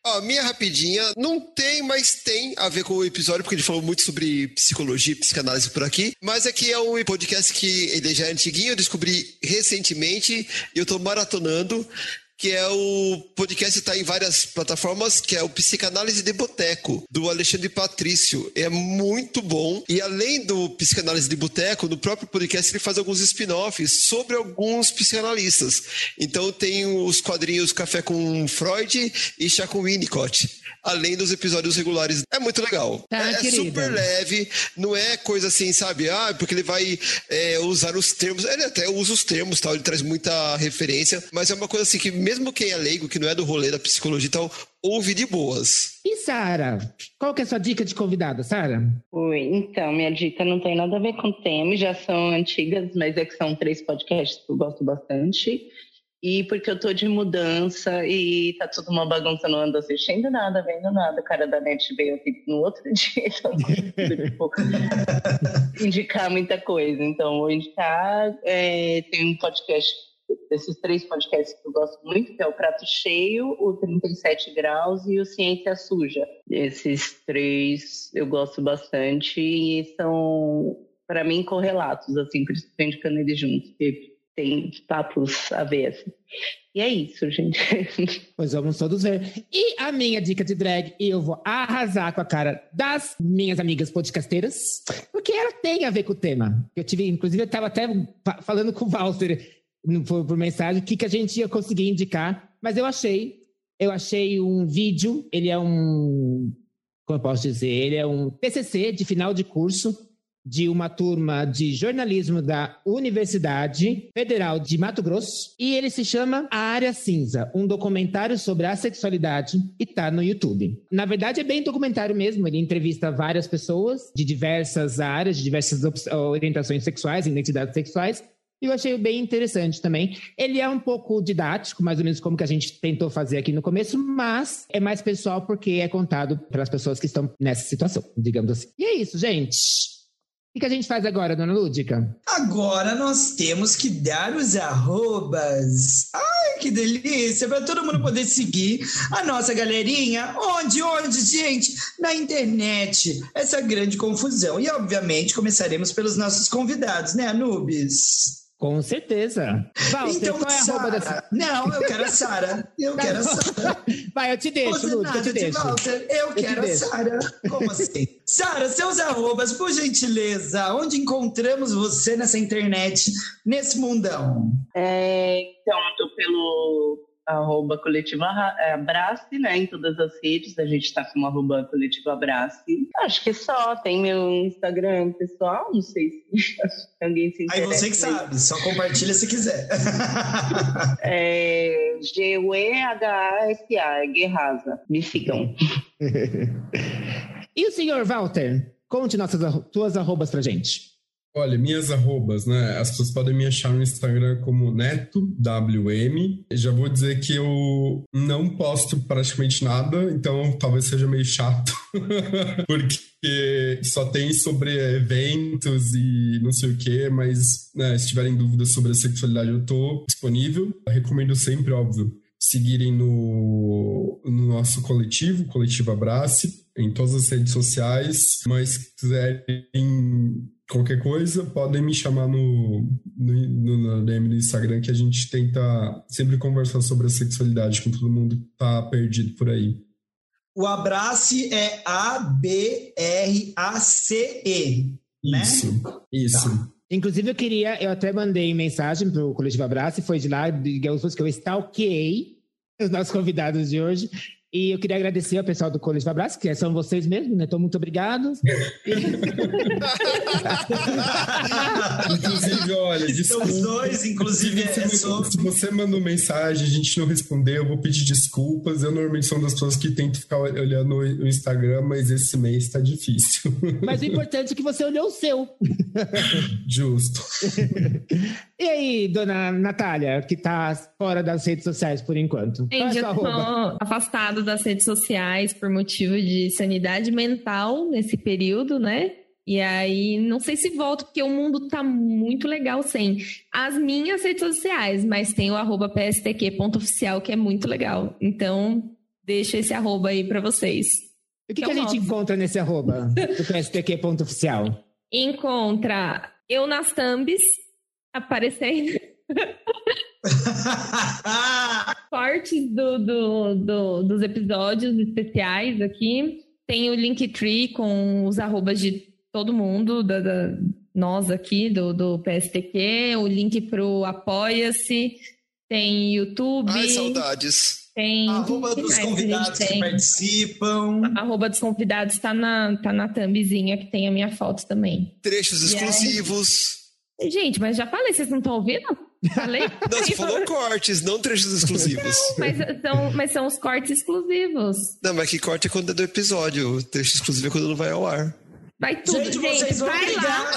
Speaker 3: Ó, minha rapidinha, não tem, mas tem a ver com o episódio, porque ele falou muito sobre psicologia e psicanálise por aqui. Mas aqui é um podcast que ele já é antiguinho, eu descobri recentemente e eu tô maratonando. Que é o podcast está em várias plataformas, que é o Psicanálise de Boteco, do Alexandre Patrício. É muito bom. E além do Psicanálise de Boteco, no próprio podcast ele faz alguns spin-offs sobre alguns psicanalistas. Então tem os quadrinhos Café com Freud e Chá com Winnicott além dos episódios regulares. É muito legal.
Speaker 1: Tá,
Speaker 3: é, é
Speaker 1: querida.
Speaker 3: super leve, não é coisa assim, sabe? Ah, porque ele vai é, usar os termos. Ele até usa os termos, tal, ele traz muita referência, mas é uma coisa assim que mesmo quem é leigo, que não é do rolê da psicologia e tal, ouve de boas.
Speaker 1: E Sara, qual que é a sua dica de convidada, Sara?
Speaker 6: Oi, então, minha dica não tem nada a ver com o tema, já são antigas, mas é que são três podcasts que eu gosto bastante. E porque eu tô de mudança e tá tudo uma bagunça, não ando assistindo nada, vendo nada. O cara da net veio aqui no outro *laughs* dia, então tipo, *laughs* indicar muita coisa. Então, vou indicar, é, tem um podcast, desses três podcasts que eu gosto muito, que é o Prato Cheio, o 37 Graus e o Ciência Suja. Esses três eu gosto bastante e são, para mim, correlatos, assim, por isso que eu tô indicando eles juntos, porque tem papos a ver. E é isso, gente. *laughs*
Speaker 1: Pois vamos todos ver. E a minha dica de drag, eu vou arrasar com a cara das minhas amigas podcasteiras, porque ela tem a ver com o tema. Eu tive, inclusive, eu estava até fa- falando com o Walter por, por mensagem o que, que a gente ia conseguir indicar, mas eu achei, eu achei um vídeo, ele é um, como eu posso dizer, ele é um TCC de final de curso de uma turma de jornalismo da Universidade Federal de Mato Grosso e ele se chama A Área Cinza, um documentário sobre a sexualidade e tá no YouTube. Na verdade é bem documentário mesmo, ele entrevista várias pessoas de diversas áreas, de diversas orientações sexuais, identidades sexuais. E eu achei bem interessante também. Ele é um pouco didático, mais ou menos como que a gente tentou fazer aqui no começo, mas é mais pessoal porque é contado pelas pessoas que estão nessa situação, digamos assim. E é isso, gente. Que a gente faz agora, dona Lúdica?
Speaker 4: Agora nós temos que dar os arrobas. Ai, que delícia! Para todo mundo poder seguir a nossa galerinha. Onde? Onde, gente? Na internet. Essa grande confusão. E, obviamente, começaremos pelos nossos convidados, né, Anubis?
Speaker 1: Com certeza. Walter,
Speaker 4: então,
Speaker 1: qual é a arroba
Speaker 4: Sara.
Speaker 1: dessa...
Speaker 4: Não, eu quero a Sara. Eu
Speaker 1: Tá
Speaker 4: quero a. Sara. *laughs*
Speaker 1: Vai, eu te deixo, Lúdica, eu te
Speaker 4: de
Speaker 1: deixo.
Speaker 4: Walter, eu
Speaker 1: te
Speaker 4: quero a. Sara. Como assim? *laughs* Sara, seus arrobas, por gentileza, onde encontramos você nessa internet, nesse mundão?
Speaker 6: É, então, eu tô pelo arroba coletiva é, Abrace, né? Em todas as redes, a gente tá com arroba coletiva Abrace. Acho que só, tem meu Instagram pessoal, não sei se *laughs* alguém se
Speaker 4: Aí
Speaker 6: interessa.
Speaker 4: você que sabe, só compartilha se quiser. *laughs*
Speaker 6: É G-U-E-H-A-S-A, é Guerrasa. Me sigam. *laughs*
Speaker 1: E o senhor, Walter? Conte nossas suas arrobas pra gente.
Speaker 5: Olha, minhas arrobas, né? As pessoas podem me achar no Instagram como NetoWM. Já vou dizer que eu não posto praticamente nada, então talvez seja meio chato, *laughs* porque só tem sobre eventos e não sei o quê, mas né, se tiverem dúvidas sobre a sexualidade, eu tô disponível. Eu recomendo sempre, óbvio, seguirem no, no nosso coletivo, Coletivo Abrace, em todas as redes sociais, mas se quiserem qualquer coisa, podem me chamar no, no, no DM do Instagram que a gente tenta sempre conversar sobre a sexualidade com todo mundo que tá perdido por aí.
Speaker 4: O abrace é A-B-R-A-C-E, né?
Speaker 5: Isso, isso.
Speaker 4: Tá.
Speaker 1: Inclusive, eu queria, eu até mandei mensagem pro Coletivo Abraço, e foi de lá, de pessoas que eu stalkeei os nossos convidados de hoje. E eu queria agradecer ao pessoal do Coletivo Abraço, que são vocês mesmos, né? Então, muito obrigado. *laughs*
Speaker 5: Inclusive, olha, desculpa.
Speaker 4: dois, inclusive,
Speaker 5: Se
Speaker 4: é sobre...
Speaker 5: se você mandou mensagem a gente não respondeu, eu vou pedir desculpas. Eu normalmente sou uma das pessoas que tento ficar olhando o Instagram, mas esse mês tá difícil.
Speaker 1: Mas o importante é que você olhou o seu. *laughs*
Speaker 5: Justo.
Speaker 1: E aí, dona Natália, que tá fora das redes sociais por enquanto? Qual é
Speaker 2: afastado das redes sociais por motivo de sanidade mental nesse período, né? E aí, não sei se volto, porque o mundo tá muito legal sem as minhas redes sociais, mas tem o arroba pstq.oficial, que é muito legal. Então, deixo esse arroba aí pra vocês.
Speaker 1: O que,
Speaker 2: que
Speaker 1: que a gente
Speaker 2: nosso.
Speaker 1: encontra nesse arroba do PSTQ.oficial?
Speaker 2: Encontra eu nas thumbs, aparecendo, *laughs* cortes do, do, do- dos episódios especiais aqui. Tem o Linktree com os arrobas de todo mundo, da, da- nós aqui do, do PSTQ, o link pro Apoia-se, tem YouTube,
Speaker 3: Ai, saudades.
Speaker 2: tem.
Speaker 4: Arroba dos
Speaker 2: mais
Speaker 4: convidados que participam.
Speaker 2: Arroba dos convidados tá na, tá na thumbzinha que tem a minha foto também.
Speaker 3: Trechos
Speaker 2: E aí?
Speaker 3: exclusivos.
Speaker 2: Gente, mas já falei, vocês não estão ouvindo? Falei? *laughs*
Speaker 3: Não, você falou cortes, não trechos exclusivos.
Speaker 2: mas, são, mas são os cortes exclusivos.
Speaker 3: Não, mas que corte é quando é do episódio. O trecho exclusivo é quando não vai ao ar.
Speaker 2: Vai tudo,
Speaker 4: Gente,
Speaker 2: gente.
Speaker 4: vocês vão
Speaker 2: vai lá.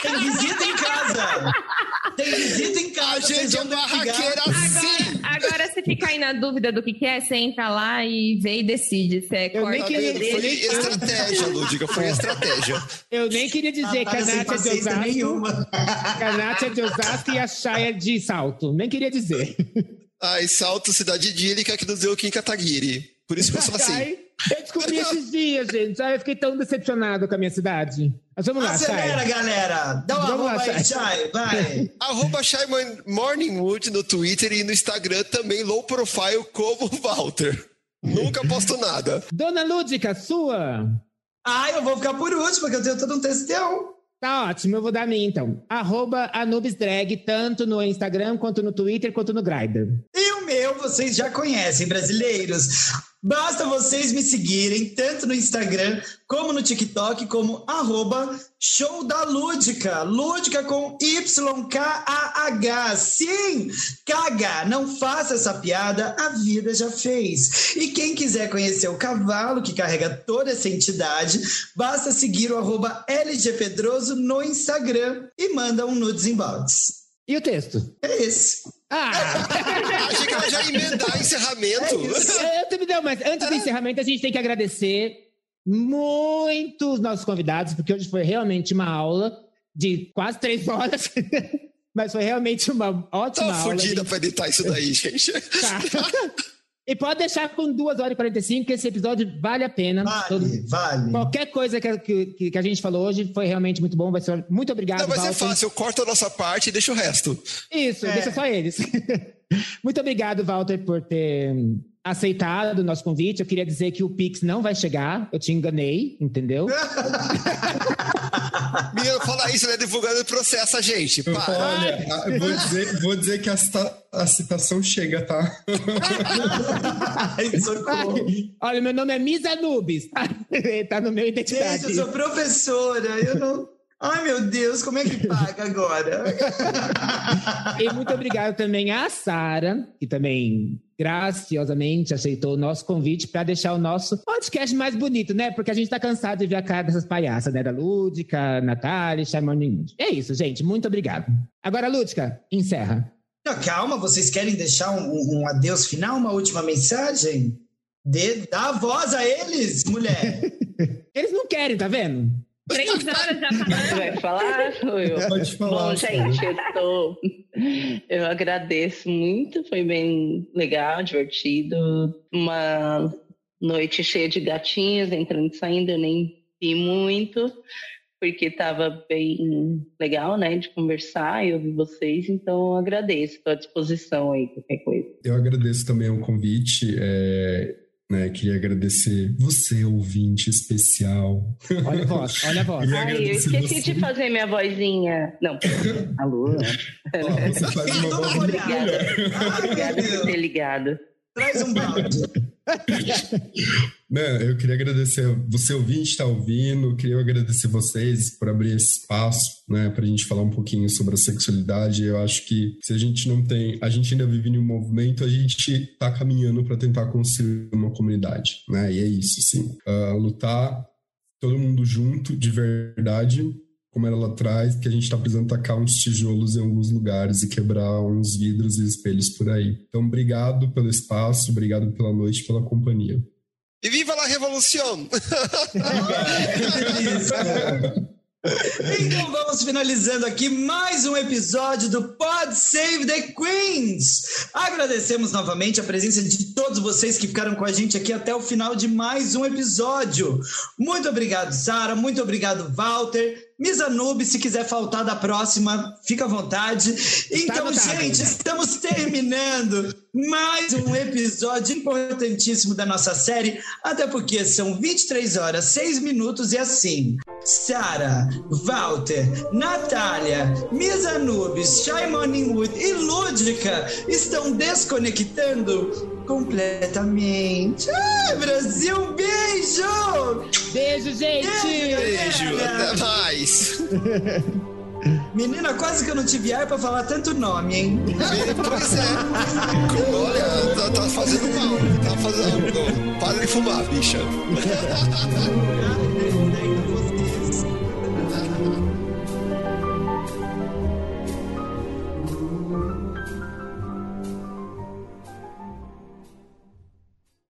Speaker 4: Tem visita em casa. Tem visita em casa.
Speaker 3: A
Speaker 4: vocês
Speaker 3: gente é
Speaker 4: vão
Speaker 3: uma raqueira assim.
Speaker 2: Se ficar aí na dúvida do que, que é, você entra lá e vê e decide se é
Speaker 1: Eu nem queria-?
Speaker 3: Foi estratégia, Lúdica. Foi estratégia.
Speaker 1: Eu nem queria dizer que a Nath é de Osasco,
Speaker 4: nenhuma.
Speaker 1: que a Nath é de Osasco e a Chay é de Salto. Nem queria dizer.
Speaker 3: Ai, salto, cidade idílica que nos deu Kim Kataguiri. Por isso que eu sou assim.
Speaker 1: Chay, eu descobri esses dias, gente. Ai, eu fiquei tão decepcionado com a minha cidade. Mas vamos lá,
Speaker 4: Acelera,
Speaker 1: Chay.
Speaker 4: galera. Dá uma
Speaker 1: Vamos lá,
Speaker 4: arroba aí,
Speaker 1: Chay.
Speaker 4: Chay. Vai. *laughs*
Speaker 3: Arroba Morn- Morningwood no Twitter e no Instagram também low profile como o Walter. Nunca posto nada.
Speaker 1: Dona Lúdica, sua.
Speaker 4: Ah, eu vou ficar por último, porque eu tenho todo um textão.
Speaker 1: Tá ótimo, eu vou dar a minha então. Arroba AnubisDrag, tanto no Instagram, quanto no Twitter, quanto no Grindr.
Speaker 4: E o meu, vocês já conhecem, brasileiros. Basta vocês me seguirem, tanto no Instagram, como no TikTok, como arroba show da Lúdica. Lúdica com Y-K-A-H. Sim! Caga! Não faça essa piada, a vida já fez. E quem quiser conhecer o cavalo que carrega toda essa entidade, basta seguir o arroba LGPedroso no Instagram e manda um nudes inbox.
Speaker 1: E o texto?
Speaker 4: É esse.
Speaker 1: Ah! *laughs*
Speaker 3: Achei que ela já ia emendar encerramento.
Speaker 4: É.
Speaker 1: Eu não, mas antes do encerramento, a gente tem que agradecer muito os nossos convidados, porque hoje foi realmente uma aula de quase três horas. *laughs* Mas foi realmente uma ótima
Speaker 3: Tô
Speaker 1: aula.
Speaker 3: fodida
Speaker 1: gente.
Speaker 3: pra editar isso daí, *laughs* gente.
Speaker 1: Tá. E pode deixar com 2 horas e 45, que esse episódio vale a pena. Todo-
Speaker 4: Vale, vale.
Speaker 1: Qualquer coisa que, que, que a gente falou hoje foi realmente muito bom. Vai ser muito obrigado.
Speaker 3: Não, é
Speaker 1: Walter.
Speaker 3: fácil. Eu corto a nossa parte e deixo o resto.
Speaker 1: Isso,
Speaker 4: É.
Speaker 1: deixa só eles. *laughs* Muito obrigado, Walter, por ter aceitado o nosso convite. Eu queria dizer que o Pix não vai chegar. Eu te enganei, entendeu? *laughs* *laughs*
Speaker 3: Menino, fala isso, né? Divulgando o processo, a gente. Para.
Speaker 5: olha, vou dizer, vou dizer que a, cita- a citação chega, tá?
Speaker 4: Ai, socorro.
Speaker 1: Olha, meu nome é Misa Nubes. Tá, *laughs* tá no meu identidade.
Speaker 4: Gente, eu sou professora, eu não. Ai, meu Deus, como é que paga agora?
Speaker 1: E muito obrigado também à Sara, que também graciosamente aceitou o nosso convite para deixar o nosso podcast mais bonito, né? Porque a gente tá cansado de ver a cara dessas palhaças, né? Da Lúdica, Natália, Shaman Mood. É isso, gente. Muito obrigado. Agora, Lúdica, encerra.
Speaker 4: Não, calma, vocês querem deixar um, um adeus final, uma última mensagem? Dê, dá voz a eles, mulher. *laughs*
Speaker 1: Eles não querem, tá vendo?
Speaker 2: Três horas já
Speaker 6: Você
Speaker 2: falando.
Speaker 6: vai falar? Eu?
Speaker 5: Pode falar.
Speaker 6: Bom, gente, eu tô. Eu agradeço muito, foi bem legal, divertido. Uma noite cheia de gatinhos entrando e saindo, eu nem vi muito, porque estava bem legal, né, de conversar e ouvir vocês, então eu agradeço, estou à disposição aí, qualquer coisa.
Speaker 5: Eu agradeço também o convite. é, né, queria agradecer você, ouvinte especial.
Speaker 1: Olha a voz, olha a voz.
Speaker 6: Ai, eu esqueci
Speaker 5: você.
Speaker 6: de fazer minha vozinha. Não, *laughs* alô?
Speaker 5: Ó, você faz uma voz
Speaker 4: meu
Speaker 6: Obrigada por ter ligado.
Speaker 4: Traz um balde. *laughs*
Speaker 5: Não, eu queria agradecer você ouvinte está ouvindo, queria agradecer vocês por abrir esse espaço, né, para a gente falar um pouquinho sobre a sexualidade. Eu acho que se a gente não tem, a gente ainda vive em um movimento, a gente está caminhando para tentar construir uma comunidade, né? E é isso, assim, Ah, lutar todo mundo junto, de verdade, como era lá atrás, que a gente está precisando tacar uns tijolos em alguns lugares e quebrar uns vidros e espelhos por aí. Então, obrigado pelo espaço, obrigado pela noite, pela companhia.
Speaker 3: E viva la revolução! *laughs*
Speaker 4: Então vamos finalizando aqui mais um episódio do Pod Save the Queens. Agradecemos novamente a presença de todos vocês que ficaram com a gente aqui até o final de mais um episódio. Muito obrigado, Sara. Muito obrigado, Walter. Misanube, se quiser faltar da próxima, fica à vontade. Então,
Speaker 1: anotado.
Speaker 4: gente, estamos terminando mais um episódio importantíssimo da nossa série, até porque são 23 horas, 6 minutos e assim. Sara, Walter, Natália, Misa Nubes, Shy Morningwood e Lúdica estão desconectando completamente. Ai, Brasil, beijo!
Speaker 1: Beijo, gente!
Speaker 3: Beijo, até mais. *laughs*
Speaker 4: Menina, quase que eu não tive ar pra falar tanto nome, hein?
Speaker 3: Pois é. Olha, tá, tá fazendo mal. Tá fazendo mal. Para de fumar, bicha. *laughs*